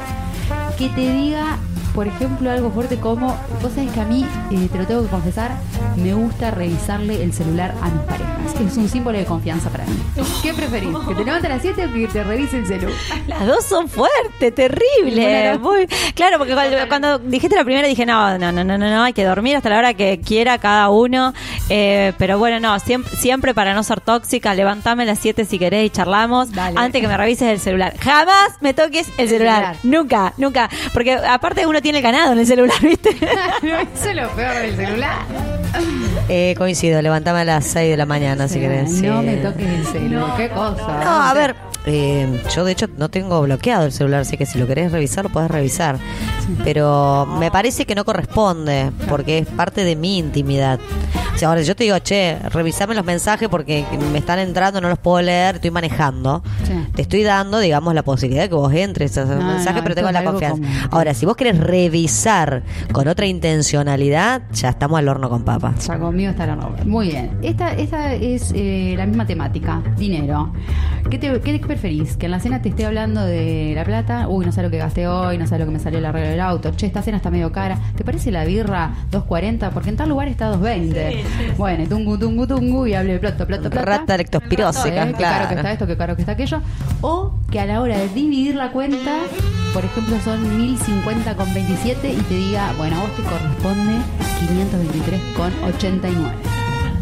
que te diga, por ejemplo, algo fuerte como, vos sabés que a mí, eh, te lo tengo que confesar, me gusta revisarle el celular a mis parejas. Es un símbolo de confianza para mí. ¿Qué preferís? ¿Que te levantes a las 7 o que te revise el celular? Son fuertes, terribles. Bueno, Muy- Claro, porque cuando, cuando dijiste la primera dije, no, no, no, no, no, no, hay que dormir hasta la hora que quiera cada uno. Eh, pero bueno, no, siempre, siempre para no ser tóxica, levantame a las 7 si querés y charlamos Dale. antes que me revises el celular. Jamás me toques el celular. celular. Nunca, nunca. Porque aparte uno tiene el ganado en el celular, ¿viste? Eso es lo peor del celular. Eh, coincido, levantame a las 6 de la mañana si querés. No sí. me toques el celular. ¿Qué cosa? No, a ver, eh, yo de hecho no tengo bloqueado el celular, así que si lo querés revisar, lo podés revisar. Pero me parece que no corresponde, porque es parte de mi intimidad. O sea, ahora yo te digo, che, revisame los mensajes porque me están entrando, no los puedo leer, estoy manejando. Sí. Te estoy dando, digamos, la posibilidad de que vos entres a esos No, mensajes, no, pero tengo la confianza. común. Ahora, si vos querés revisar con otra intencionalidad, ya estamos al horno con papa. Ya conmigo está la novia. Muy bien. Esta, esta es eh, la misma temática. Dinero. ¿Qué, te, ¿Qué preferís? ¿Que en la cena te esté hablando de la plata? Uy, no sé lo que gasté hoy, no sé lo que me salió el arreglo del auto. Che, esta cena está medio cara. ¿Te parece la birra 2.40? Porque en tal lugar está 2.20. Bueno, y tungu, tungu, tungu y hable de plato, plato, plata. Rata lectospirósica, Eh, Qué caro que claro. está esto, qué caro que está aquello. O que a la hora de dividir la cuenta, por ejemplo, son 1050 con 27 y te diga, bueno, a vos te corresponde 523 con 89.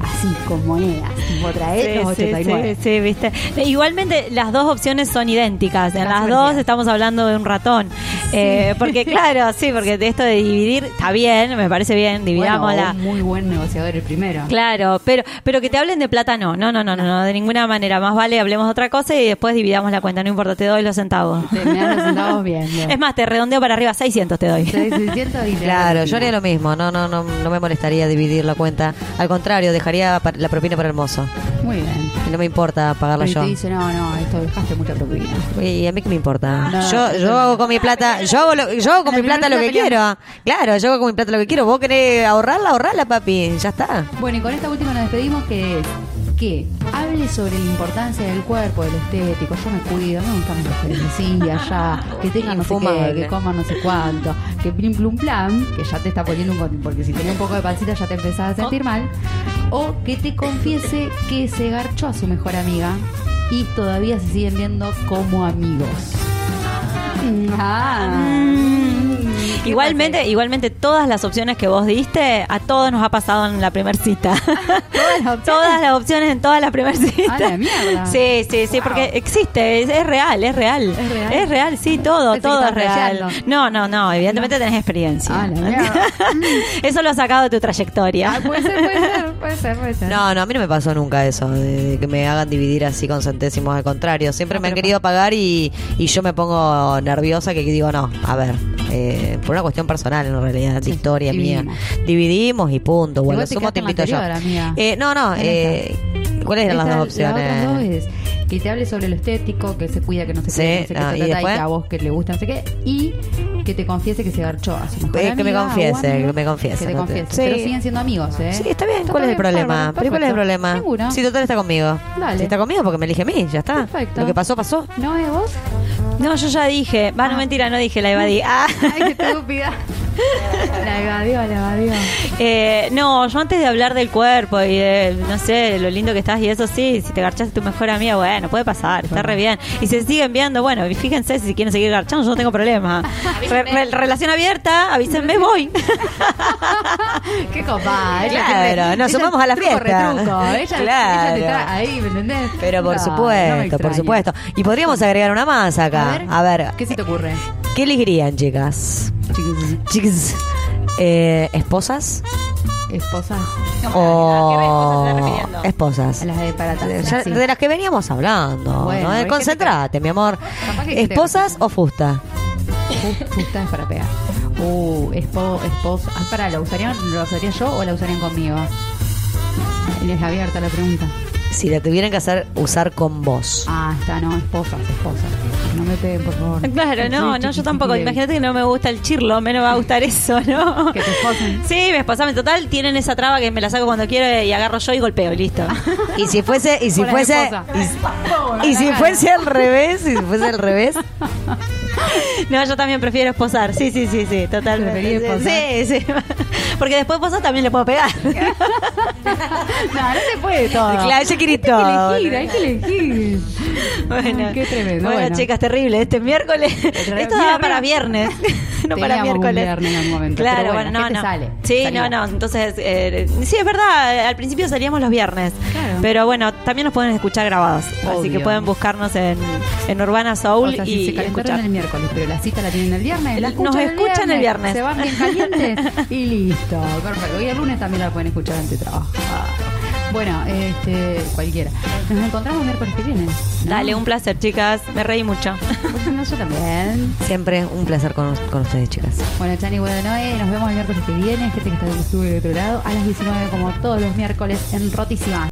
Así, con monedas. Tipo, trae los Sí, sí, 89. sí, sí, viste. Igualmente las dos opciones son idénticas. En las dos estamos hablando de un ratón. Eh, porque claro, sí, porque de esto de dividir está bien, me parece bien, Bueno, dividámosla. un muy buen negociador el primero. Claro, pero pero que te hablen de plata no, no, no, no, no, no, de ninguna manera. Más vale hablemos de otra cosa y después dividamos la cuenta, no importa, te doy los centavos. Te- me dan los centavos bien, bien. Es más, te redondeo para arriba, 600 te doy. 600 y te Claro, yo haría lo mismo, no, no, no, no me molestaría dividir la cuenta. Al contrario, dejaría pa- la propina para el mozo. Muy bien. Y no me importa pagarla Y yo. te dice, no, no, esto dejaste mucha propina. Y a mí qué me importa. No, yo, yo hago con mi plata, yo hago, lo- yo hago con La mi plata lo que quiero. Claro, yo hago con mi plata lo que quiero. Vos querés ahorrarla, ahorrarla, papi. Ya está. Bueno, y con esta última nos despedimos que es que hable sobre la importancia del cuerpo, de lo estético, yo me cuido, no me gustan las así, allá, que tengan no sé qué, que coman no sé cuánto, que plim plum plan, que ya te está poniendo un porque si tenía un poco de pancita ya te empezás a sentir mal, o que te confiese que se garchó a su mejor amiga y todavía se siguen viendo como amigos. Ah. Igualmente, igualmente todas las opciones que vos diste, a todos nos ha pasado en la primer cita. Todas las opciones. todas las opciones en todas las primeras citas. A la mierda. Sí, sí, sí, porque existe, es, es real, es real. ¿Es real? Es real, sí, todo, Pensé todo es real. No, no, no, evidentemente tenés experiencia. Ah, la. Eso lo has sacado de tu trayectoria. Ah, puede ser, puede ser, puede ser, puede ser. No, no, a mí no me pasó nunca eso, de, de que me hagan dividir así con centésimos. Al contrario, siempre me han querido pagar y, y yo me pongo nerviosa que digo, no, a ver, eh, por una cuestión personal en realidad, de historia dividimos. mía. Dividimos y punto. Bueno, te sumo te invito yo. amiga. Eh, no, no, eh, ¿cuáles eran las dos opciones? Las otras dos es que te hable sobre lo estético, que se cuida, que no se Sí, cuida, no sé qué, ah, ta, ¿y que a vos que le gusta, no sé qué, y que te confiese que se garchó a su mejor Eh, que me confiese, amigo, que me confiese, Que te no te- confiese. Sí. Pero siguen siendo amigos, ¿eh? Sí, está bien. ¿Cuál es el problema? bárbaro, ¿Pero cuál es el problema? Seguro. Si total está conmigo. Dale. Si está conmigo porque me elige a mí, ya está. Perfecto. Lo que pasó, pasó. ¿No es vos? No, yo ya dije. Va, no mentira, no dije, la evadí. Ah. Ay, qué estúpida. La evadió, la evadió. Eh, no, yo antes de hablar del cuerpo y de, no sé, lo lindo que estás y eso sí, si te garchaste tu mejor amiga, bueno, puede pasar, está re bien. Y se siguen viendo, bueno, y fíjense si quieren seguir garchando, yo no tengo problema. Re- re- relación abierta, avísenme, voy. Qué. Ella Claro, nos sumamos a la truco, fiesta. retruco. Ella, Claro. ella te trae ahí, ¿me entendés? Pero por No, no me supuesto, por supuesto. Y podríamos agregar una más acá. A ver, A ver, ¿Qué se te ocurre? ¿Qué elegirían, chicas? Chicas. Eh, ¿Esposas? ¿Esposas? o esposas. A las de para ya- sí. de las que veníamos hablando. Bueno, ¿no? hay gente Concentrate, mi amor. Capaz que ¿Esposas o fusta? Fu- Fusta es para pegar. Uh, espo, esposa. Ah, para, ¿lo usarían, ¿lo usaría yo o la usarían conmigo? Y es abierta la pregunta. Si la tuvieran que hacer usar con vos. Ah, está, no, esposas, esposas. No me peguen, por favor. Claro, no, no, yo tampoco. Imagínate que no me gusta el chirlo, me no va a gustar eso, ¿no? Que te esposen. Sí, me esposan. En total, tienen esa traba que me la saco cuando quiero y agarro yo y golpeo y listo. Y si fuese, y si fuese, y si fuese al revés, y si fuese al revés, No, yo también prefiero esposar. Sí, sí, sí, sí, totalmente. Sí, sí. Porque después esposar también le puedo pegar. No, no se puede todo. Claro, Hay que elegir, hay que elegir. Bueno, Ay, qué tremendo. Bueno, bueno. chicas, terrible. Este miércoles. Esto daba para viernes. no para un miércoles. viernes en algún momento, Claro, pero bueno, no, ¿qué te no. sale? Sí, no, no. Entonces, eh, sí, es verdad. Al principio salíamos los viernes. Claro. Pero bueno, también nos pueden escuchar grabados. Así Obvio. que pueden buscarnos en, en Urbana Soul O sea, y, si se y calentaron escuchar. el miércoles, pero la cita la tienen el viernes. La Nos escuchan el viernes. Se van bien calientes y listo. Perfecto. Y el lunes también la pueden escuchar en tu trabajo. Bueno, este, cualquiera. Nos encontramos miércoles que viene. ¿no? Dale, un placer, chicas. Me reí mucho. Bueno, yo también. siempre un placer con, con ustedes, chicas. Bueno, Chani, bueno, Noé, nos vemos el miércoles que viene. Gente que está del estudio del otro lado, a las 19, como todos los miércoles, en Rotísima.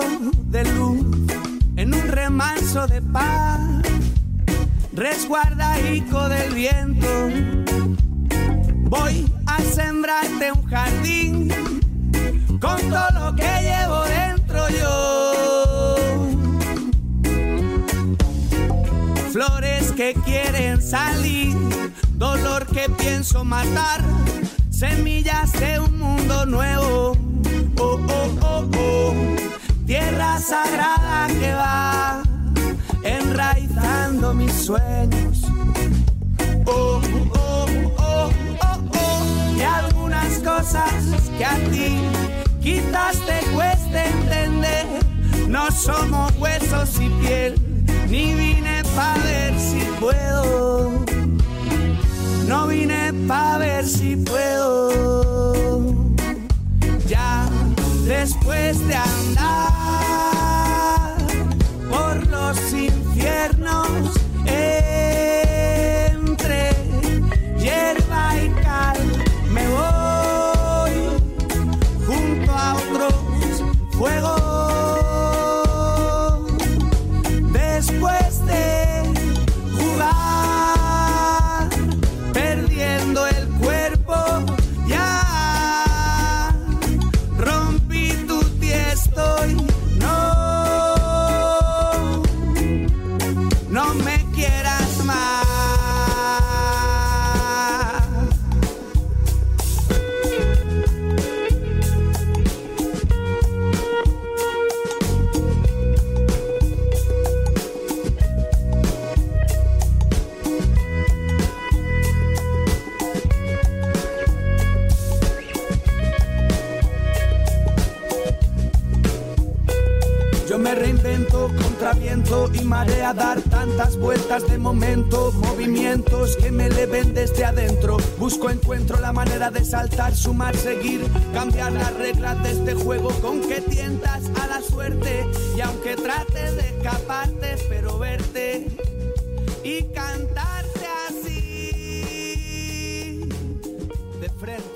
De luz, en un remanso de paz, resguardaico del viento. Voy a sembrarte un jardín con todo lo que llevo dentro yo. Flores que quieren salir, dolor que pienso matar, semillas de un mundo nuevo. Oh, oh, oh, oh. Tierra sagrada que va enraizando mis sueños. Oh, oh, oh, oh, oh. Y algunas cosas que a ti quizás te cueste entender. No somos huesos y piel, ni vine pa' ver si puedo. No vine pa' ver si puedo. Después de andar por los infiernos tantas vueltas de momento, movimientos que me eleven desde adentro. Busco, encuentro la manera de saltar, sumar, seguir, cambiar las reglas de este juego con que tientas a la suerte. Y aunque trate de escaparte, pero verte y cantarte así de frente.